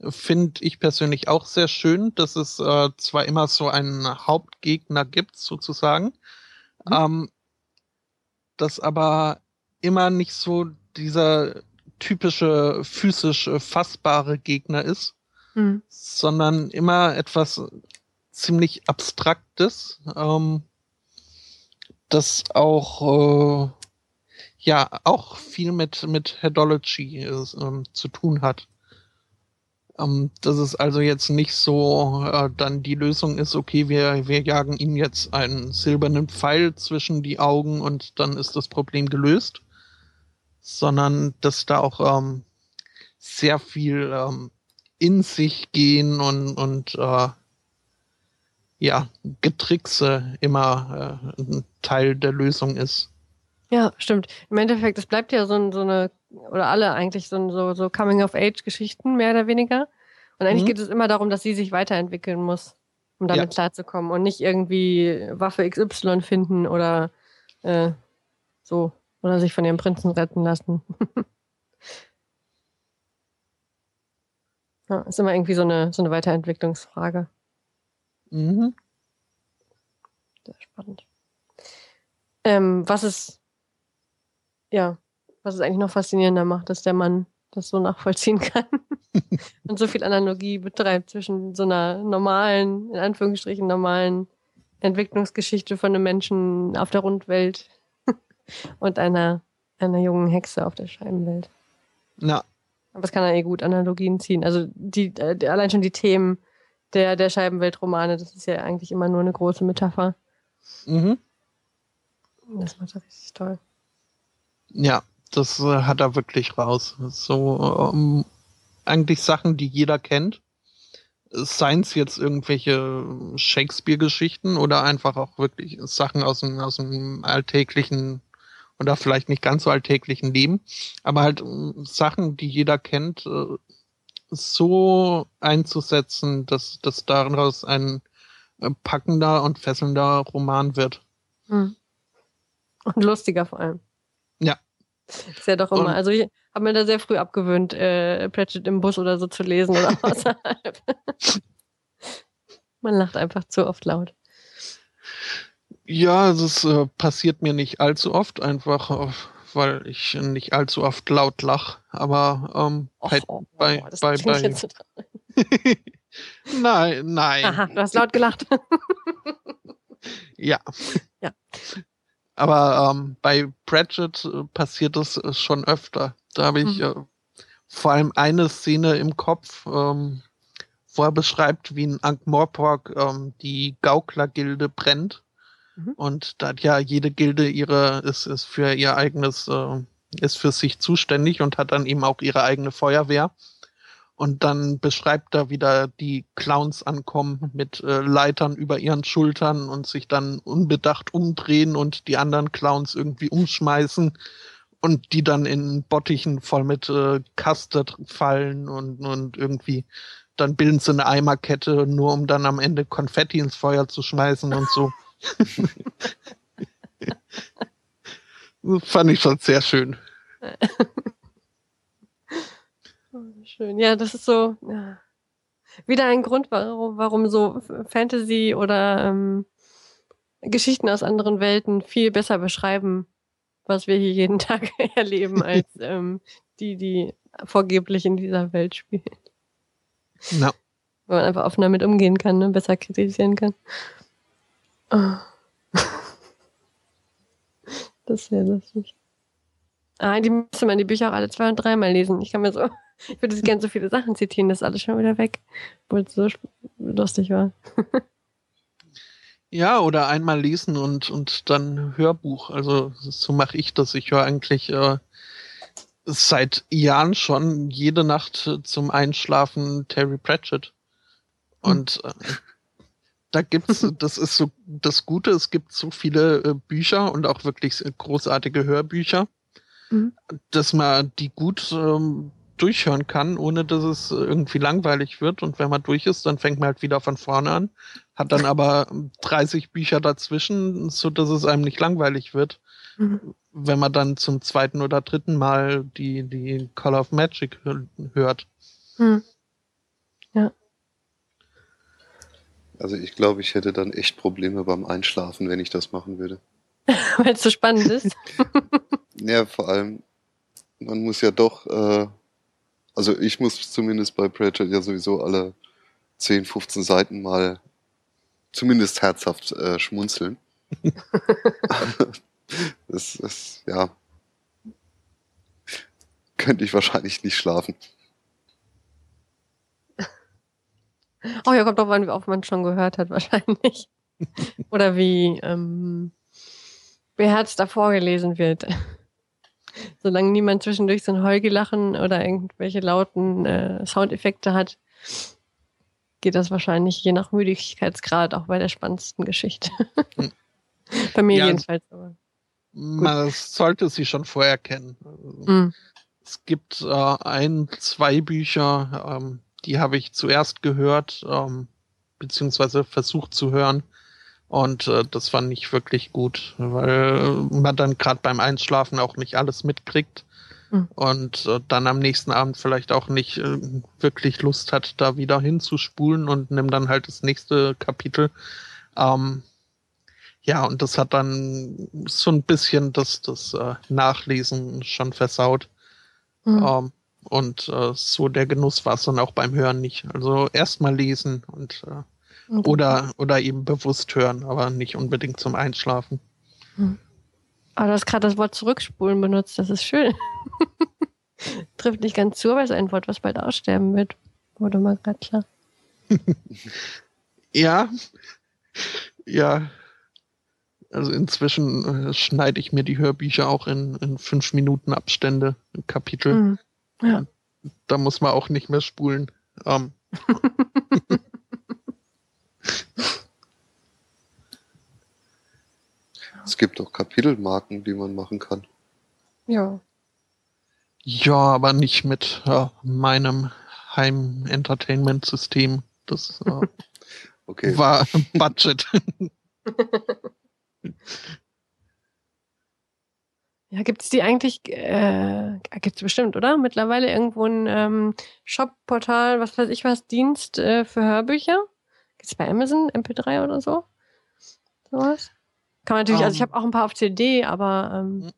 finde ich persönlich auch sehr schön, dass es äh, zwar immer so einen Hauptgegner gibt, sozusagen, mhm. ähm, dass aber immer nicht so dieser typische physisch fassbare Gegner ist, mhm. sondern immer etwas ziemlich Abstraktes, ähm, das auch äh, ja auch viel mit mit Headology äh, zu tun hat. Ähm, dass es also jetzt nicht so äh, dann die Lösung ist, okay, wir, wir jagen ihm jetzt einen silbernen Pfeil zwischen die Augen und dann ist das Problem gelöst, sondern dass da auch ähm, sehr viel ähm, in sich gehen und, und äh, ja, Getrickse immer äh, ein Teil der Lösung ist. Ja, stimmt. Im Endeffekt, es bleibt ja so, so eine oder alle eigentlich so, so, so Coming-of-Age-Geschichten, mehr oder weniger. Und eigentlich mhm. geht es immer darum, dass sie sich weiterentwickeln muss, um damit ja. klarzukommen und nicht irgendwie Waffe XY finden oder äh, so. Oder sich von ihrem Prinzen retten lassen. ja, ist immer irgendwie so eine, so eine Weiterentwicklungsfrage. Mhm. Sehr spannend. Ähm, was ist, ja, was es eigentlich noch faszinierender macht, dass der Mann das so nachvollziehen kann und so viel Analogie betreibt zwischen so einer normalen, in Anführungsstrichen normalen Entwicklungsgeschichte von einem Menschen auf der Rundwelt und einer, einer jungen Hexe auf der Scheibenwelt. Ja. Aber das kann er eh gut Analogien ziehen. Also die, äh, allein schon die Themen der, der Scheibenweltromane, das ist ja eigentlich immer nur eine große Metapher. Mhm. Das macht er richtig toll. Ja, das äh, hat er wirklich raus. So ähm, eigentlich Sachen, die jeder kennt. Seien es jetzt irgendwelche Shakespeare-Geschichten oder einfach auch wirklich Sachen aus dem, aus dem alltäglichen oder vielleicht nicht ganz so alltäglichen Leben, aber halt äh, Sachen, die jeder kennt, äh, so einzusetzen, dass, dass daraus ein äh, packender und fesselnder Roman wird. Hm. Und lustiger vor allem. Ja. Ist ja doch immer. Und, also ich habe mir da sehr früh abgewöhnt, äh, Pratchett im Bus oder so zu lesen oder außerhalb. Man lacht einfach zu oft laut. Ja, es äh, passiert mir nicht allzu oft, einfach äh, weil ich nicht allzu oft laut lach. Aber ähm, Och, bei, oh, bei, oh, bei, bei, nein, nein. Aha, du hast laut gelacht. ja. Ja. Aber ähm, bei Pratchett äh, passiert das äh, schon öfter. Da habe ich mhm. äh, vor allem eine Szene im Kopf, ähm, wo er beschreibt, wie in Ankh-Morpork ähm, die Gaukler-Gilde brennt. Mhm. Und da hat ja jede Gilde ihre, ist, ist für ihr eigenes, äh, ist für sich zuständig und hat dann eben auch ihre eigene Feuerwehr. Und dann beschreibt er, wie da die Clowns ankommen mit äh, Leitern über ihren Schultern und sich dann unbedacht umdrehen und die anderen Clowns irgendwie umschmeißen und die dann in Bottichen voll mit äh, fallen und, und irgendwie dann bilden sie eine Eimerkette, nur um dann am Ende Konfetti ins Feuer zu schmeißen und so. das fand ich schon sehr schön. Schön. Ja, das ist so ja. wieder ein Grund, warum, warum so Fantasy oder ähm, Geschichten aus anderen Welten viel besser beschreiben, was wir hier jeden Tag erleben, als ähm, die, die vorgeblich in dieser Welt spielen. No. Weil man einfach offener damit umgehen kann, ne? besser kritisieren kann. Das sehr lustig. Ah, die müsste man die Bücher auch alle zwei und dreimal lesen. Ich kann mir so ich würde gerne so viele Sachen zitieren, das ist alles schon wieder weg, obwohl es so lustig war. ja, oder einmal lesen und, und dann Hörbuch. Also so mache ich das. Ich höre eigentlich äh, Seit Jahren schon jede Nacht zum Einschlafen Terry Pratchett. Und äh, da gibt's, das ist so das Gute, es gibt so viele äh, Bücher und auch wirklich großartige Hörbücher, mhm. dass man die gut ähm, durchhören kann, ohne dass es irgendwie langweilig wird. Und wenn man durch ist, dann fängt man halt wieder von vorne an, hat dann aber 30 Bücher dazwischen, so dass es einem nicht langweilig wird. Mhm. Wenn man dann zum zweiten oder dritten Mal die, die Call of Magic hört. Mhm. Ja. Also ich glaube, ich hätte dann echt Probleme beim Einschlafen, wenn ich das machen würde. Weil es so spannend ist. ja, vor allem, man muss ja doch, äh, also ich muss zumindest bei Pratchett ja sowieso alle 10, 15 Seiten mal zumindest herzhaft äh, schmunzeln. das ist, ja, könnte ich wahrscheinlich nicht schlafen. Oh ja, kommt doch an, wie oft man schon gehört hat, wahrscheinlich. Oder wie ähm, beherzt da vorgelesen wird. Solange niemand zwischendurch so ein Heugelachen oder irgendwelche lauten äh, Soundeffekte hat, geht das wahrscheinlich je nach Müdigkeitsgrad auch bei der spannendsten Geschichte. Hm. bei mir ja, jedenfalls. Aber. Man sollte sie schon vorher kennen. Mhm. Es gibt äh, ein, zwei Bücher, ähm, die habe ich zuerst gehört, ähm, beziehungsweise versucht zu hören. Und äh, das fand ich wirklich gut, weil man dann gerade beim Einschlafen auch nicht alles mitkriegt mhm. und äh, dann am nächsten Abend vielleicht auch nicht äh, wirklich Lust hat, da wieder hinzuspulen und nimmt dann halt das nächste Kapitel. Ähm, ja, und das hat dann so ein bisschen das, das äh, Nachlesen schon versaut. Mhm. Ähm, und äh, so der Genuss war es dann auch beim Hören nicht. Also erstmal lesen und äh, okay. oder, oder eben bewusst hören, aber nicht unbedingt zum Einschlafen. Hm. Aber du hast gerade das Wort zurückspulen benutzt, das ist schön. Trifft nicht ganz zu, aber ist ein Wort, was bald aussterben wird. Wurde mal gerade klar. ja. Ja. Also inzwischen äh, schneide ich mir die Hörbücher auch in, in fünf Minuten Abstände, Kapitel. Mhm. Ja. Da muss man auch nicht mehr spulen. Ähm. es gibt auch Kapitelmarken, die man machen kann. Ja. Ja, aber nicht mit äh, meinem Heim-Entertainment-System. Das äh, okay. war Budget. Ja, gibt es die eigentlich, äh, gibt es bestimmt, oder? Mittlerweile irgendwo ein ähm, Shop-Portal, was weiß ich was, Dienst äh, für Hörbücher? Gibt es bei Amazon, MP3 oder so? Sowas? Kann man natürlich, um, also ich ähm. habe auch ein paar auf CD, aber ähm, hm.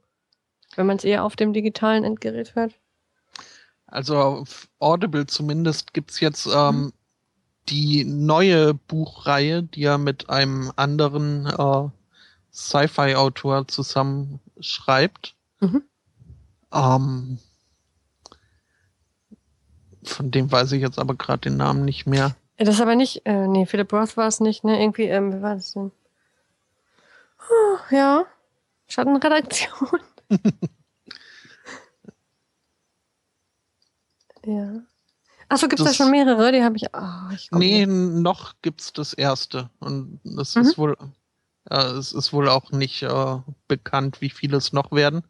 wenn man es eher auf dem digitalen Endgerät hört. Also auf Audible zumindest gibt es jetzt ähm, mhm. die neue Buchreihe, die ja mit einem anderen äh, Sci-Fi-Autor zusammen schreibt. Mhm. Ähm, von dem weiß ich jetzt aber gerade den Namen nicht mehr. Das ist aber nicht, äh, nee, Philip Roth war es nicht, ne? Irgendwie, ähm, wie war das denn? Oh, ja, Schattenredaktion. ja. Achso, gibt es da schon mehrere? Die habe ich. Oh, ich nee, noch gibt es das erste. Und das mhm. ist wohl es ist wohl auch nicht äh, bekannt, wie viele es noch werden.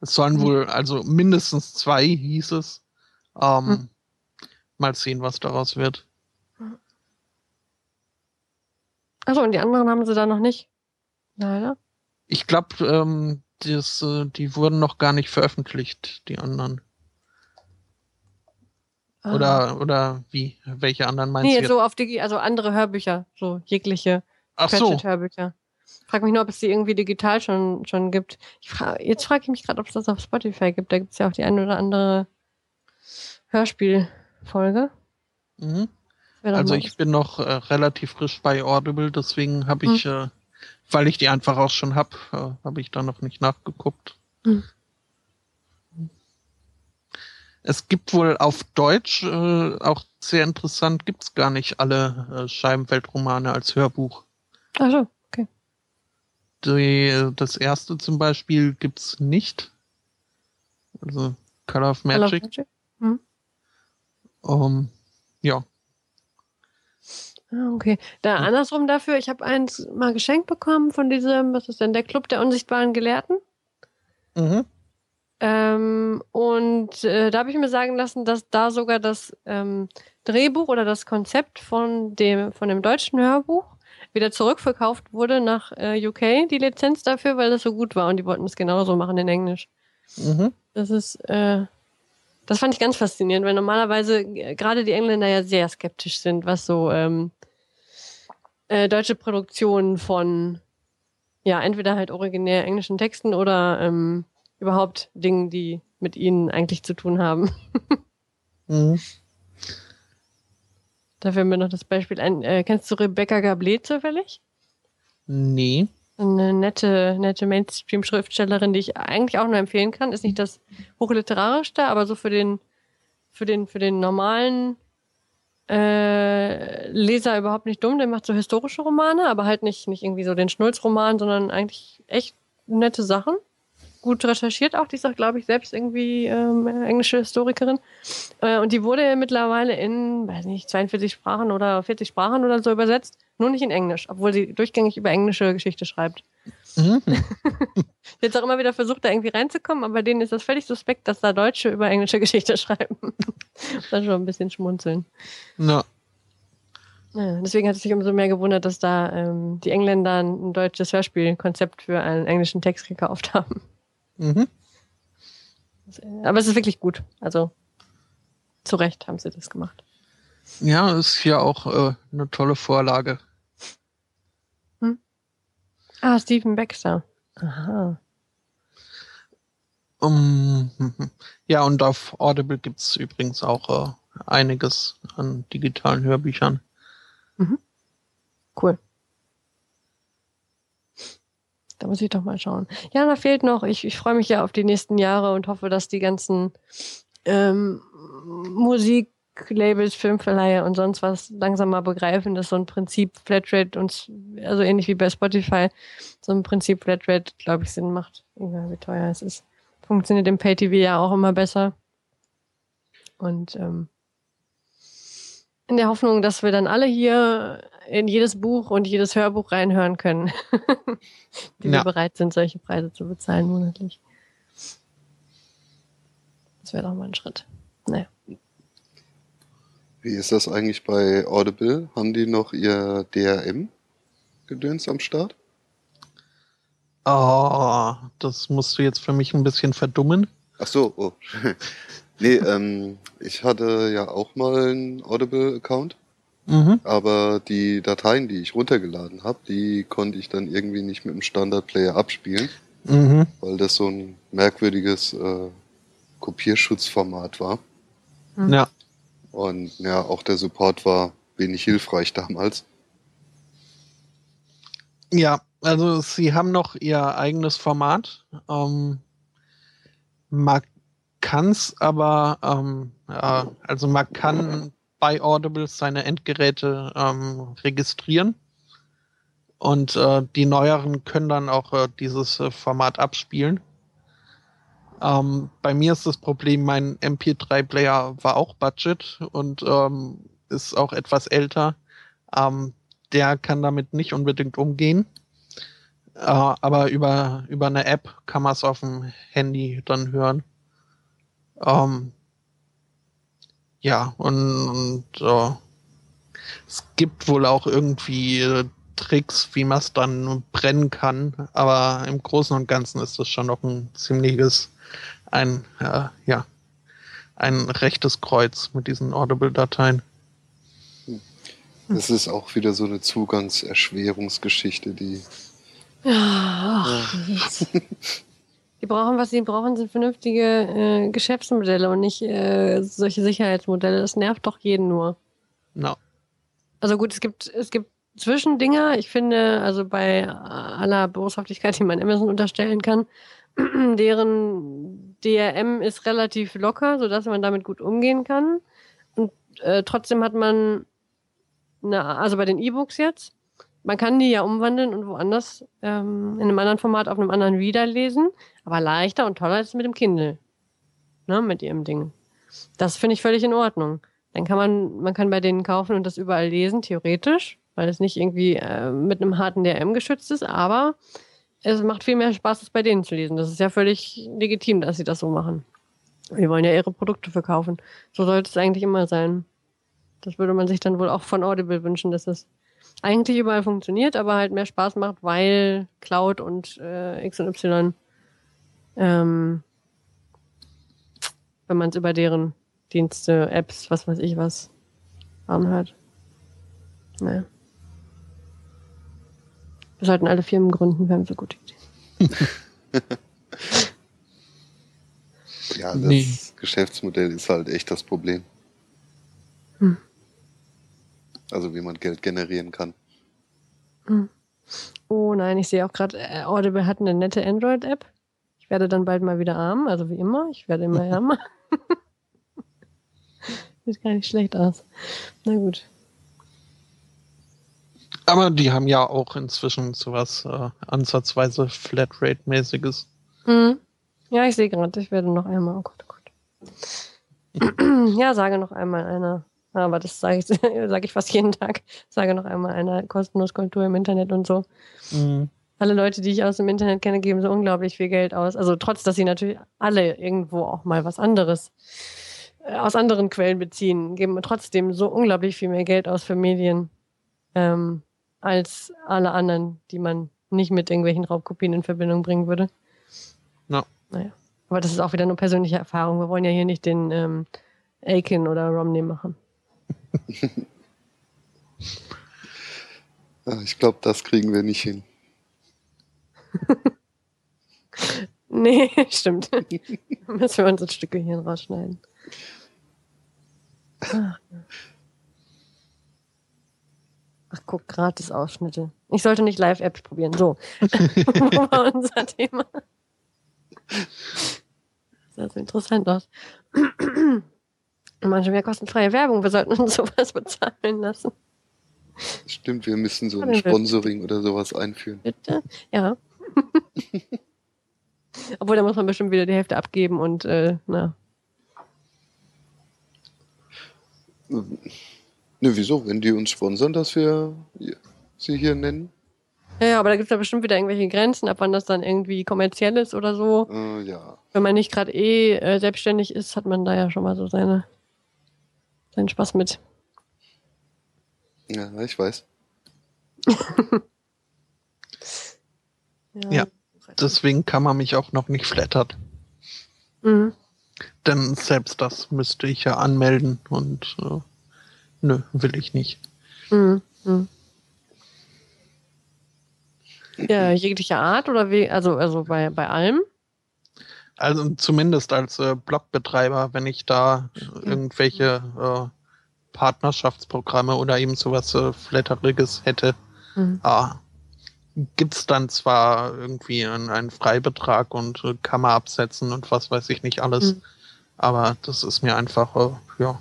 Es sollen mhm. wohl, also mindestens zwei hieß es. Ähm, mhm. Mal sehen, was daraus wird. Also und die anderen haben sie da noch nicht? Leider. Ich glaube, ähm, das, äh, die wurden noch gar nicht veröffentlicht, die anderen. Ah. Oder, oder wie? Welche anderen meinst nee, du? Nee, so auf die, also andere Hörbücher, so jegliche Ach so. Hörbücher frage mich nur, ob es die irgendwie digital schon, schon gibt. Fra jetzt frage ich mich gerade, ob es das auf Spotify gibt. Da gibt es ja auch die eine oder andere Hörspielfolge. Mhm. Also ich bin noch äh, relativ frisch bei Audible, deswegen habe ich, mhm. äh, weil ich die einfach auch schon habe, äh, habe ich da noch nicht nachgeguckt. Mhm. Es gibt wohl auf Deutsch, äh, auch sehr interessant, gibt es gar nicht alle äh, Scheibenweltromane als Hörbuch. Ach so die, das erste zum Beispiel gibt's nicht. Also Color of Color of Magic. Magic? Hm. Ähm, ja. Ah, okay. Da Hm. andersrum dafür, ich habe eins mal geschenkt bekommen von diesem, was ist denn, der Club der unsichtbaren Gelehrten. Mhm. Ähm, und äh, da habe ich mir sagen lassen, dass da sogar das ähm, Drehbuch oder das Konzept von dem, von dem deutschen Hörbuch wieder zurückverkauft wurde nach äh, UK, die Lizenz dafür, weil das so gut war und die wollten es genauso machen in Englisch. Mhm. Das ist, äh, das fand ich ganz faszinierend, weil normalerweise äh, gerade die Engländer ja sehr skeptisch sind, was so ähm, äh, deutsche Produktionen von, ja, entweder halt originär englischen Texten oder ähm, überhaupt Dingen, die mit ihnen eigentlich zu tun haben. Mhm. Da fällt mir noch das Beispiel ein. Äh, kennst du Rebecca Gablet zufällig? Nee. Eine nette, nette Mainstream-Schriftstellerin, die ich eigentlich auch nur empfehlen kann. Ist nicht das hochliterarischste, aber so für den, für den, für den normalen äh, Leser überhaupt nicht dumm. Der macht so historische Romane, aber halt nicht, nicht irgendwie so den Schnulzroman, sondern eigentlich echt nette Sachen. Gut recherchiert auch. Die ist auch, glaube ich, selbst irgendwie ähm, englische Historikerin. Äh, und die wurde mittlerweile in, weiß nicht, 42 Sprachen oder 40 Sprachen oder so übersetzt. Nur nicht in Englisch, obwohl sie durchgängig über englische Geschichte schreibt. Mhm. Hat auch immer wieder versucht, da irgendwie reinzukommen, aber denen ist das völlig suspekt, dass da Deutsche über englische Geschichte schreiben. das ist schon ein bisschen schmunzeln. Na, Ja, deswegen hat es sich umso mehr gewundert, dass da ähm, die Engländer ein deutsches Hörspielkonzept für einen englischen Text gekauft haben. Mhm. Aber es ist wirklich gut. Also zu Recht haben sie das gemacht. Ja, ist ja auch äh, eine tolle Vorlage. Ah, Stephen Baxter. Aha. Um, ja, und auf Audible gibt's übrigens auch äh, einiges an digitalen Hörbüchern. Cool. Da muss ich doch mal schauen. Ja, da fehlt noch. Ich, ich freue mich ja auf die nächsten Jahre und hoffe, dass die ganzen ähm, Musiklabels, Filmverleihe und sonst was langsam mal begreifen, dass so ein Prinzip Flatrate uns, also ähnlich wie bei Spotify, so ein Prinzip Flatrate, glaube ich, Sinn macht. Egal wie teuer es ist. Funktioniert im Pay-TV ja auch immer besser. Und ähm, in der Hoffnung, dass wir dann alle hier in jedes Buch und jedes Hörbuch reinhören können, die wir Ja. bereit sind, solche Preise zu bezahlen monatlich. Das wäre doch mal ein Schritt. Naja. Wie ist das eigentlich bei Audible? Haben die noch ihr DRM-Gedöns am Start? Oh, das musst du jetzt für mich ein bisschen verdummen. Ach so, oh. nee, ähm, ich hatte ja auch mal einen Audible-Account, Mhm. aber die Dateien, die ich runtergeladen habe, die konnte ich dann irgendwie nicht mit dem Standard-Player abspielen, Mhm. weil das so ein merkwürdiges äh, Kopierschutzformat war. Mhm. Ja. Und ja, auch der Support war wenig hilfreich damals. Ja, also sie haben noch ihr eigenes Format. Ähm, man kann's aber, ähm, ja, also man kann bei Audible seine Endgeräte ähm, registrieren und äh, die neueren können dann auch äh, dieses äh, Format abspielen. Ähm, bei mir ist das Problem, mein MP3-Player war auch Budget und ähm, ist auch etwas älter. Ähm, der kann damit nicht unbedingt umgehen. Äh, aber über, über eine App kann man es auf dem Handy dann hören. Ähm, ja, und, und äh, es gibt wohl auch irgendwie äh, Tricks, wie man es dann brennen kann, aber im Großen und Ganzen ist das schon noch ein ziemliches, ein, äh, ja, ein rechtes Kreuz mit diesen Audible-Dateien. Das ist auch wieder so eine Zugangserschwerungsgeschichte, die Ja, ach, jetzt. Die brauchen, was sie brauchen, sind vernünftige äh, Geschäftsmodelle und nicht äh, solche Sicherheitsmodelle. Das nervt doch jeden nur. No. Also gut, es gibt, es gibt Zwischendinger. Ich finde, also bei aller Boshaftigkeit, die man Amazon unterstellen kann, deren DRM ist relativ locker, sodass man damit gut umgehen kann. Und äh, trotzdem hat man, eine, also bei den E-Books jetzt, man kann die ja umwandeln und woanders ähm, in einem anderen Format auf einem anderen Reader lesen, aber leichter und toller ist es mit dem Kindle. ne, mit ihrem Ding. Das finde ich völlig in Ordnung. Dann kann man, man kann bei denen kaufen und das überall lesen, theoretisch, weil es nicht irgendwie äh, mit einem harten DRM geschützt ist, aber es macht viel mehr Spaß, es bei denen zu lesen. Das ist ja völlig legitim, dass sie das so machen. Wir wollen ja ihre Produkte verkaufen. So sollte es eigentlich immer sein. Das würde man sich dann wohl auch von Audible wünschen, dass es eigentlich überall funktioniert, aber halt mehr Spaß macht, weil Cloud und äh, X und Y, ähm, wenn man es über deren Dienste, Apps, was weiß ich was, anhört. Naja. Wir sollten alle Firmen gründen, wir haben so gute Ideen. ja, das nee. Geschäftsmodell ist halt echt das Problem. Hm. Also wie man Geld generieren kann. Hm. Oh nein, ich sehe auch gerade, äh, Audible hat eine nette Android-App. Ich werde dann bald mal wieder arm, also wie immer. Ich werde immer ärmer. Sieht gar nicht schlecht aus. Na gut. Aber die haben ja auch inzwischen sowas äh, ansatzweise Flatrate-mäßiges. Mhm. Ja, ich sehe gerade, ich werde noch einmal. Oh Gott, oh Gott. ja, sage noch einmal einer. Aber das sage ich, sag ich fast jeden Tag. Sage noch einmal einer kostenlos Kultur im Internet und so. Mhm. Alle Leute, die ich aus dem Internet kenne, geben so unglaublich viel Geld aus. Also trotz, dass sie natürlich alle irgendwo auch mal was anderes äh, aus anderen Quellen beziehen, geben trotzdem so unglaublich viel mehr Geld aus für Medien ähm, als alle anderen, die man nicht mit irgendwelchen Raubkopien in Verbindung bringen würde. No. Naja. Aber das ist auch wieder nur persönliche Erfahrung. Wir wollen ja hier nicht den ähm, Aiken oder Romney machen. Ich glaube, das kriegen wir nicht hin. nee, stimmt. Müssen wir uns ein Stück Gehirn rausschneiden. Ach, Ach guck, Gratis-Ausschnitte. Ich sollte nicht Live-Apps probieren. So. Wo war unser Thema? Das sah so interessant aus. Manchmal mehr kostenfreie Werbung. Wir sollten uns sowas bezahlen lassen. Stimmt, wir müssen so ein Sponsoring oder sowas einführen. Bitte? Ja. Obwohl, da muss man bestimmt wieder die Hälfte abgeben und, äh, na. Ne, wieso? Wenn die uns sponsern, dass wir sie hier nennen? Ja, ja aber da gibt es ja bestimmt wieder irgendwelche Grenzen, ab wann das dann irgendwie kommerziell ist oder so. Äh, ja. Wenn man nicht gerade eh äh, selbstständig ist, hat man da ja schon mal so seine, seinen Spaß mit. Ja, ich weiß. ja, ja, deswegen kann man mich auch noch nicht flattert. Mhm. Denn selbst das müsste ich ja anmelden und äh, nö, will ich nicht. Mhm. Mhm. Ja, jeglicher Art oder wie, also, also bei, bei allem? Also zumindest als äh, Blogbetreiber, wenn ich da irgendwelche äh, Partnerschaftsprogramme oder eben sowas äh, Flatteriges hätte, mhm. ah, gibt es dann zwar irgendwie einen, einen Freibetrag und äh, kann man absetzen und was weiß ich nicht alles, mhm. aber das ist mir einfach, äh, ja,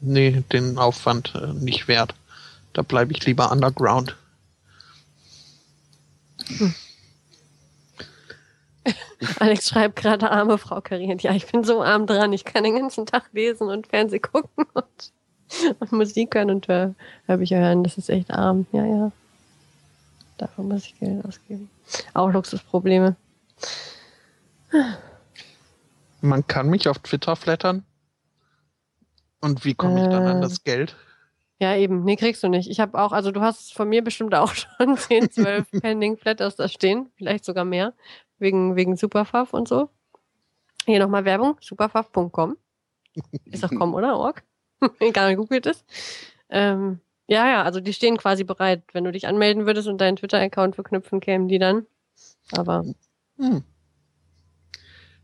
nee, den Aufwand äh, nicht wert. Da bleibe ich lieber underground. Hm. Alex schreibt gerade, arme Frau kariert. Ja, ich bin so arm dran. Ich kann den ganzen Tag lesen und Fernsehen gucken und, und Musik hören und äh, Hörbücher hören. Das ist echt arm. Ja, ja. Dafür muss ich Geld ausgeben. Auch Luxusprobleme. Man kann mich auf Twitter flattern. Und wie komme ich dann an das äh. Geld? Ja, eben. Nee, kriegst du nicht. Ich habe auch, also du hast von mir bestimmt auch schon 10, 12 Pending Flatters da stehen. Vielleicht sogar mehr. Wegen, wegen Superfav und so. Hier nochmal Werbung. Superfav.com. Ist doch com, oder? Org? Egal, googelt es. Ähm, ja, ja, also die stehen quasi bereit. Wenn du dich anmelden würdest und deinen Twitter-Account verknüpfen, kämen die dann. Aber. Hm.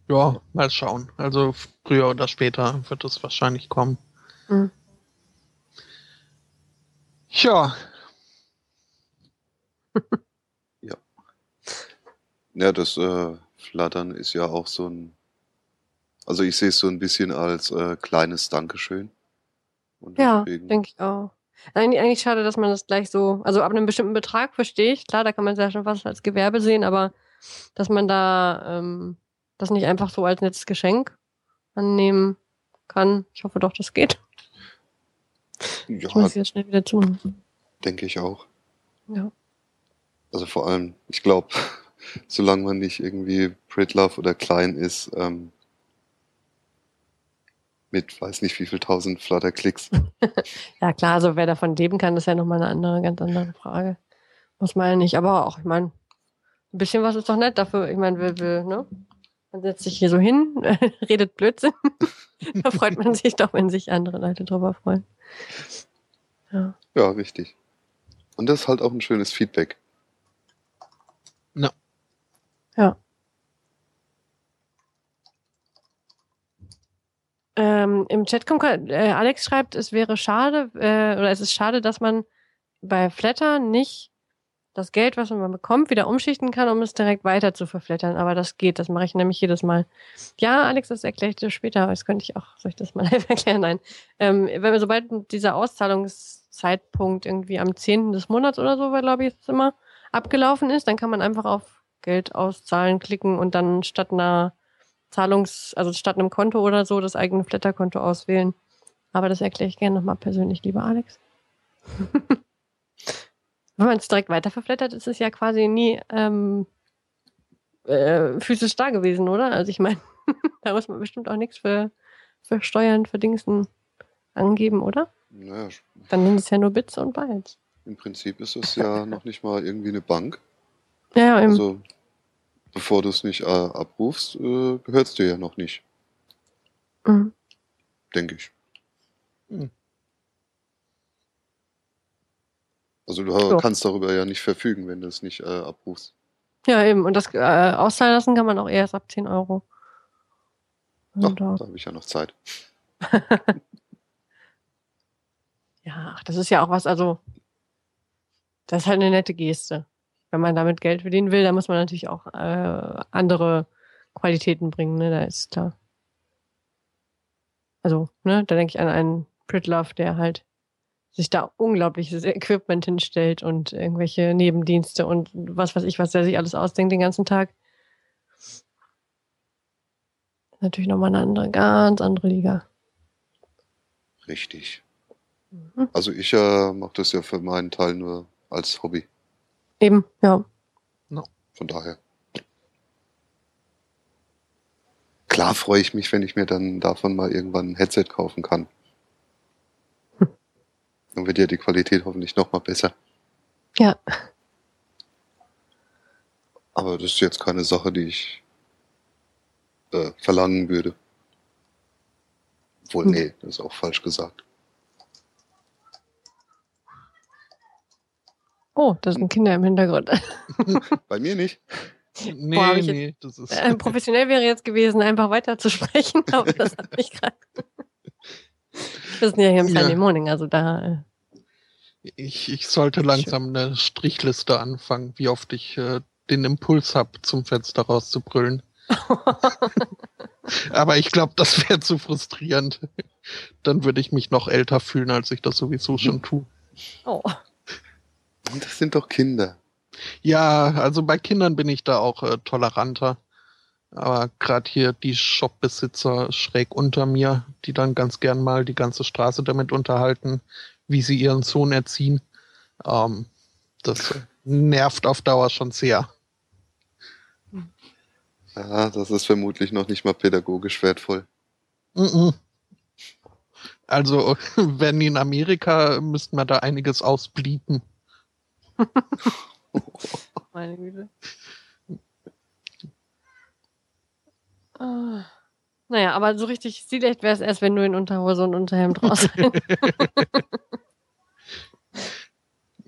Ja, mal schauen. Also früher oder später wird es wahrscheinlich kommen. Ja. ja. Ja, das äh, Flattern ist ja auch so ein. Also ich sehe es so ein bisschen als äh, kleines Dankeschön. Und ja, denke ich auch. Eigentlich, eigentlich schade, dass man das gleich so, also ab einem bestimmten Betrag verstehe ich, klar, da kann man es ja schon fast als Gewerbe sehen, aber dass man da ähm, das nicht einfach so als nettes Geschenk annehmen kann. Ich hoffe doch, das geht. Ja, Ich muss jetzt schnell wieder tun. denke ich auch. Ja. Also vor allem, ich glaube, solange man nicht irgendwie Pritlove oder klein ist, ähm, mit weiß nicht wie viel tausend Flutter-Klicks. Ja, klar, also wer davon leben kann, ist ja nochmal eine andere, ganz andere Frage. Muss man ja nicht, aber auch, ich meine, ein bisschen was ist doch nett dafür. Ich meine, will, will, ne? Man setzt sich hier so hin, redet Blödsinn. da freut man sich doch, wenn sich andere Leute drüber freuen. Ja. Ja, richtig. Und das ist halt auch ein schönes Feedback. Ja. Ähm, Im Chat kommt äh, Alex schreibt, es wäre schade, äh, oder es ist schade, dass man bei Flatter nicht das Geld, was man bekommt, wieder umschichten kann, um es direkt weiter zu verflattern. Aber das geht, das mache ich nämlich jedes Mal. Ja, Alex, das erkläre ich dir später, aber das könnte ich auch, soll ich das mal live erklären? Nein. Ähm, wenn wir, sobald dieser Auszahlungszeitpunkt irgendwie am 10. des Monats oder so, glaube ich, ist immer, abgelaufen ist, dann kann man einfach auf Geld auszahlen klicken und dann statt einer Zahlungs-, also statt einem Konto oder so das eigene Flatterkonto auswählen. Aber das erkläre ich gerne nochmal persönlich, lieber Alex. Wenn man es direkt weiter verflattert, ist es ja quasi nie ähm, äh, physisch da gewesen, oder? Also ich meine, da muss man bestimmt auch nichts für, für Steuern, für Dingsen angeben, oder? Naja, Dann sind es ja nur Bits und Bytes. im Prinzip ist es ja noch nicht mal irgendwie eine Bank. Ja, ja, eben. Also, bevor du es nicht äh, abrufst, äh, gehört es dir ja noch nicht, Mhm. denke ich. Hm. Also du So. kannst darüber ja nicht verfügen, wenn du es nicht äh, abrufst. Ja, eben. Und das äh, auszahlen lassen kann man auch erst ab 10 Euro. Ach, Und, da äh, habe ich ja noch Zeit. ja, ach, das ist ja auch was, also das ist halt eine nette Geste. Wenn man damit Geld verdienen will, dann muss man natürlich auch äh, andere Qualitäten bringen, ne? Da ist klar. Also, ne, da denke ich an einen Pritlove, der halt sich da unglaubliches Equipment hinstellt und irgendwelche Nebendienste und was weiß ich, was der sich alles ausdenkt den ganzen Tag. Natürlich nochmal eine andere, ganz andere Liga. Richtig. Mhm. Also ich äh, mache das ja für meinen Teil nur als Hobby. Eben, ja. Von daher. Klar freue ich mich, wenn ich mir dann davon mal irgendwann ein Headset kaufen kann. Hm. Dann wird ja die Qualität hoffentlich noch mal besser. Ja. Aber das ist jetzt keine Sache, die ich äh, verlangen würde. Obwohl, Hm. nee, das ist auch falsch gesagt. Oh, da sind Kinder im Hintergrund. Bei mir nicht. Nee, Boah, ich nee, das ist. Äh, professionell wäre jetzt gewesen, einfach weiterzusprechen, aber das hat mich gerade. Wir sind ja hier im Ja. Sunday Morning, also da. Äh, Ich, ich sollte langsam eine Strichliste anfangen, wie oft ich äh, den Impuls habe, zum Fenster rauszubrüllen. Aber ich glaube, das wäre zu frustrierend. Dann würde ich mich noch älter fühlen, als ich das sowieso schon tue. oh. Das sind doch Kinder. Ja, also bei Kindern bin ich da auch äh, toleranter. Aber gerade hier die Shopbesitzer schräg unter mir, die dann ganz gern mal die ganze Straße damit unterhalten, wie sie ihren Sohn erziehen, ähm, das nervt auf Dauer schon sehr. Ja, das ist vermutlich noch nicht mal pädagogisch wertvoll. Also, wenn in Amerika müssten wir da einiges ausblieben. Meine Güte. Ah. Naja, aber so richtig stilecht wäre es erst, wenn du in Unterhose und Unterhemd raus.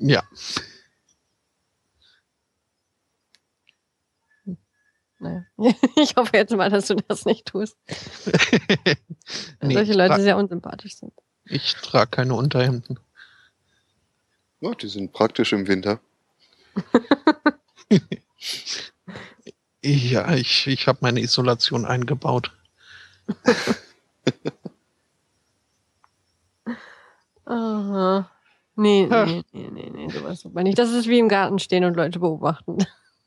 Ja. naja. Ich hoffe jetzt mal, dass du das nicht tust. Nee, solche Leute sehr unsympathisch sind. Ich trage keine Unterhemden. Ja, die sind praktisch im Winter. Ja, ich, ich habe meine Isolation eingebaut. Aha. Nee, nee, nee, nee, nee, sowas tut man nicht. Das ist wie im Garten stehen und Leute beobachten.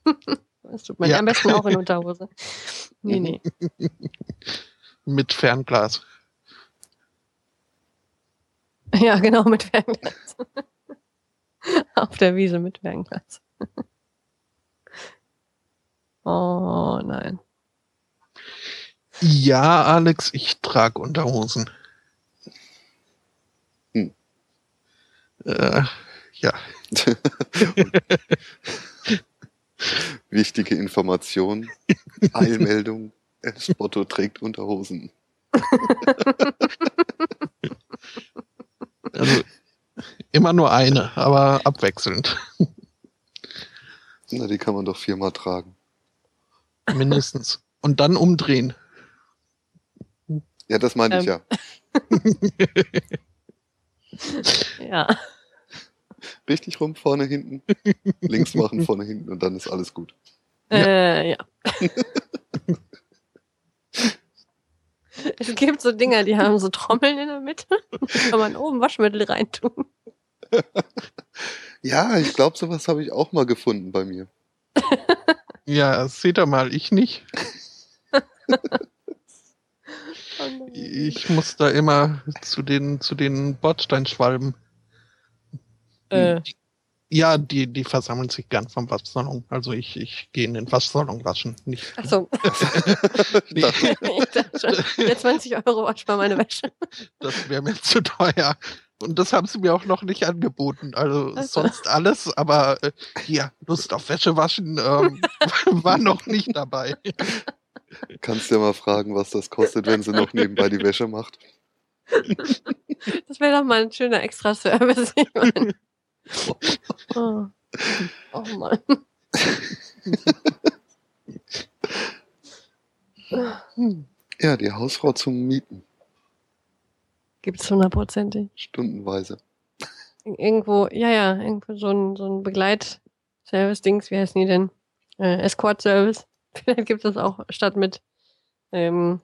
Das tut man Ja. am besten auch in Unterhose. Nee, nee. Mit Fernglas. Ja, genau, mit Fernglas. Auf der Wiese mit Fernglas. oh nein. Ja, Alex, ich trage Unterhosen. Hm. Äh, ja. Wichtige Information. Eilmeldung. Spotto trägt Unterhosen. Also immer nur eine, aber abwechselnd. Na, die kann man doch viermal tragen. Mindestens. Und dann umdrehen. Ja, das meinte ich Ähm. ja. Ja. Richtig rum, vorne, hinten. Links machen, vorne, hinten und dann ist alles gut. Ja. Äh, ja. es gibt so Dinger, die haben so Trommeln in der Mitte. Da kann man oben Waschmittel reintun. Ja, ich glaube, sowas habe ich auch mal gefunden bei mir. Ja, seht ihr mal, ich nicht. Oh. Ich muss da immer zu den, zu den Bordsteinschwalben. Äh, Ja, die, die versammeln sich gern vom Waschsalon. Also ich, ich gehe in den Waschsalon waschen. Nicht, Achso, Ich dachte, ich dachte schon, jetzt 20 Euro wasch mal meine Wäsche. das wäre mir zu teuer. Und das haben sie mir auch noch nicht angeboten. Also Also. sonst alles, aber äh, hier, Lust auf Wäsche waschen ähm, war noch nicht dabei. kannst ja mal fragen, was das kostet, wenn sie noch nebenbei die Wäsche macht. Das wäre doch mal ein schöner Extra-Service. Ich meine. Oh. oh Mann. Ja, die Hausfrau zum Mieten, Gibt es hundertprozentig. stundenweise. Irgendwo, ja, ja, irgendwo so ein, so ein Begleit-Service-Dings, wie heißen die denn? Äh, Escort-Service. Vielleicht gibt es auch statt mit ähm,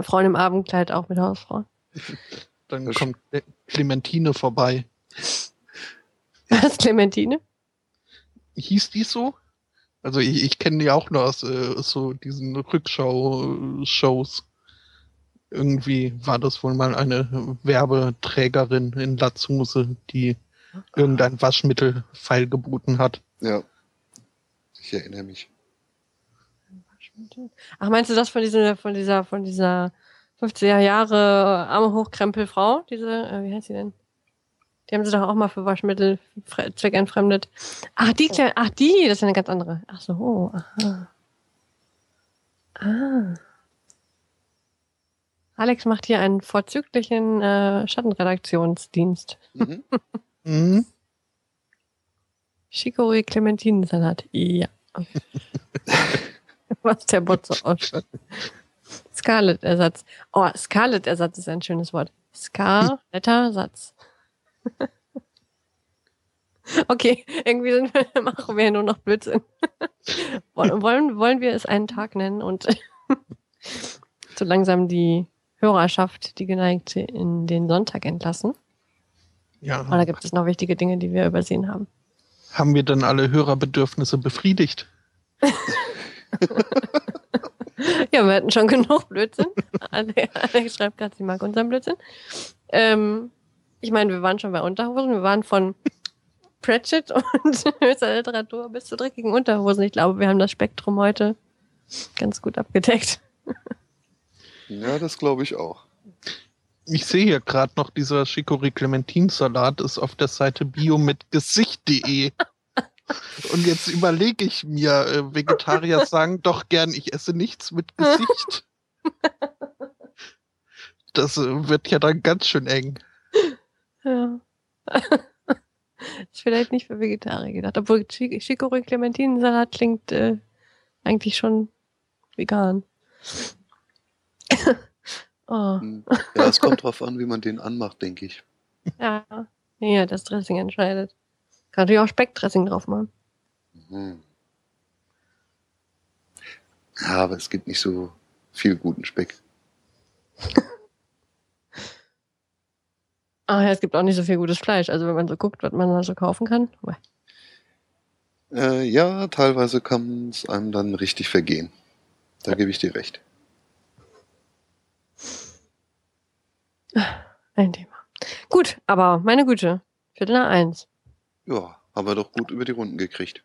Frauen im Abendkleid auch mit Hausfrau. Dann Das- kommt Cle- Clementine vorbei. Was, Clementine? Hieß die so? Also ich, ich kenne die auch nur aus äh, so diesen Rückschau-Shows. Irgendwie war das wohl mal eine Werbeträgerin in Latzhose, die irgendein Waschmittel feilgeboten hat. Ja, ich erinnere mich. Ach, meinst du das von dieser, von dieser, von dieser 50er Jahre arme Hochkrempelfrau? Diese, äh, wie heißt sie denn? Die haben sie doch auch mal für Waschmittel fre- zweckentfremdet. Ach, die, ach, die, das ist eine ganz andere. Ach so, oh, aha. Ah. Alex macht hier einen vorzüglichen äh, Schattenredaktionsdienst. Mhm. Mhm. Chicorée Clementinensalat. Ja. Was der Bot so ausschaut. Scarlett-Ersatz. Oh, Scarlett-Ersatz ist ein schönes Wort. Scarletter-Satz. okay, irgendwie sind wir, machen wir nur noch Blödsinn. wollen, wollen, wollen wir es einen Tag nennen und so langsam die Hörerschaft, die geneigte, in den Sonntag entlassen? Ja. Oder gibt es noch wichtige Dinge, die wir übersehen haben? Haben wir dann alle Hörerbedürfnisse befriedigt? Ja, wir hatten schon genug Blödsinn. Ale- Alex schreibt gerade, sie mag unseren Blödsinn. Ähm, ich meine, wir waren schon bei Unterhosen. Wir waren von Pratchett und höchster Literatur bis zu dreckigen Unterhosen. Ich glaube, wir haben das Spektrum heute ganz gut abgedeckt. Ja, das glaube ich auch. Ich sehe hier gerade noch, dieser Chicorée Clementine Salat ist auf der Seite biomitgesicht.de. Und jetzt überlege ich mir, äh, Vegetarier sagen doch gern, ich esse nichts mit Gesicht. Das äh, wird ja dann ganz schön eng. Ja. ist vielleicht nicht für Vegetarier gedacht. Obwohl Chi- Chicorée Clementinensalat klingt äh, eigentlich schon vegan. oh, Hm. Ja, es kommt drauf an, wie man den anmacht, denke ich. ja. Ja, das Dressing entscheidet. Kann natürlich auch Speckdressing drauf machen. Mhm. Ja, aber es gibt nicht so viel guten Speck. Ah ja, es gibt auch nicht so viel gutes Fleisch. Also wenn man so guckt, was man da so kaufen kann. Äh, ja, teilweise kann es einem dann richtig vergehen. Da gebe ich dir recht. Ein Thema. Gut, aber meine Güte, Viertel nach eins. Ja, haben wir doch gut über die Runden gekriegt.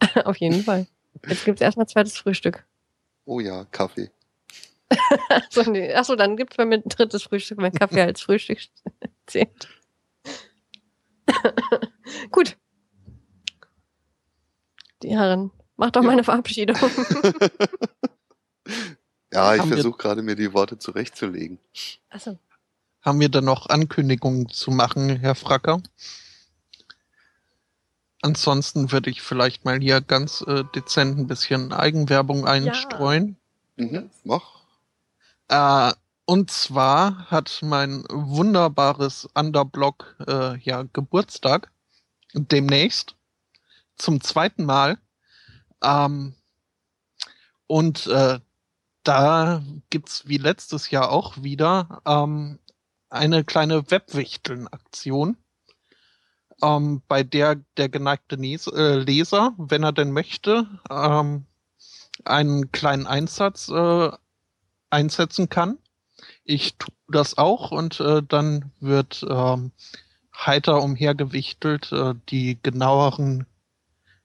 Auf jeden Fall. Jetzt gibt es erstmal zweites Frühstück. Oh ja, Kaffee. Achso, nee. Achso, dann gibt es bei mir ein drittes Frühstück, wenn Kaffee als Frühstück zählt. Gut. Die Herren, macht doch Ja. meine Verabschiedung. Ja, ich versuche gerade mir die Worte zurechtzulegen. Achso. Haben wir dann noch Ankündigungen zu machen, Herr Fracker? Ansonsten würde ich vielleicht mal hier ganz äh, dezent ein bisschen Eigenwerbung einstreuen. Mhm, mach. Äh, und zwar hat mein wunderbares Underblock äh, ja Geburtstag demnächst zum zweiten Mal. Ähm, und äh, da gibt's wie letztes Jahr auch wieder ähm, eine kleine Webwichteln-Aktion, ähm, bei der der geneigte äh, Leser, wenn er denn möchte, ähm, einen kleinen Einsatz äh, einsetzen kann. Ich tue das auch und äh, dann wird ähm, heiter umhergewichtelt. Äh, die genaueren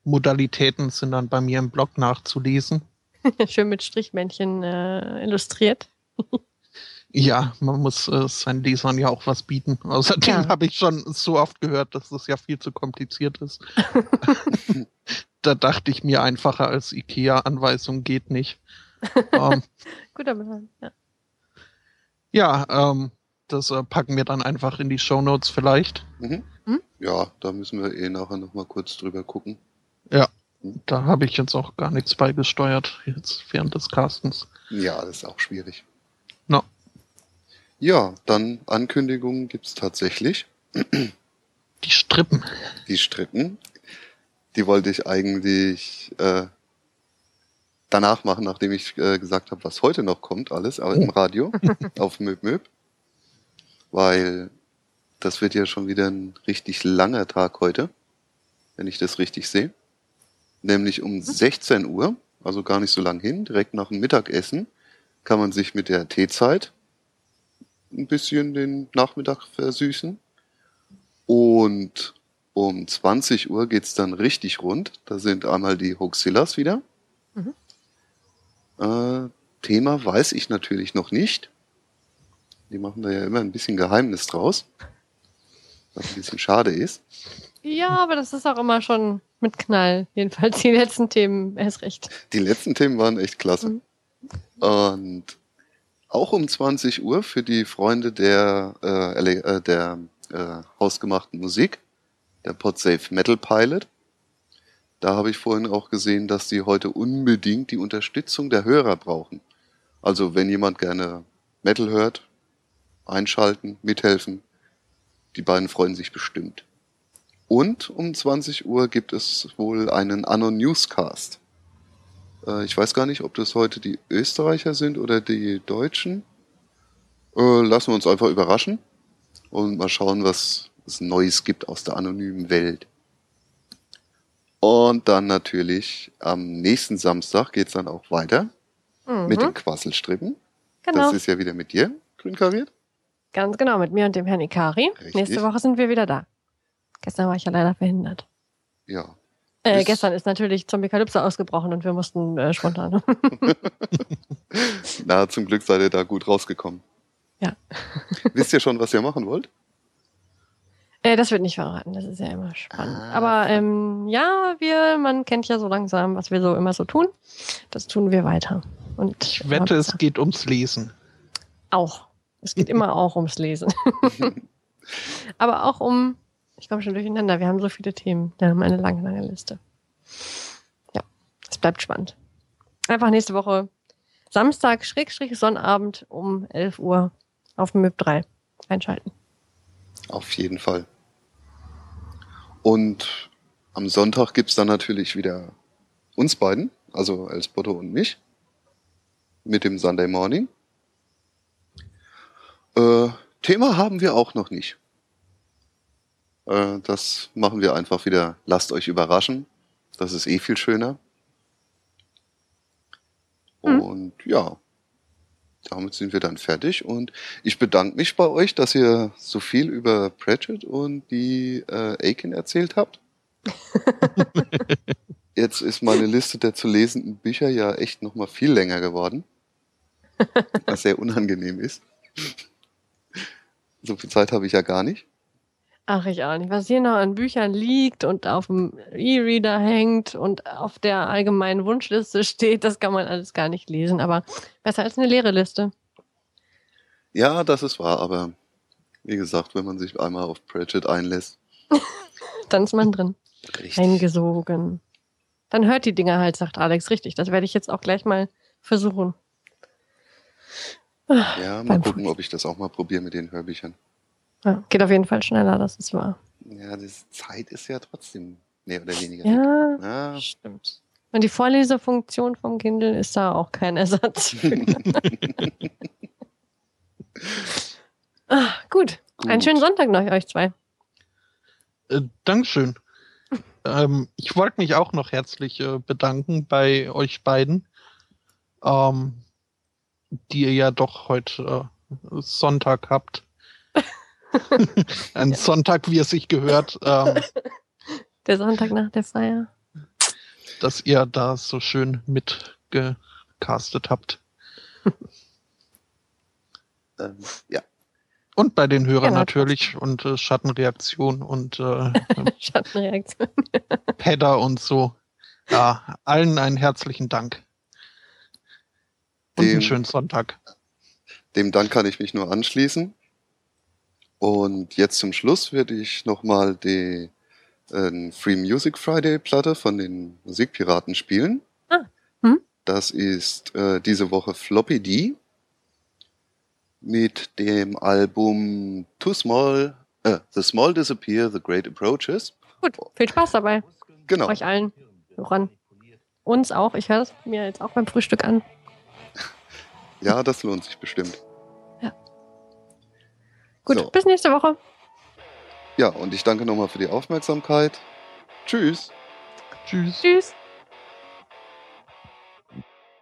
Modalitäten sind dann bei mir im Blog nachzulesen. Schön mit Strichmännchen äh, illustriert. Ja, man muss äh, seinen Lesern ja auch was bieten. Außerdem Ja. habe ich schon so oft gehört, dass das ja viel zu kompliziert ist. da dachte ich mir einfacher als IKEA-Anweisung geht nicht. ähm, Guter Plan. Ja. ja, ähm, das äh, packen wir dann einfach in die Shownotes vielleicht. Mhm. Hm? Ja, da müssen wir eh nachher nochmal kurz drüber gucken. Da habe ich jetzt auch gar nichts beigesteuert, jetzt während des Castens. Ja, das ist auch schwierig. No. Ja, dann Ankündigungen gibt's tatsächlich. Die Strippen. Die Strippen, die wollte ich eigentlich äh, danach machen, nachdem ich äh, gesagt habe, was heute noch kommt, alles, aber im Radio, auf Möb Möb. Weil das wird ja schon wieder ein richtig langer Tag heute, wenn ich das richtig sehe. Nämlich um 16 Uhr, also gar nicht so lang hin, direkt nach dem Mittagessen, kann man sich mit der Teezeit ein bisschen den Nachmittag versüßen. Und um 20 Uhr geht's dann richtig rund. Da sind einmal die Hoaxillas wieder. Mhm. Äh, Thema weiß ich natürlich noch nicht. Die machen da ja immer ein bisschen Geheimnis draus. Was ein bisschen schade ist. Ja, aber das ist auch immer schon mit Knall. Jedenfalls die letzten Themen erst recht. Die letzten Themen waren echt klasse. Mhm. Und auch um 20 Uhr für die Freunde der, äh, äh, der äh, hausgemachten Musik, der Podsafe Metal Pilot. Da habe ich vorhin auch gesehen, dass die heute unbedingt die Unterstützung der Hörer brauchen. Also wenn jemand gerne Metal hört, einschalten, mithelfen. Die beiden freuen sich bestimmt. Und um 20 Uhr gibt es wohl einen Anno Newscast. Äh, ich weiß gar nicht, ob das heute die Österreicher sind oder die Deutschen. Äh, lassen wir uns einfach überraschen und mal schauen, was es Neues gibt aus der anonymen Welt. Und dann natürlich am nächsten Samstag geht's dann auch weiter Mhm. mit den Quasselstrippen. genau. Das ist ja wieder mit dir, grün kariert. Ganz genau, mit mir und dem Herrn Ikari. Richtig. Nächste Woche sind wir wieder da. Gestern war ich ja leider verhindert. Ja. Äh, Ist- gestern ist natürlich Zombie-Kalypse ausgebrochen und wir mussten äh, spontan. Na, zum Glück seid ihr da gut rausgekommen. Ja. Wisst ihr schon, was ihr machen wollt? äh, das wird nicht verraten, das ist ja immer spannend. Ah. Aber ähm, ja, wir, man kennt ja so langsam, was wir so immer so tun. Das tun wir weiter. Und Ich wette, es geht ums Lesen. auch. Es geht immer auch ums Lesen. Aber auch um, ich komme schon durcheinander, wir haben so viele Themen. Wir haben eine lange, lange Liste. Ja, es bleibt spannend. Einfach nächste Woche Samstag, Schrägstrich, Sonnabend um 11 Uhr auf dem MIP 3 einschalten. Auf jeden Fall. Und am Sonntag gibt's dann natürlich wieder uns beiden, also Els Botto und mich, mit dem Sunday Morning. Äh, Thema haben wir auch noch nicht. Äh, das machen wir einfach wieder. Lasst euch überraschen. Das ist eh viel schöner. Mhm. Und ja, damit sind wir dann fertig und ich bedanke mich bei euch, dass ihr so viel über Pratchett und die äh, Aiken erzählt habt. Jetzt ist meine Liste der zu lesenden Bücher ja echt nochmal viel länger geworden, was sehr unangenehm ist. So viel Zeit habe ich ja gar nicht. Ach, ich auch nicht. Was hier noch an Büchern liegt und auf dem E-Reader hängt und auf der allgemeinen Wunschliste steht, das kann man alles gar nicht lesen. Aber besser als eine leere Liste. Ja, das ist wahr, aber wie gesagt, wenn man sich einmal auf Pratchett einlässt. Dann ist man drin. Richtig. Eingesogen. Dann hört die Dinger halt, sagt Alex. Richtig, das werde ich jetzt auch gleich mal versuchen. Ja, mal Beim gucken, ob ich das auch mal probiere mit den Hörbüchern. Ja, geht auf jeden Fall schneller, das ist wahr. Ja, die Zeit ist ja trotzdem mehr oder weniger. Ja, Ja, stimmt. Und die Vorlesefunktion vom Kindle ist da auch kein Ersatz für. ah, gut. Gut. Einen schönen Sonntag noch, euch zwei. Äh, Dankeschön. ähm, ich wollte mich auch noch herzlich äh, bedanken bei euch beiden, ähm, die ihr ja doch heute äh, Sonntag habt. Ein Sonntag, wie es sich gehört, ähm, Der Sonntag nach der Feier. dass ihr da so schön mitgecastet habt. ähm, ja. Und bei den Hörern Genau. natürlich und äh, Schattenreaktion und äh, Schattenreaktion. Pedder und so. Ja, allen einen herzlichen Dank. Und Dem- einen schönen Sonntag. Dem Dank kann ich mich nur anschließen. Und jetzt zum Schluss werde ich nochmal die äh, Free Music Friday Platte von den Musikpiraten spielen. Ah, hm. Das ist äh, diese Woche Floppy D mit dem Album Too Small, äh, The Small Disappear, The Great Approaches. Gut, viel Spaß dabei. Genau. Euch allen. Hörern. Uns auch. Ich höre es mir jetzt auch beim Frühstück an. Ja, das lohnt sich bestimmt. Gut, So. bis nächste Woche. Ja, und ich danke nochmal für die Aufmerksamkeit. Tschüss. Tschüss. Tschüss.